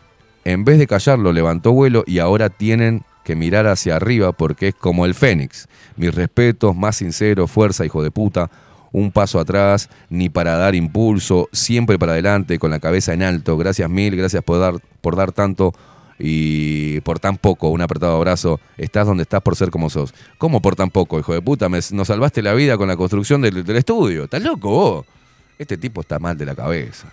en vez de callarlo levantó vuelo y ahora tienen que mirar hacia arriba porque es como el Fénix. Mis respetos, más sincero, fuerza, hijo de puta. Un paso atrás, ni para dar impulso, siempre para adelante, con la cabeza en alto. Gracias mil, gracias por dar, por dar tanto y por tan poco. Un apretado abrazo. Estás donde estás por ser como sos. ¿Cómo por tan poco, hijo de puta? Me- nos salvaste la vida con la construcción del, estudio. ¿Estás loco vos? Este tipo está mal de la cabeza.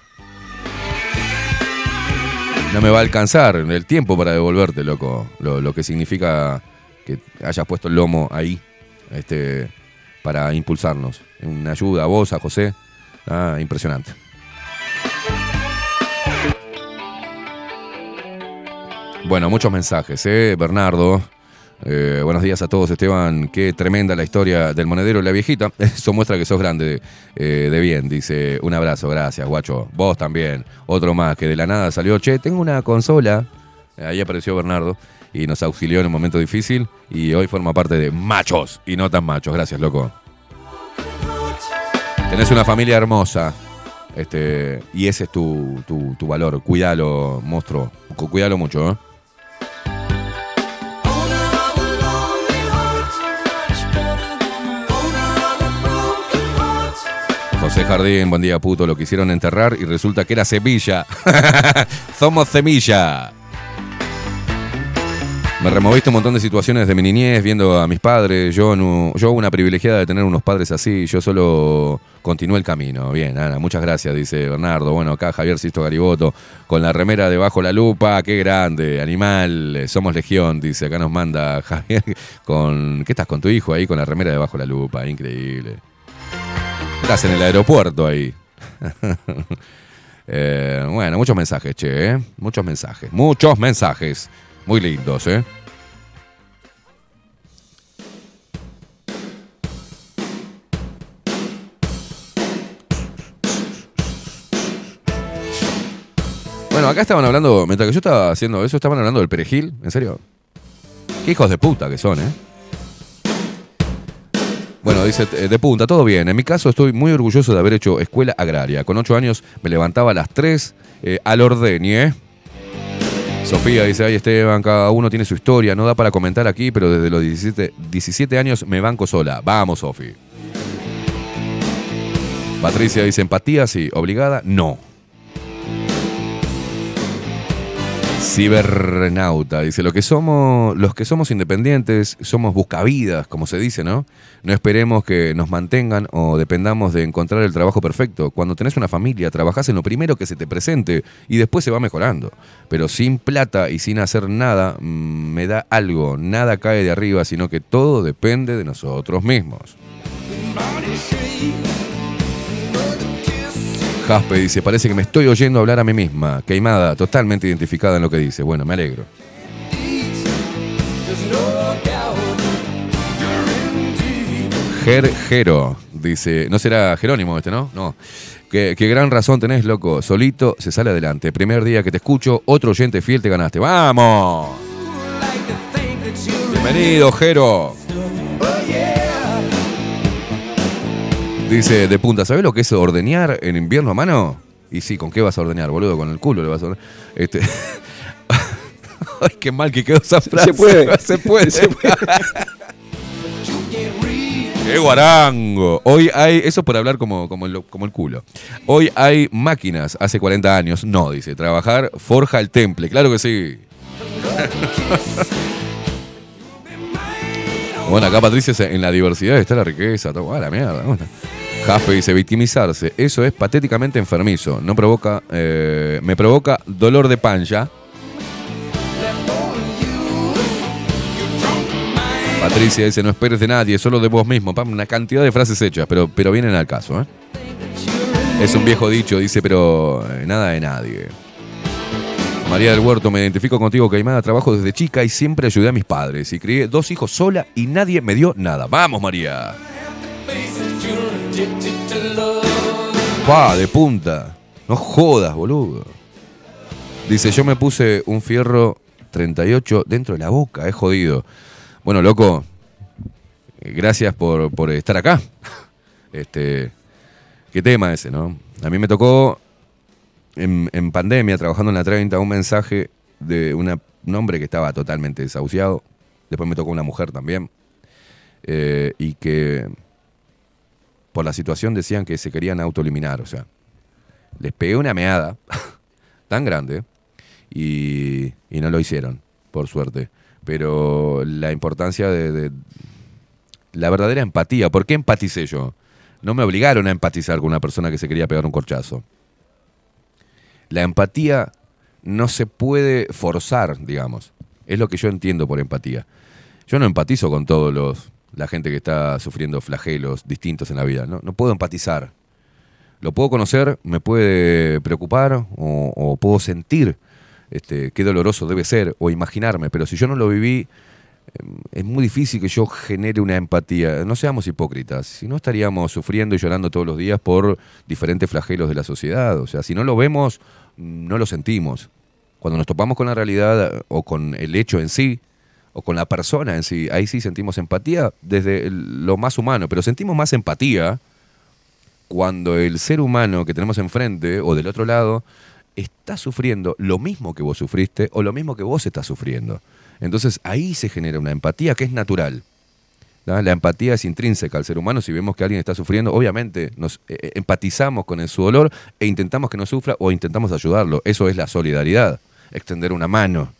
No me va a alcanzar el tiempo para devolverte, loco. Lo, lo que significa que hayas puesto el lomo ahí este, para impulsarnos. Una ayuda a vos, a José. Ah, impresionante. Bueno, muchos mensajes, ¿eh? Bernardo. eh, buenos días a todos, Esteban. Qué tremenda la historia del monedero y la viejita. *laughs* Eso muestra que sos grande eh, de bien. Dice, un abrazo, gracias, guacho. Vos también. Otro más que de la nada salió, che, tengo una consola. Ahí apareció Bernardo y nos auxilió en un momento difícil. Y hoy forma parte de machos y no tan machos. Gracias, loco. Tenés una familia hermosa. Este, y ese es tu, tu, tu valor. Cuídalo, monstruo. Cu- Cuídalo mucho, ¿eh? José Jardín, buen día, puto. Lo quisieron enterrar y resulta que era semilla. *laughs* Somos semilla. Me removiste un montón de situaciones de mi niñez viendo a mis padres. Yo, no- yo una privilegiada de tener unos padres así. Yo solo continué el camino. Bien, Ana, muchas gracias, dice Bernardo. Bueno, acá Javier Sisto Gariboto con la remera debajo la lupa. Qué grande, animal. Somos legión, dice. Acá nos manda Javier con. ¿Qué estás con tu hijo ahí con la remera debajo la lupa? Increíble. Estás en el aeropuerto ahí. *laughs* Eh, bueno, muchos mensajes, che, ¿eh? Muchos mensajes. Muchos mensajes. Muy lindos, ¿eh? Bueno, acá estaban hablando, mientras que yo estaba haciendo eso, estaban hablando del perejil. ¿En serio? Qué hijos de puta que son, ¿eh? Bueno, dice, eh, de punta, todo bien. En mi caso estoy muy orgulloso de haber hecho escuela agraria. Con ocho años me levantaba a las 3 eh, al ordeñe. Sofía dice, ay Esteban, cada uno tiene su historia, no da para comentar aquí, pero desde los 17, 17 años me banco sola. Vamos, Sofi. Patricia dice, empatía, sí. Obligada, no. Cibernauta dice, lo que somos, los que somos independientes somos buscavidas, como se dice, ¿no? No esperemos que nos mantengan o dependamos de encontrar el trabajo perfecto. Cuando tenés una familia, trabajás en lo primero que se te presente y después se va mejorando. Pero sin plata y sin hacer nada, mm, me da algo, nada cae de arriba, sino que todo depende de nosotros mismos. Jaspe dice, parece que me estoy oyendo hablar a mí misma. Queimada, totalmente identificada en lo que dice. Bueno, me alegro. Gergero dice, no será Jerónimo este, ¿no? No. Qué, qué gran razón tenés, loco. Solito se sale adelante. Primer día que te escucho, otro oyente fiel te ganaste. ¡Vamos! Bienvenido, Jero. Dice de punta, ¿sabes lo que es ordeñar en invierno a mano? Y sí, ¿con qué vas a ordeñar, boludo? Con el culo le vas a ordeñar. Este... *laughs* Ay, qué mal que quedó esa frase. puede. *laughs* Se puede. Se puede. *laughs* ¡Qué guarango! Hoy hay, eso por hablar como, como, el, como el culo. Hoy hay máquinas, hace 40 años. No, dice, trabajar forja el temple. Claro que sí. Bueno, acá Patricia dice, en la diversidad está la riqueza. Todo, ah, la mierda. ¿cómo está? Jaspe dice, victimizarse. Eso es patéticamente enfermizo. No provoca, eh, me provoca dolor de pancha. Patricia dice, no esperes de nadie, solo de vos mismo. Una cantidad de frases hechas, pero, pero vienen al caso. ¿eh? Es un viejo dicho, dice, pero eh, nada de nadie. María del Huerto, me identifico contigo, Caimada. Trabajo desde chica y siempre ayudé a mis padres. Y crié dos hijos sola y nadie me dio nada. ¡Vamos, María! Pa, de punta. No jodas, boludo. Dice, yo me puse un fierro 38 dentro de la boca, es jodido. Bueno, loco, eh, gracias por, por estar acá. *laughs* Este, qué tema ese, ¿no? A mí me tocó en, pandemia, trabajando en la 30, un mensaje de un hombre que estaba totalmente desahuciado. Después me tocó una mujer también. eh, y que por la situación decían que se querían autoeliminar. O sea, les pegué una meada *laughs* tan grande y, y no lo hicieron, por suerte. Pero la importancia de, de- la verdadera empatía. ¿Por qué empaticé yo? No me obligaron a empatizar con una persona que se quería pegar un corchazo. La empatía no se puede forzar, digamos. Es lo que yo entiendo por empatía. Yo no empatizo con todos los la gente que está sufriendo flagelos distintos en la vida. No, no puedo empatizar. Lo puedo conocer, me puede preocupar o, o puedo sentir este, qué doloroso debe ser o imaginarme, pero si yo no lo viví, es muy difícil que yo genere una empatía. No seamos hipócritas, si no estaríamos sufriendo y llorando todos los días por diferentes flagelos de la sociedad. O sea, si no lo vemos, no lo sentimos. Cuando nos topamos con la realidad o con el hecho en sí, o con la persona en sí, ahí sí sentimos empatía desde lo más humano, pero sentimos más empatía cuando el ser humano que tenemos enfrente o del otro lado está sufriendo lo mismo que vos sufriste o lo mismo que vos estás sufriendo. Entonces ahí se genera una empatía que es natural. La empatía es intrínseca al ser humano. Si vemos que alguien está sufriendo, obviamente nos eh, eh, empatizamos con su dolor e intentamos que no sufra o intentamos ayudarlo. Eso es la solidaridad, extender una mano.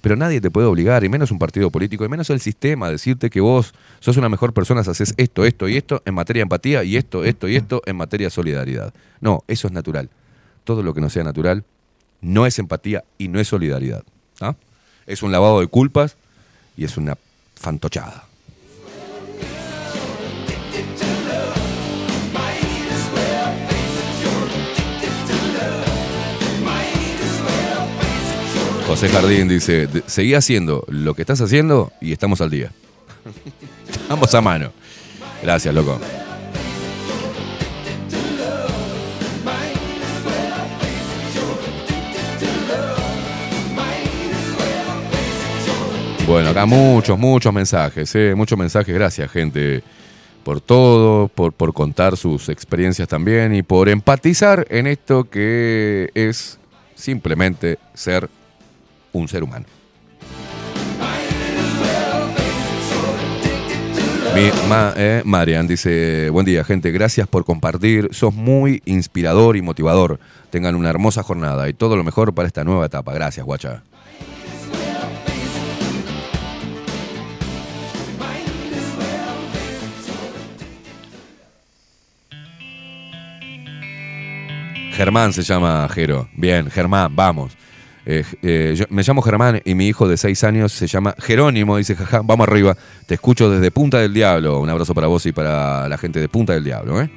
Pero nadie te puede obligar, y menos un partido político, y menos el sistema, a decirte que vos sos una mejor persona si haces esto, esto y esto en materia de empatía, y esto, esto y esto en materia de solidaridad. No, eso es natural. Todo lo que no sea natural no es empatía y no es solidaridad. ¿ah? Es un lavado de culpas y es una fantochada. José Jardín dice, "De- seguí haciendo lo que estás haciendo y estamos al día. *laughs* estamos a mano. Gracias, loco. Bueno, acá muchos, muchos mensajes, ¿eh? muchos mensajes. Gracias, gente, por todo, por, por contar sus experiencias también y por empatizar en esto que es simplemente ser un ser humano. Mi, ma- eh, Marian dice, buen día gente, gracias por compartir, sos muy inspirador y motivador. Tengan una hermosa jornada y todo lo mejor para esta nueva etapa. Gracias, guacha. Germán se llama Jero. Bien, Germán, vamos. Eh, eh, yo- me llamo Germán y mi hijo de seis años se llama Jerónimo. Dice, jaja, vamos arriba. Te escucho desde Punta del Diablo. Un abrazo para vos y para la gente de Punta del Diablo. ¿eh?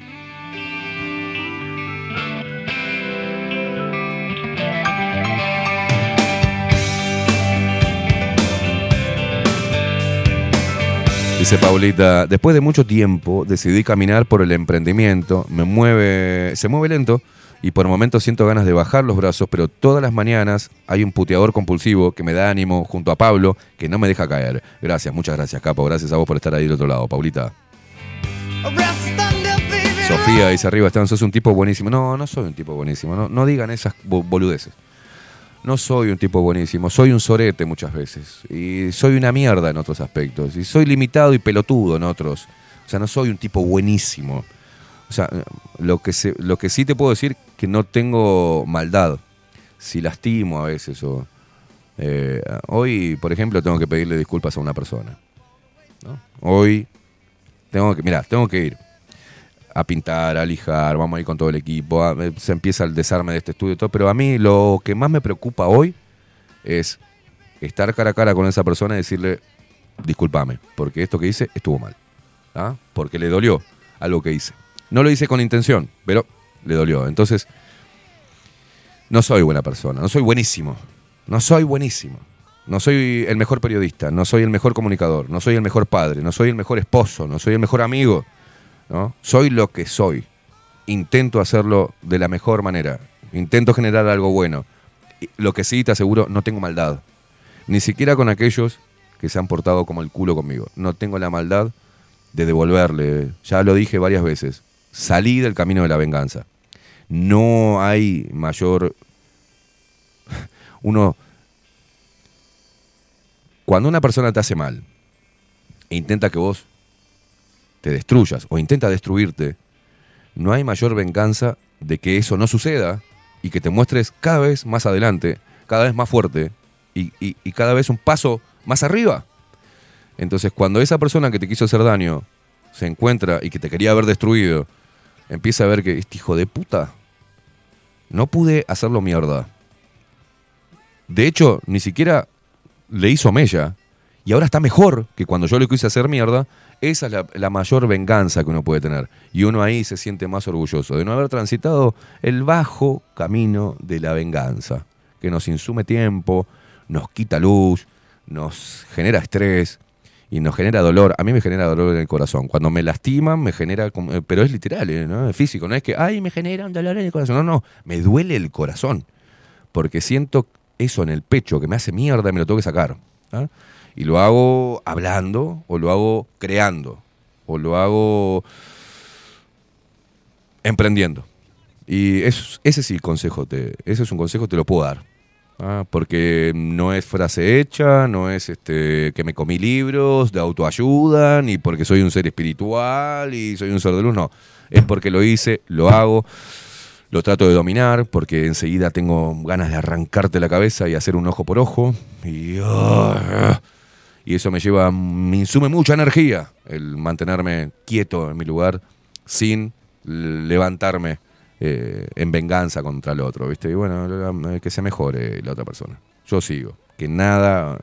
Dice Paulita, después de mucho tiempo decidí caminar por el emprendimiento, me mueve, se mueve lento y por momentos siento ganas de bajar los brazos, pero todas las mañanas hay un puteador compulsivo que me da ánimo junto a Pablo que no me deja caer. Gracias, muchas gracias, Capo, gracias a vos por estar ahí del otro lado, Paulita. Sofía dice arriba, Esteban, sos un tipo buenísimo. No, no soy un tipo buenísimo, no, no digan esas bo- boludeces. No soy un tipo buenísimo, soy un sorete muchas veces. Y soy una mierda en otros aspectos. Y soy limitado y pelotudo en otros. O sea, no soy un tipo buenísimo. O sea, lo que, se- lo que sí te puedo decir que no tengo maldad. Si lastimo a veces o... eh, hoy, por ejemplo, tengo que pedirle disculpas a una persona. Hoy tengo que, mira, tengo que ir a pintar, a lijar, vamos a ir con todo el equipo, eh, se empieza el desarme de este estudio y todo, pero a mí lo que más me preocupa hoy es estar cara a cara con esa persona y decirle, discúlpame, porque esto que hice estuvo mal, ¿ah? porque le dolió algo que hice. No lo hice con intención, pero le dolió. Entonces, no soy buena persona, no soy buenísimo, no soy buenísimo. No soy el mejor periodista, no soy el mejor comunicador, no soy el mejor padre, no soy el mejor esposo, no soy el mejor amigo. ¿no? Soy lo que soy. Intento hacerlo de la mejor manera. Intento generar algo bueno. Lo que sí te aseguro, no tengo maldad. Ni siquiera con aquellos que se han portado como el culo conmigo. No tengo la maldad de devolverle. Ya lo dije varias veces. Salí del camino de la venganza. No hay mayor... Uno... Cuando una persona te hace mal e intenta que vos te destruyas o intenta destruirte, no hay mayor venganza de que eso no suceda y que te muestres cada vez más adelante, cada vez más fuerte y, y- y cada vez un paso más arriba. Entonces, cuando esa persona que te quiso hacer daño se encuentra y que te quería haber destruido, empieza a ver que este hijo de puta no pude hacerlo mierda. De hecho, ni siquiera le hizo mella y ahora está mejor que cuando yo le quise hacer mierda. Esa es la, la mayor venganza que uno puede tener. Y uno ahí se siente más orgulloso de no haber transitado el bajo camino de la venganza, que nos insume tiempo, nos quita luz, nos genera estrés y nos genera dolor. A mí me genera dolor en el corazón. Cuando me lastiman, me genera. eh, Pero es literal, eh, ¿no? Es físico. No es que, ay, me genera un dolor en el corazón. No, no. Me duele el corazón. Porque siento eso en el pecho que me hace mierda y me lo tengo que sacar. ¿ah? Y lo hago hablando, o lo hago creando, o lo hago emprendiendo. Y es- ese sí el consejo, te, ese es un consejo, te lo puedo dar. ¿Ah? Porque no es frase hecha, no es este que me comí libros de autoayuda, ni porque soy un ser espiritual y soy un ser de luz, no. Es porque lo hice, lo hago. Lo trato de dominar porque enseguida tengo ganas de arrancarte la cabeza y hacer un ojo por ojo. Y, ah, y eso me lleva, me insume mucha energía el mantenerme quieto en mi lugar sin levantarme eh, en venganza contra el otro, ¿viste? Y bueno, eh, que se mejore la otra persona. Yo sigo. Que nada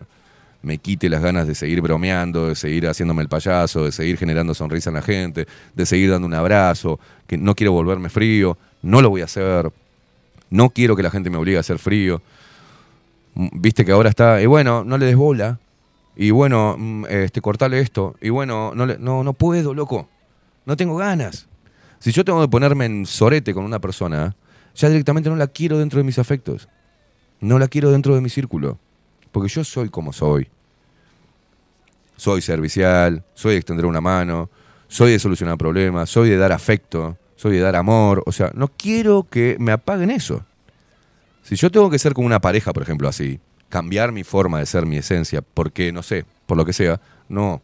me quite las ganas de seguir bromeando, de seguir haciéndome el payaso, de seguir generando sonrisa en la gente, de seguir dando un abrazo, que no quiero volverme frío, no lo voy a hacer, no quiero que la gente me obligue a hacer frío. Mm, Viste que ahora está, y bueno, no le des bola, y bueno, mm, este, cortale esto, y bueno, no, no, no puedo, loco, no tengo ganas. Si yo tengo que ponerme en sorete con una persona, ya directamente no la quiero dentro de mis afectos. No la quiero dentro de mi círculo. Porque yo soy como soy. Soy servicial, soy de extender una mano, soy de solucionar problemas, soy de dar afecto, soy de dar amor. O sea, no quiero que me apaguen eso. Si yo tengo que ser como una pareja, por ejemplo, así, cambiar mi forma de ser, mi esencia, porque, no sé, por lo que sea, no,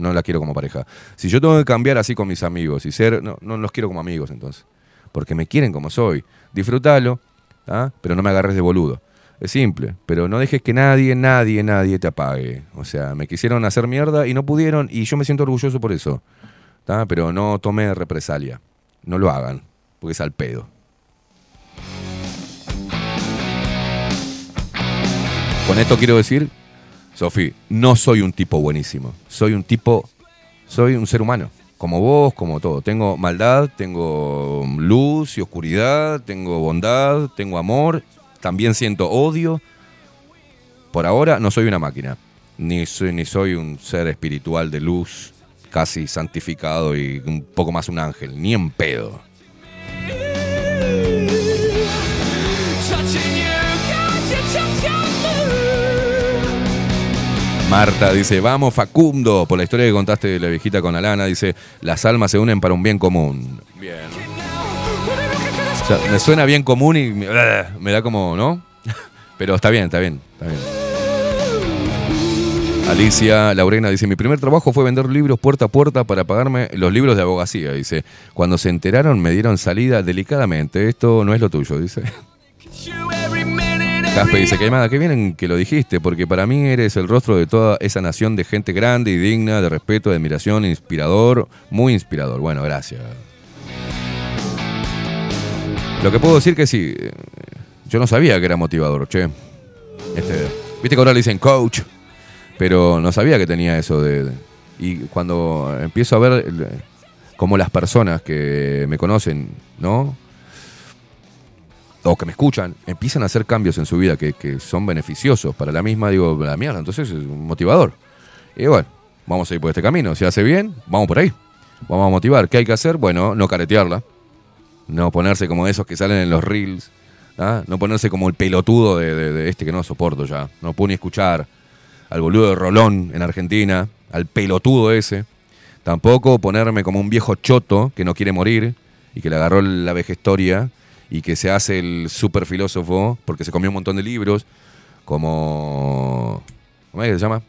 no la quiero como pareja. Si yo tengo que cambiar así con mis amigos y ser, no, no los quiero como amigos entonces, porque me quieren como soy. Disfrútalo, ¿ah? pero no me agarres de boludo. Es simple, pero no dejes que nadie, nadie, nadie te apague. O sea, me quisieron hacer mierda y no pudieron y yo me siento orgulloso por eso. ¿tá? Pero no tome represalia. No lo hagan, porque es al pedo. Con esto quiero decir, Sofi, no soy un tipo buenísimo. Soy un tipo, soy un ser humano. Como vos, como todo. Tengo maldad, tengo luz y oscuridad, tengo bondad, tengo amor, también siento odio. Por ahora no soy una máquina, ni soy, ni soy un ser espiritual de luz, casi santificado y un poco más un ángel, ni en pedo. Marta dice, vamos Facundo, por la historia que contaste de la viejita con Alana, dice, las almas se unen para un bien común. Bien. Me suena bien común y me, *laughs* me da como, ¿no? *laughs* Pero está bien, está bien, está bien. Alicia Laurena dice, mi primer trabajo fue vender libros puerta a puerta para pagarme los libros de abogacía. Dice, cuando se enteraron me dieron salida delicadamente. Esto no es lo tuyo, dice. Caspe dice, Caimada, qué bien que lo dijiste, porque para mí eres el rostro de toda esa nación de gente grande y digna, de respeto, de admiración, inspirador, muy inspirador. Bueno, gracias. Lo que puedo decir que sí, yo no sabía que era motivador, che. Este, Viste que ahora le dicen coach, pero no sabía que tenía eso de... de- y cuando empiezo a ver cómo las personas que me conocen, ¿no? O que me escuchan, empiezan a hacer cambios en su vida que, son beneficiosos para la misma, digo, la mierda, entonces es un motivador. Y bueno, vamos a ir por este camino. Si hace bien, vamos por ahí. Vamos a motivar. ¿Qué hay que hacer? Bueno, no caretearla. No ponerse como esos que salen en los reels. ¿ah? No ponerse como el pelotudo de, de- de este que no soporto ya. No puedo ni escuchar al boludo de Rolón en Argentina, al pelotudo ese. Tampoco ponerme como un viejo choto que no quiere morir y que le agarró la vejestoria y que se hace el super filósofo porque se comió un montón de libros, como... ¿Cómo es que se llama?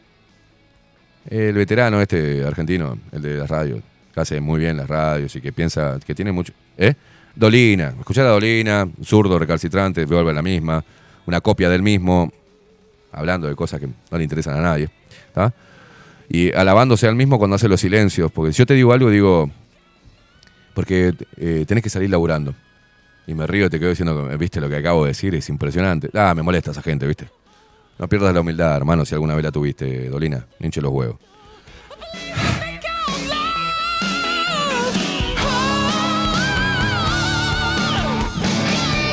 El veterano este argentino, el de las radios, que hace muy bien las radios y que piensa que tiene mucho... ¿Eh? Dolina, escuchar a Dolina, zurdo recalcitrante, vuelve a la misma, una copia del mismo, hablando de cosas que no le interesan a nadie. ¿tá? Y alabándose al mismo cuando hace los silencios, porque si yo te digo algo, digo, porque eh, tenés que salir laburando. Y me río, te quedo diciendo, viste lo que acabo de decir, es impresionante. Ah, me molesta esa gente, viste. No pierdas la humildad, hermano, si alguna vez la tuviste, Dolina. hinche los huevos.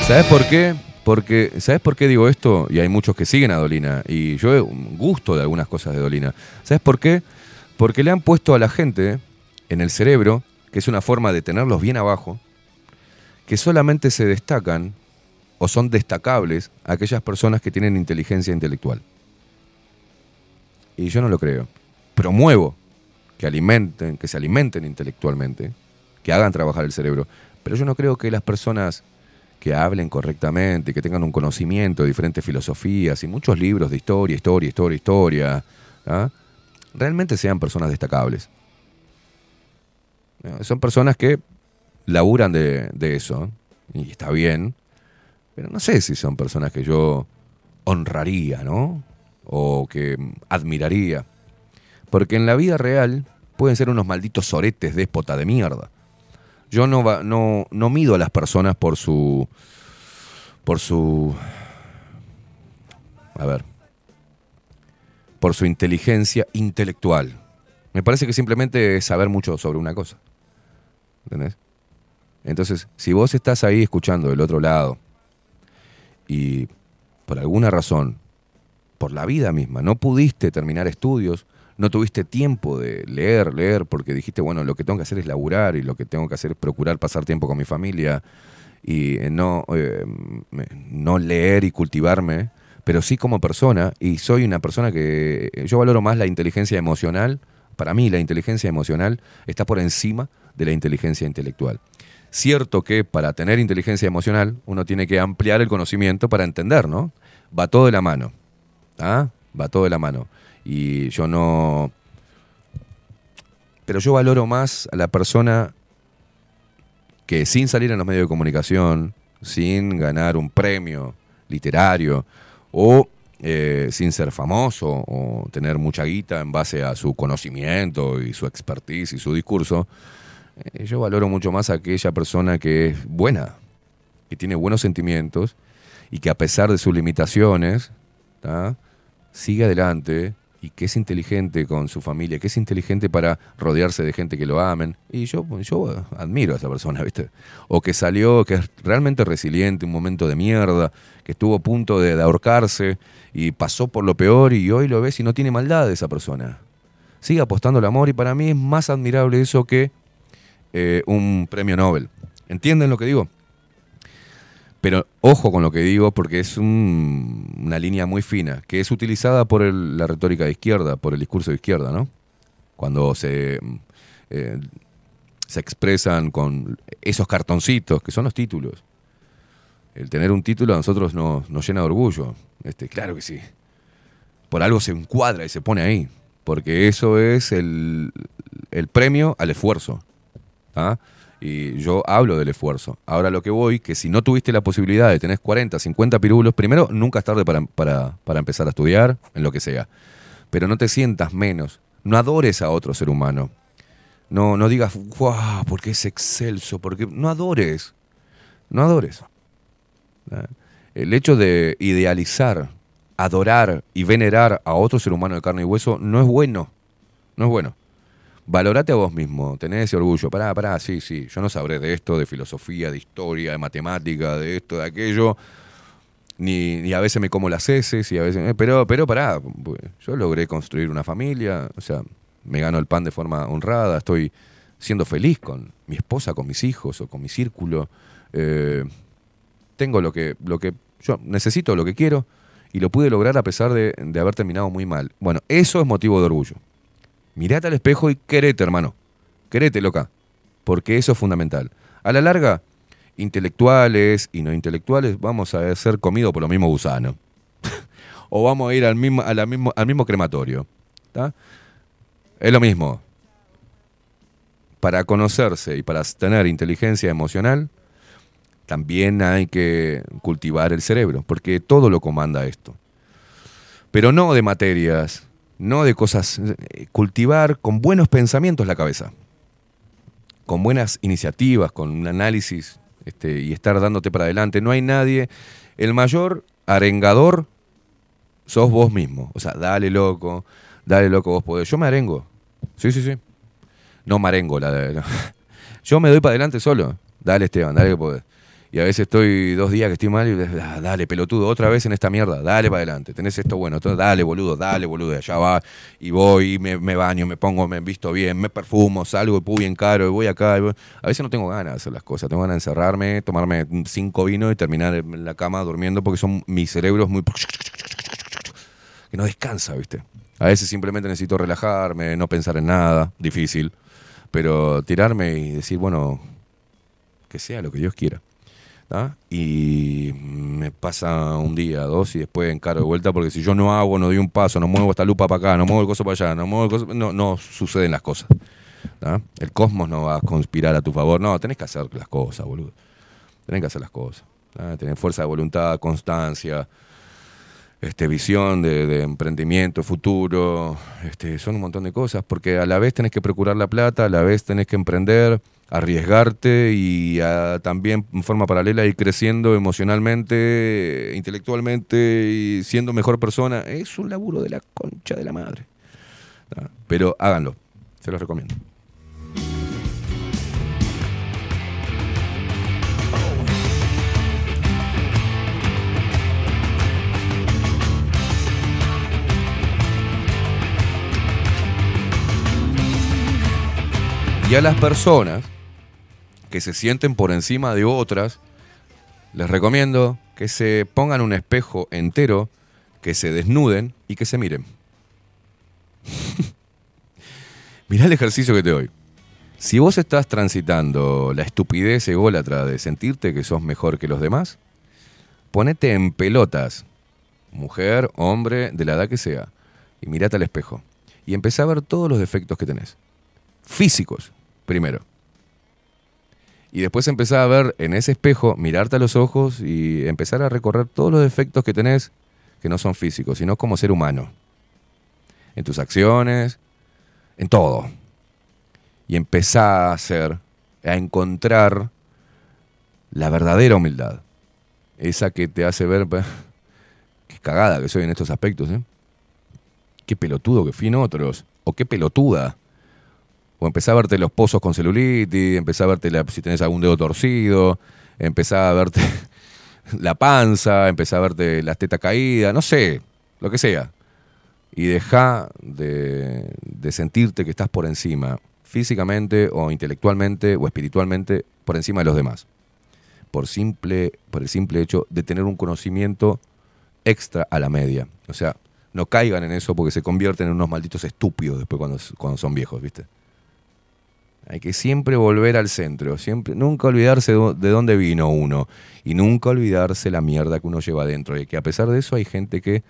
¿Sabes por qué? Porque, ¿sabes por qué digo esto? Y hay muchos que siguen a Dolina. Y yo gusto de algunas cosas de Dolina. ¿Sabes por qué? Porque le han puesto a la gente en el cerebro, que es una forma de tenerlos bien abajo, que solamente se destacan o son destacables aquellas personas que tienen inteligencia intelectual. Y yo no lo creo. Promuevo que alimenten, que se alimenten intelectualmente, que hagan trabajar el cerebro. Pero yo no creo que las personas que hablen correctamente, que tengan un conocimiento de diferentes filosofías y muchos libros de historia, historia, historia, historia, ¿ah? realmente sean personas destacables. Son personas que laburan de, de eso. y está bien, pero no sé si son personas que yo honraría, ¿no? O que admiraría. Porque en la vida real pueden ser unos malditos soretes déspota de mierda. Yo no, no, no mido a las personas por su. por su. A ver. por su inteligencia intelectual. Me parece que simplemente es saber mucho sobre una cosa. ¿Entendés? Entonces, si vos estás ahí escuchando del otro lado y por alguna razón, por la vida misma, no pudiste terminar estudios, no tuviste tiempo de leer, leer, porque dijiste, bueno, lo que tengo que hacer es laburar y lo que tengo que hacer es procurar pasar tiempo con mi familia y eh, no, eh, no leer y cultivarme, pero sí como persona, y soy una persona que yo valoro más la inteligencia emocional, para mí la inteligencia emocional está por encima de la inteligencia intelectual. Cierto que para tener inteligencia emocional uno tiene que ampliar el conocimiento para entender, ¿no? Va todo de la mano. ¿ah? Va todo de la mano. Y yo no... Pero yo valoro más a la persona que sin salir en los medios de comunicación, sin ganar un premio literario o eh, sin ser famoso o tener mucha guita en base a su conocimiento y su expertise y su discurso, eh, yo valoro mucho más a aquella persona que es buena, que tiene buenos sentimientos y que a pesar de sus limitaciones, sigue adelante y que es inteligente con su familia, que es inteligente para rodearse de gente que lo amen. Y yo, yo admiro a esa persona, *laughs* ¿viste? O que salió, que es realmente resiliente, un momento de mierda, que estuvo a punto de, de ahorcarse y pasó por lo peor y hoy lo ves y no tiene maldad esa persona. Sigue apostando al amor y para mí es más admirable eso que eh, un premio Nobel. ¿Entienden lo que digo? Pero ojo con lo que digo porque es un- una línea muy fina, que es utilizada por el- la retórica de izquierda, por el discurso de izquierda, ¿no? Cuando se, eh, se expresan con esos cartoncitos, que son los títulos. El tener un título a nosotros nos, nos llena de orgullo. Este, claro que sí. Por algo se encuadra y se pone ahí. Porque eso es el, el premio al esfuerzo. Y yo hablo del esfuerzo. Ahora lo que voy, que si no tuviste la posibilidad de tener 40, 50 pirulos, primero, nunca es tarde para, para, para empezar a estudiar, en lo que sea. Pero no te sientas menos. No adores a otro ser humano. No, no digas, wow, porque es excelso, porque no adores. No adores. El hecho de idealizar, adorar y venerar a otro ser humano de carne y hueso no es bueno. No es bueno. Valorate a vos mismo, tenés ese orgullo. Pará, pará, sí, sí. Yo no sabré de esto, de filosofía, de historia, de matemática, de esto, de aquello. Ni, ni a veces me como las heces, y a veces. eh, pero, pero pará, yo logré construir una familia, o sea, me gano el pan de forma honrada, estoy siendo feliz con mi esposa, con mis hijos o con mi círculo. eh, tengo lo que, lo que yo necesito, lo que quiero, y lo pude lograr a pesar de haber terminado muy mal. Bueno, eso es motivo de orgullo. Mirate al espejo y querete, hermano. Querete, loca. Porque eso es fundamental. A la larga, intelectuales y no intelectuales vamos a ser comidos por los mismos gusanos. *laughs* o vamos a ir al mismo, mismo, al mismo crematorio. Es lo mismo. Para conocerse y para tener inteligencia emocional, también hay que cultivar el cerebro, porque todo lo comanda esto. Pero no de materias, no de cosas. eh, Cultivar con buenos pensamientos la cabeza, con buenas iniciativas, con un análisis este, y estar dándote para adelante. No hay nadie. El mayor arengador sos vos mismo. O sea, dale loco, dale loco, vos podés. Yo me arengo. Sí, sí, sí. No marengo la de. no. *laughs* Yo me doy para adelante solo. Dale, Esteban, dale que podés. Y a veces estoy dos días que estoy mal y ah, dale, pelotudo, otra vez en esta mierda, dale para adelante, tenés esto bueno, dale, boludo, dale, boludo, allá va, y voy, me, me baño, me pongo, me visto bien, me perfumo, salgo, y voy bien caro, y voy acá. y voy- A veces no tengo ganas de hacer las cosas, tengo ganas de encerrarme, tomarme cinco vinos y terminar en la cama durmiendo porque son mis cerebros muy... que no descansa, ¿viste? A veces simplemente necesito relajarme, no pensar en nada, difícil, pero tirarme y decir, bueno, que sea lo que Dios quiera. Y me pasa un día, dos y después encaro de vuelta porque si yo no hago, no doy un paso, no muevo esta lupa para acá, no muevo el coso para allá, no muevo el coso, no, no suceden las cosas. El cosmos no va a conspirar a tu favor, no, tenés que hacer las cosas, boludo. Tenés que hacer las cosas. ¿ah? Tener fuerza de voluntad, constancia, este, visión de, de emprendimiento, futuro. Este, son un montón de cosas. Porque a la vez tenés que procurar la plata, a la vez tenés que emprender, arriesgarte y ah, también en forma paralela ir creciendo emocionalmente, intelectualmente y siendo mejor persona. Es un laburo de la concha de la madre. ¿ah? Pero háganlo. Se los recomiendo. Y a las personas que se sienten por encima de otras, les recomiendo que se pongan un espejo entero, que se desnuden y que se miren. *laughs* Mirá el ejercicio que te doy. Si vos estás transitando la estupidez ególatra de sentirte que sos mejor que los demás, ponete en pelotas, mujer, hombre, de la edad que sea, y mirate al espejo. Y empezá a ver todos los defectos que tenés. Físicos, primero. Y después empezar a ver en ese espejo, mirarte a los ojos y empezar a recorrer todos los defectos que tenés que no son físicos, sino como ser humano. En tus acciones, en todo. Y empezar a hacer, a encontrar la verdadera humildad. Esa que te hace ver, *laughs* qué cagada que soy en estos aspectos, ¿eh? Qué pelotudo que fui en otros. O qué pelotuda. O empezar a verte los pozos con celulitis, empezar a verte la- si tenés algún dedo torcido, empezar a verte *laughs* la panza, empezar a verte las tetas caídas, no sé, lo que sea. Y deja de, de sentirte que estás por encima, físicamente o intelectualmente o espiritualmente, por encima de los demás. Por, simple, por el simple hecho de tener un conocimiento extra a la media. O sea, no caigan en eso porque se convierten en unos malditos estúpidos después cuando, cuando son viejos, ¿viste? Hay que siempre volver al centro, siempre, nunca olvidarse de, de dónde vino uno y nunca olvidarse la mierda que uno lleva adentro. Y que a pesar de eso hay gente que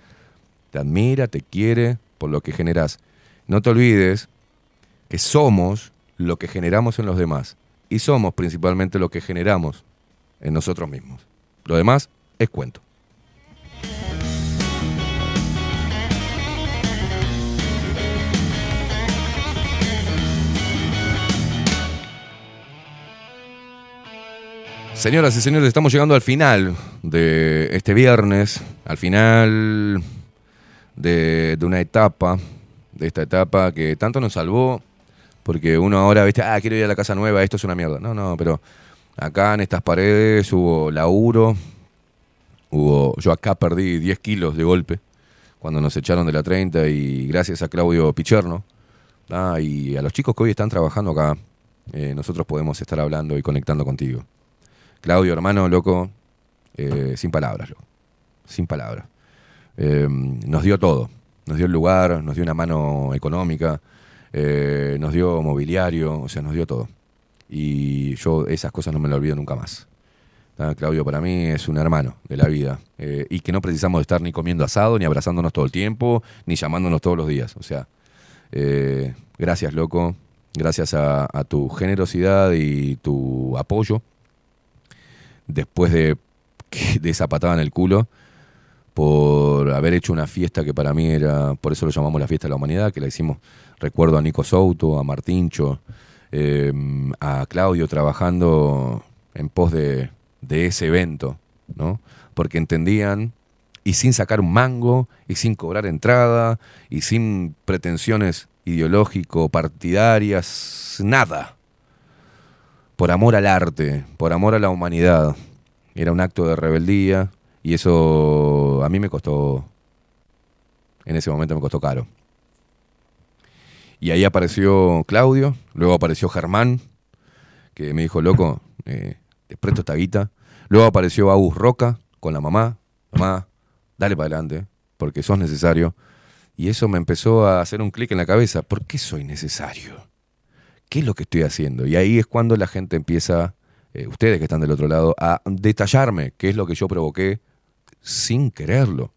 te admira, te quiere por lo que generás. No te olvides que somos lo que generamos en los demás y somos principalmente lo que generamos en nosotros mismos. Lo demás es cuento. Señoras y señores, estamos llegando al final de este viernes, al final de, una etapa, de esta etapa que tanto nos salvó, porque uno ahora, viste, ah, quiero ir a la casa nueva, esto es una mierda. No, no, pero acá en estas paredes hubo laburo, hubo, yo acá perdí 10 kilos de golpe cuando nos echaron de la 30 y gracias a Claudio Picherno ah, y a los chicos que hoy están trabajando acá, eh, nosotros podemos estar hablando y conectando contigo. Claudio, hermano, loco, eh, sin palabras, loco. Sin palabras. Eh, nos dio todo. Nos dio el lugar, nos dio una mano económica, eh, nos dio mobiliario, o sea, nos dio todo. Y yo esas cosas no me las olvido nunca más. Ah, Claudio para mí es un hermano de la vida. eh, y que no precisamos de estar ni comiendo asado, ni abrazándonos todo el tiempo, ni llamándonos todos los días. O sea, gracias, loco. Gracias a, a tu generosidad y tu apoyo después de, *laughs* de esa patada en el culo, por haber hecho una fiesta que para mí era, por eso lo llamamos la fiesta de la humanidad, que la hicimos, recuerdo a Nico Souto, a Martincho, eh, a Claudio trabajando en pos de, de ese evento, ¿no? Porque entendían, y sin sacar un mango, y sin cobrar entrada, y sin pretensiones ideológico-partidarias, nada por amor al arte, por amor a la humanidad. Era un acto de rebeldía y eso a mí me costó, en ese momento me costó caro. Y ahí apareció Claudio, luego apareció Germán, que me dijo, loco, eh, te presto esta guita. Luego apareció Agus Roca con la mamá, mamá, dale para adelante, porque sos necesario. Y eso me empezó a hacer un clic en la cabeza, ¿por qué soy necesario? ¿Qué es lo que estoy haciendo? Y ahí es cuando la gente empieza, eh, ustedes que están del otro lado, a detallarme qué es lo que yo provoqué sin quererlo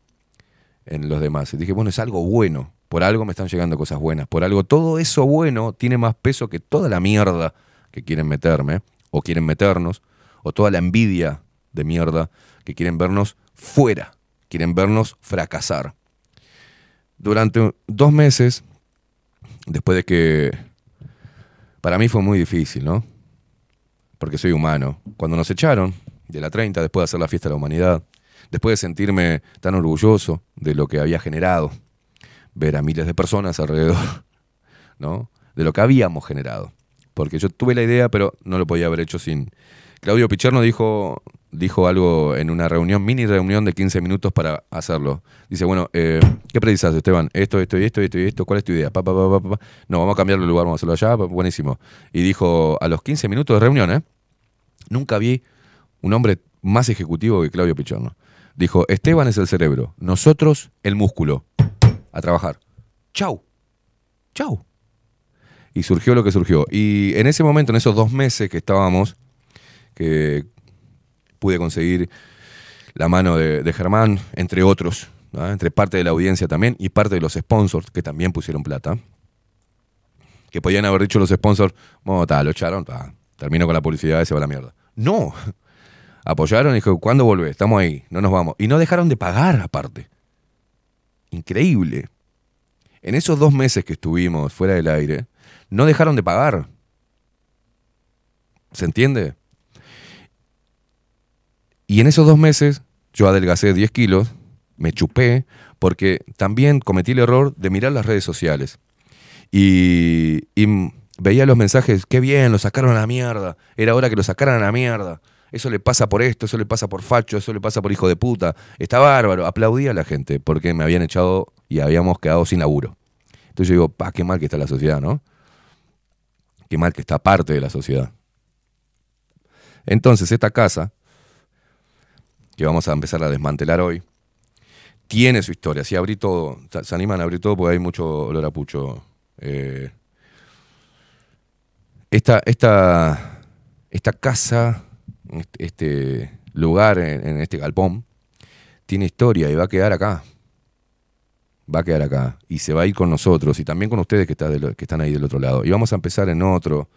en los demás. Y dije, bueno, es algo bueno, por algo me están llegando cosas buenas, por algo todo eso bueno tiene más peso que toda la mierda que quieren meterme, o quieren meternos, o toda la envidia de mierda que quieren vernos fuera, quieren vernos fracasar. Durante dos meses, después de que para mí fue muy difícil, ¿no? Porque soy humano. Cuando nos echaron de la 30, después de hacer la fiesta de la humanidad, después de sentirme tan orgulloso de lo que había generado, ver a miles de personas alrededor, *laughs* ¿no? De lo que habíamos generado. Porque yo tuve la idea, pero no lo podía haber hecho sin. Claudio Picherno dijo, dijo algo en una reunión, mini reunión de 15 minutos para hacerlo. Dice, bueno, eh, ¿qué precisas, Esteban? Esto, esto y esto, esto y esto. ¿Cuál es tu idea? Pa, pa, pa. No, vamos a cambiarlo de lugar, vamos a hacerlo allá. Buenísimo. Y dijo, a los 15 minutos de reunión, ¿eh? Nunca vi un hombre más ejecutivo que Claudio Picherno. Dijo, Esteban es el cerebro, nosotros el músculo. A trabajar. Chau. Chau. Y surgió lo que surgió. Y en ese momento, en esos dos meses que estábamos, que pude conseguir la mano de, Germán, entre otros, entre parte de la audiencia también y parte de los sponsors que también pusieron plata. Que podían haber dicho los sponsors, bueno, tal, lo echaron, termino con la publicidad y se va a la mierda. No. Apoyaron y dijo, ¿cuándo volvés? Estamos ahí, no nos vamos. Y no dejaron de pagar aparte. Increíble. En esos dos meses que estuvimos fuera del aire, no dejaron de pagar. ¿Se entiende? Y en esos dos meses yo adelgacé 10 kilos, me chupé, porque también cometí el error de mirar las redes sociales. Y, y veía los mensajes, qué bien, lo sacaron a la mierda, era hora que lo sacaran a la mierda. Eso le pasa por esto, eso le pasa por facho, eso le pasa por hijo de puta. Está bárbaro, aplaudía a la gente porque me habían echado y habíamos quedado sin laburo. Entonces yo digo, pa, qué mal que está la sociedad, ¿no? Qué mal que está parte de la sociedad. Entonces, esta casa, que vamos a empezar a desmantelar hoy, tiene su historia. Si abrí todo, se animan a abrir todo porque hay mucho olor a pucho. Eh, esta, esta, esta casa, este, este lugar en, este galpón, tiene historia y va a quedar acá. Va a quedar acá. Y se va a ir con nosotros y también con ustedes que, está que están ahí del otro lado. Y vamos a empezar en otro.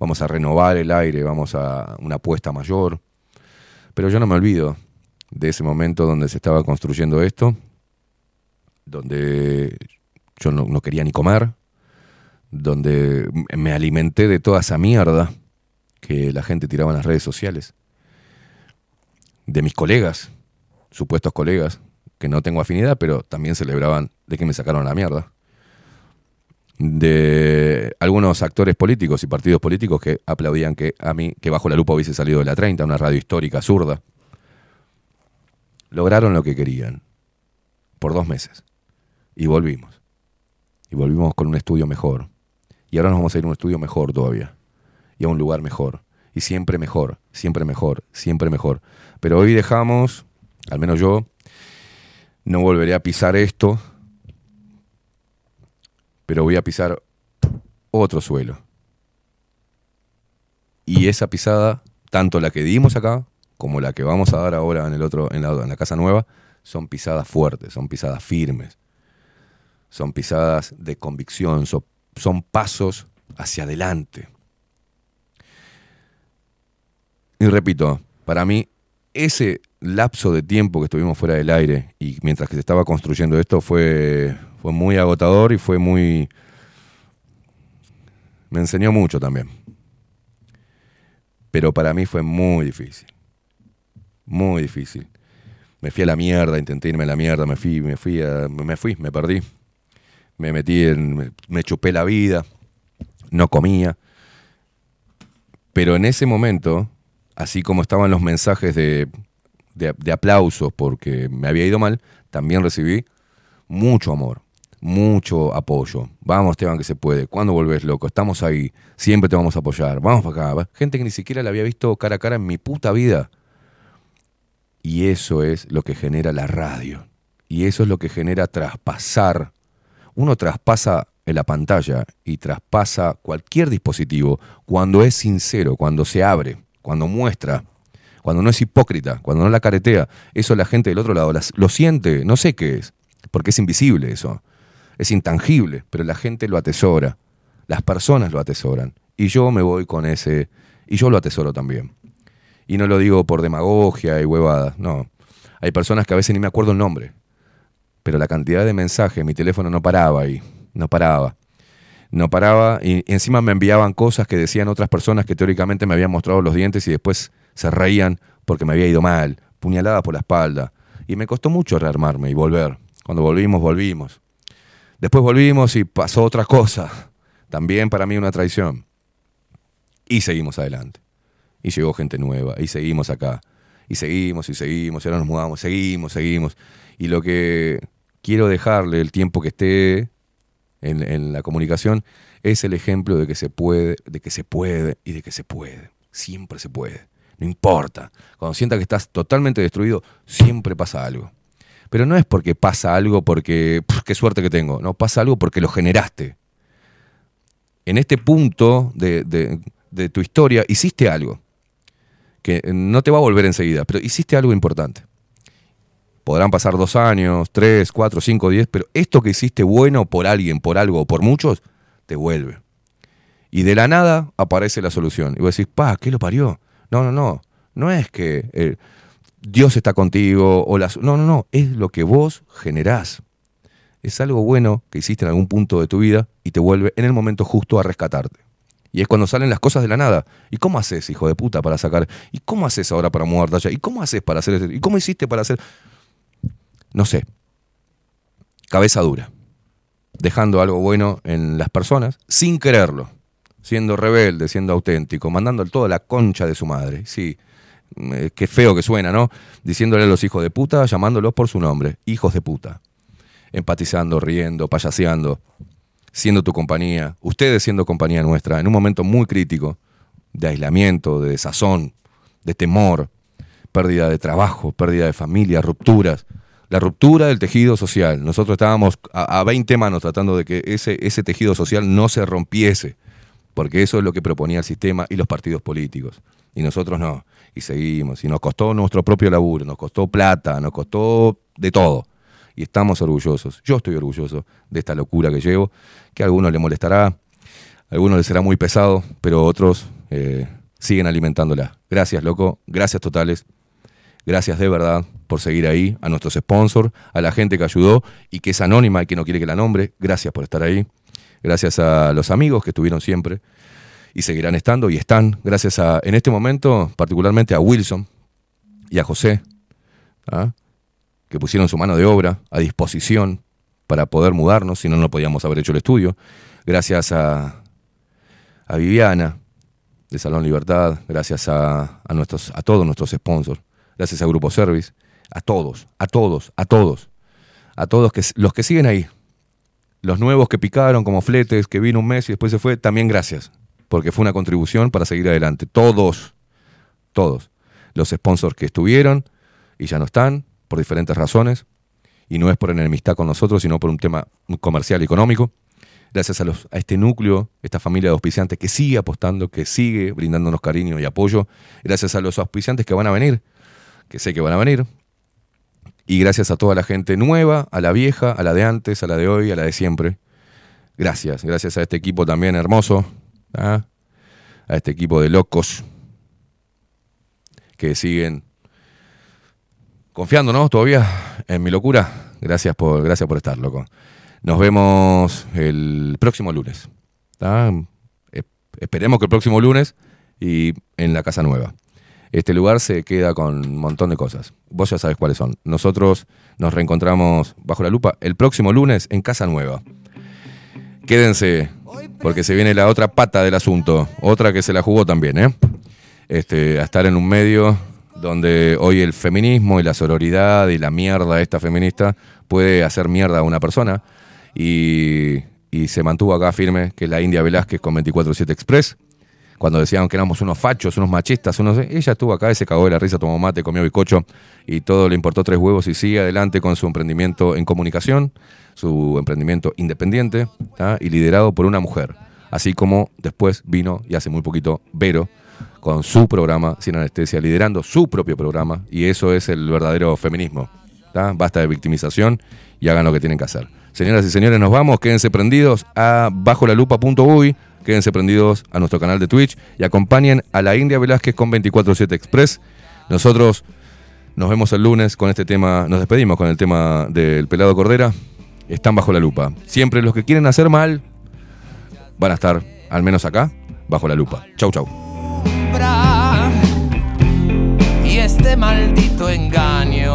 Vamos a renovar el aire, vamos a una apuesta mayor. Pero yo no me olvido de ese momento donde se estaba construyendo esto, donde yo no, quería ni comer, donde me alimenté de toda esa mierda que la gente tiraba en las redes sociales, de mis colegas, supuestos colegas, que no tengo afinidad, pero también celebraban de que me sacaron la mierda, de algunos actores políticos y partidos políticos que aplaudían que a mí, que bajo la lupa hubiese salido de la 30, una radio histórica zurda. Lograron lo que querían por dos meses. Y volvimos. Y volvimos con un estudio mejor. Y ahora nos vamos a ir a un estudio mejor todavía. Y a un lugar mejor. Y siempre mejor, siempre mejor, siempre mejor. Pero hoy dejamos, al menos yo, no volveré a pisar esto, pero voy a pisar otro suelo. Y esa pisada, tanto la que dimos acá como la que vamos a dar ahora en el otro, en la, casa nueva, son pisadas fuertes, son pisadas firmes, son pisadas de convicción, so- son pasos hacia adelante. Y repito, para mí, ese lapso de tiempo que estuvimos fuera del aire y mientras que se estaba construyendo esto fue, fue muy agotador y fue muy... Me enseñó mucho también. Pero para mí fue muy difícil. Muy difícil. Me fui a la mierda, intenté irme a la mierda, me fui, me fui, a- me fui, me perdí. Me metí en, me, chupé la vida, no comía. Pero en ese momento, así como estaban los mensajes de aplausos porque me había ido mal, también recibí mucho amor, mucho apoyo. Vamos, Esteban, que se puede. ¿Cuándo volvés, loco? Estamos ahí. Siempre te vamos a apoyar. Vamos para acá. Gente que ni siquiera la había visto cara a cara en mi puta vida. Y eso es lo que genera la radio. Y eso es lo que genera traspasar. Uno traspasa en la pantalla y traspasa cualquier dispositivo cuando es sincero, cuando se abre, cuando muestra, cuando no es hipócrita, cuando no la caretea. Eso la gente del otro lado lo siente, no sé qué es, porque es invisible eso. Es intangible, pero la gente lo atesora. Las personas lo atesoran. Y yo me voy con ese, y yo lo atesoro también. Y no lo digo por demagogia y huevadas, no. Hay personas que a veces ni me acuerdo el nombre, pero la cantidad de mensajes, mi teléfono no paraba ahí, no paraba. No paraba y, encima me enviaban cosas que decían otras personas que teóricamente me habían mostrado los dientes y después se reían porque me había ido mal, puñaladas por la espalda. Y me costó mucho rearmarme y volver. Cuando volvimos, volvimos. Después volvimos y pasó otra cosa. También para mí una traición. Y seguimos adelante. Y llegó gente nueva. Y seguimos acá. Y seguimos y seguimos. Y ahora nos mudamos. Seguimos, seguimos. Y lo que quiero dejarle el tiempo que esté en, la comunicación es el ejemplo de que se puede, de que se puede y de que se puede. Siempre se puede. No importa. Cuando sientas que estás totalmente destruido, siempre pasa algo. Pero no es porque pasa algo porque, "Pff, qué suerte que tengo. No, pasa algo porque lo generaste. En este punto de tu historia hiciste algo. Que no te va a volver enseguida, pero hiciste algo importante. Podrán pasar dos años, tres, cuatro, cinco, diez, pero esto que hiciste bueno por alguien, por algo o por muchos, te vuelve. Y de la nada aparece la solución. Y vos decís, pa, ¿qué lo parió? No, no, no. No es que eh, Dios está contigo o las. No, no, no. Es lo que vos generás. Es algo bueno que hiciste en algún punto de tu vida y te vuelve en el momento justo a rescatarte. Y es cuando salen las cosas de la nada. ¿Y cómo haces, hijo de puta, para sacar? ¿Y cómo haces ahora para mudarte allá? ¿Y cómo haces para hacer eso? ¿Y cómo hiciste para hacer.? No sé. Cabeza dura. Dejando algo bueno en las personas sin quererlo. Siendo rebelde, siendo auténtico, mandando todo a la concha de su madre. Sí, eh, qué feo que suena, ¿no? Diciéndole a los hijos de puta, llamándolos por su nombre. Hijos de puta. Empatizando, riendo, payaseando, siendo tu compañía. Ustedes siendo compañía nuestra en un momento muy crítico de aislamiento, de desazón, de temor, pérdida de trabajo, pérdida de familia, rupturas. La ruptura del tejido social. Nosotros estábamos a, a 20 manos tratando de que ese, ese tejido social no se rompiese, porque eso es lo que proponía el sistema y los partidos políticos. Y nosotros no. Y seguimos. Y nos costó nuestro propio laburo, nos costó plata, nos costó de todo. Y estamos orgullosos. Yo estoy orgulloso de esta locura que llevo, que a algunos le molestará, a algunos les será muy pesado, pero otros eh, siguen alimentándola. Gracias, loco. Gracias totales. Gracias de verdad por seguir ahí, a nuestros sponsors, a la gente que ayudó y que es anónima y que no quiere que la nombre. Gracias por estar ahí. Gracias a los amigos que estuvieron siempre y seguirán estando y están. Gracias a, en este momento, particularmente a Wilson y a José, ¿ah? Que pusieron su mano de obra a disposición para poder mudarnos, si no, no podíamos haber hecho el estudio. Gracias a, Viviana de Salón Libertad, gracias a, a nuestros, a todos nuestros sponsors, gracias a Grupo Service, a todos, a todos, a todos, a todos que, los que siguen ahí. Los nuevos que picaron como fletes, que vino un mes y después se fue, también gracias, porque fue una contribución para seguir adelante. Todos, todos. Los sponsors que estuvieron y ya no están, por diferentes razones, y no es por enemistad con nosotros, sino por un tema comercial y económico. Gracias a, este núcleo, esta familia de auspiciantes que sigue apostando, que sigue brindándonos cariño y apoyo. Gracias a los auspiciantes que van a venir, que sé que van a venir. Y gracias a toda la gente nueva, a la vieja, a la de antes, a la de hoy, a la de siempre. Gracias, gracias a este equipo también hermoso, ¿ah? a este equipo de locos que siguen confiando, ¿no? Todavía en mi locura. Gracias por, gracias por estar, loco. Nos vemos el próximo lunes. Eh, Esperemos que el próximo lunes y en la casa nueva. Este lugar se queda con un montón de cosas. Vos ya sabes cuáles son. Nosotros nos reencontramos bajo la lupa el próximo lunes en Casa Nueva. Quédense, porque se viene la otra pata del asunto. Otra que se la jugó también, ¿eh? Este, a estar en un medio donde hoy el feminismo y la sororidad y la mierda esta feminista puede hacer mierda a una persona. Y, se mantuvo acá firme, que es la India Velázquez con 24-7 Express cuando decían que éramos unos fachos, unos machistas, unos... ella estuvo acá y se cagó de la risa, tomó mate, comió bizcocho y todo le importó tres huevos y sigue adelante con su emprendimiento en comunicación, su emprendimiento independiente y liderado por una mujer. Así como después vino, y hace muy poquito, Vero, con su programa Sin Anestesia, liderando su propio programa y eso es el verdadero feminismo. ¿tá? Basta de victimización y hagan lo que tienen que hacer. Señoras y señores, nos vamos. Quédense prendidos a bajolalupa.uy. Quédense prendidos a nuestro canal de Twitch y acompañen a la India Velázquez con 247 Express. Nosotros nos vemos el lunes con este tema. Nos despedimos con el tema del pelado Cordera. Están bajo la lupa. Siempre los que quieren hacer mal van a estar, al menos acá, bajo la lupa. Chau, chau. Y este maldito engaño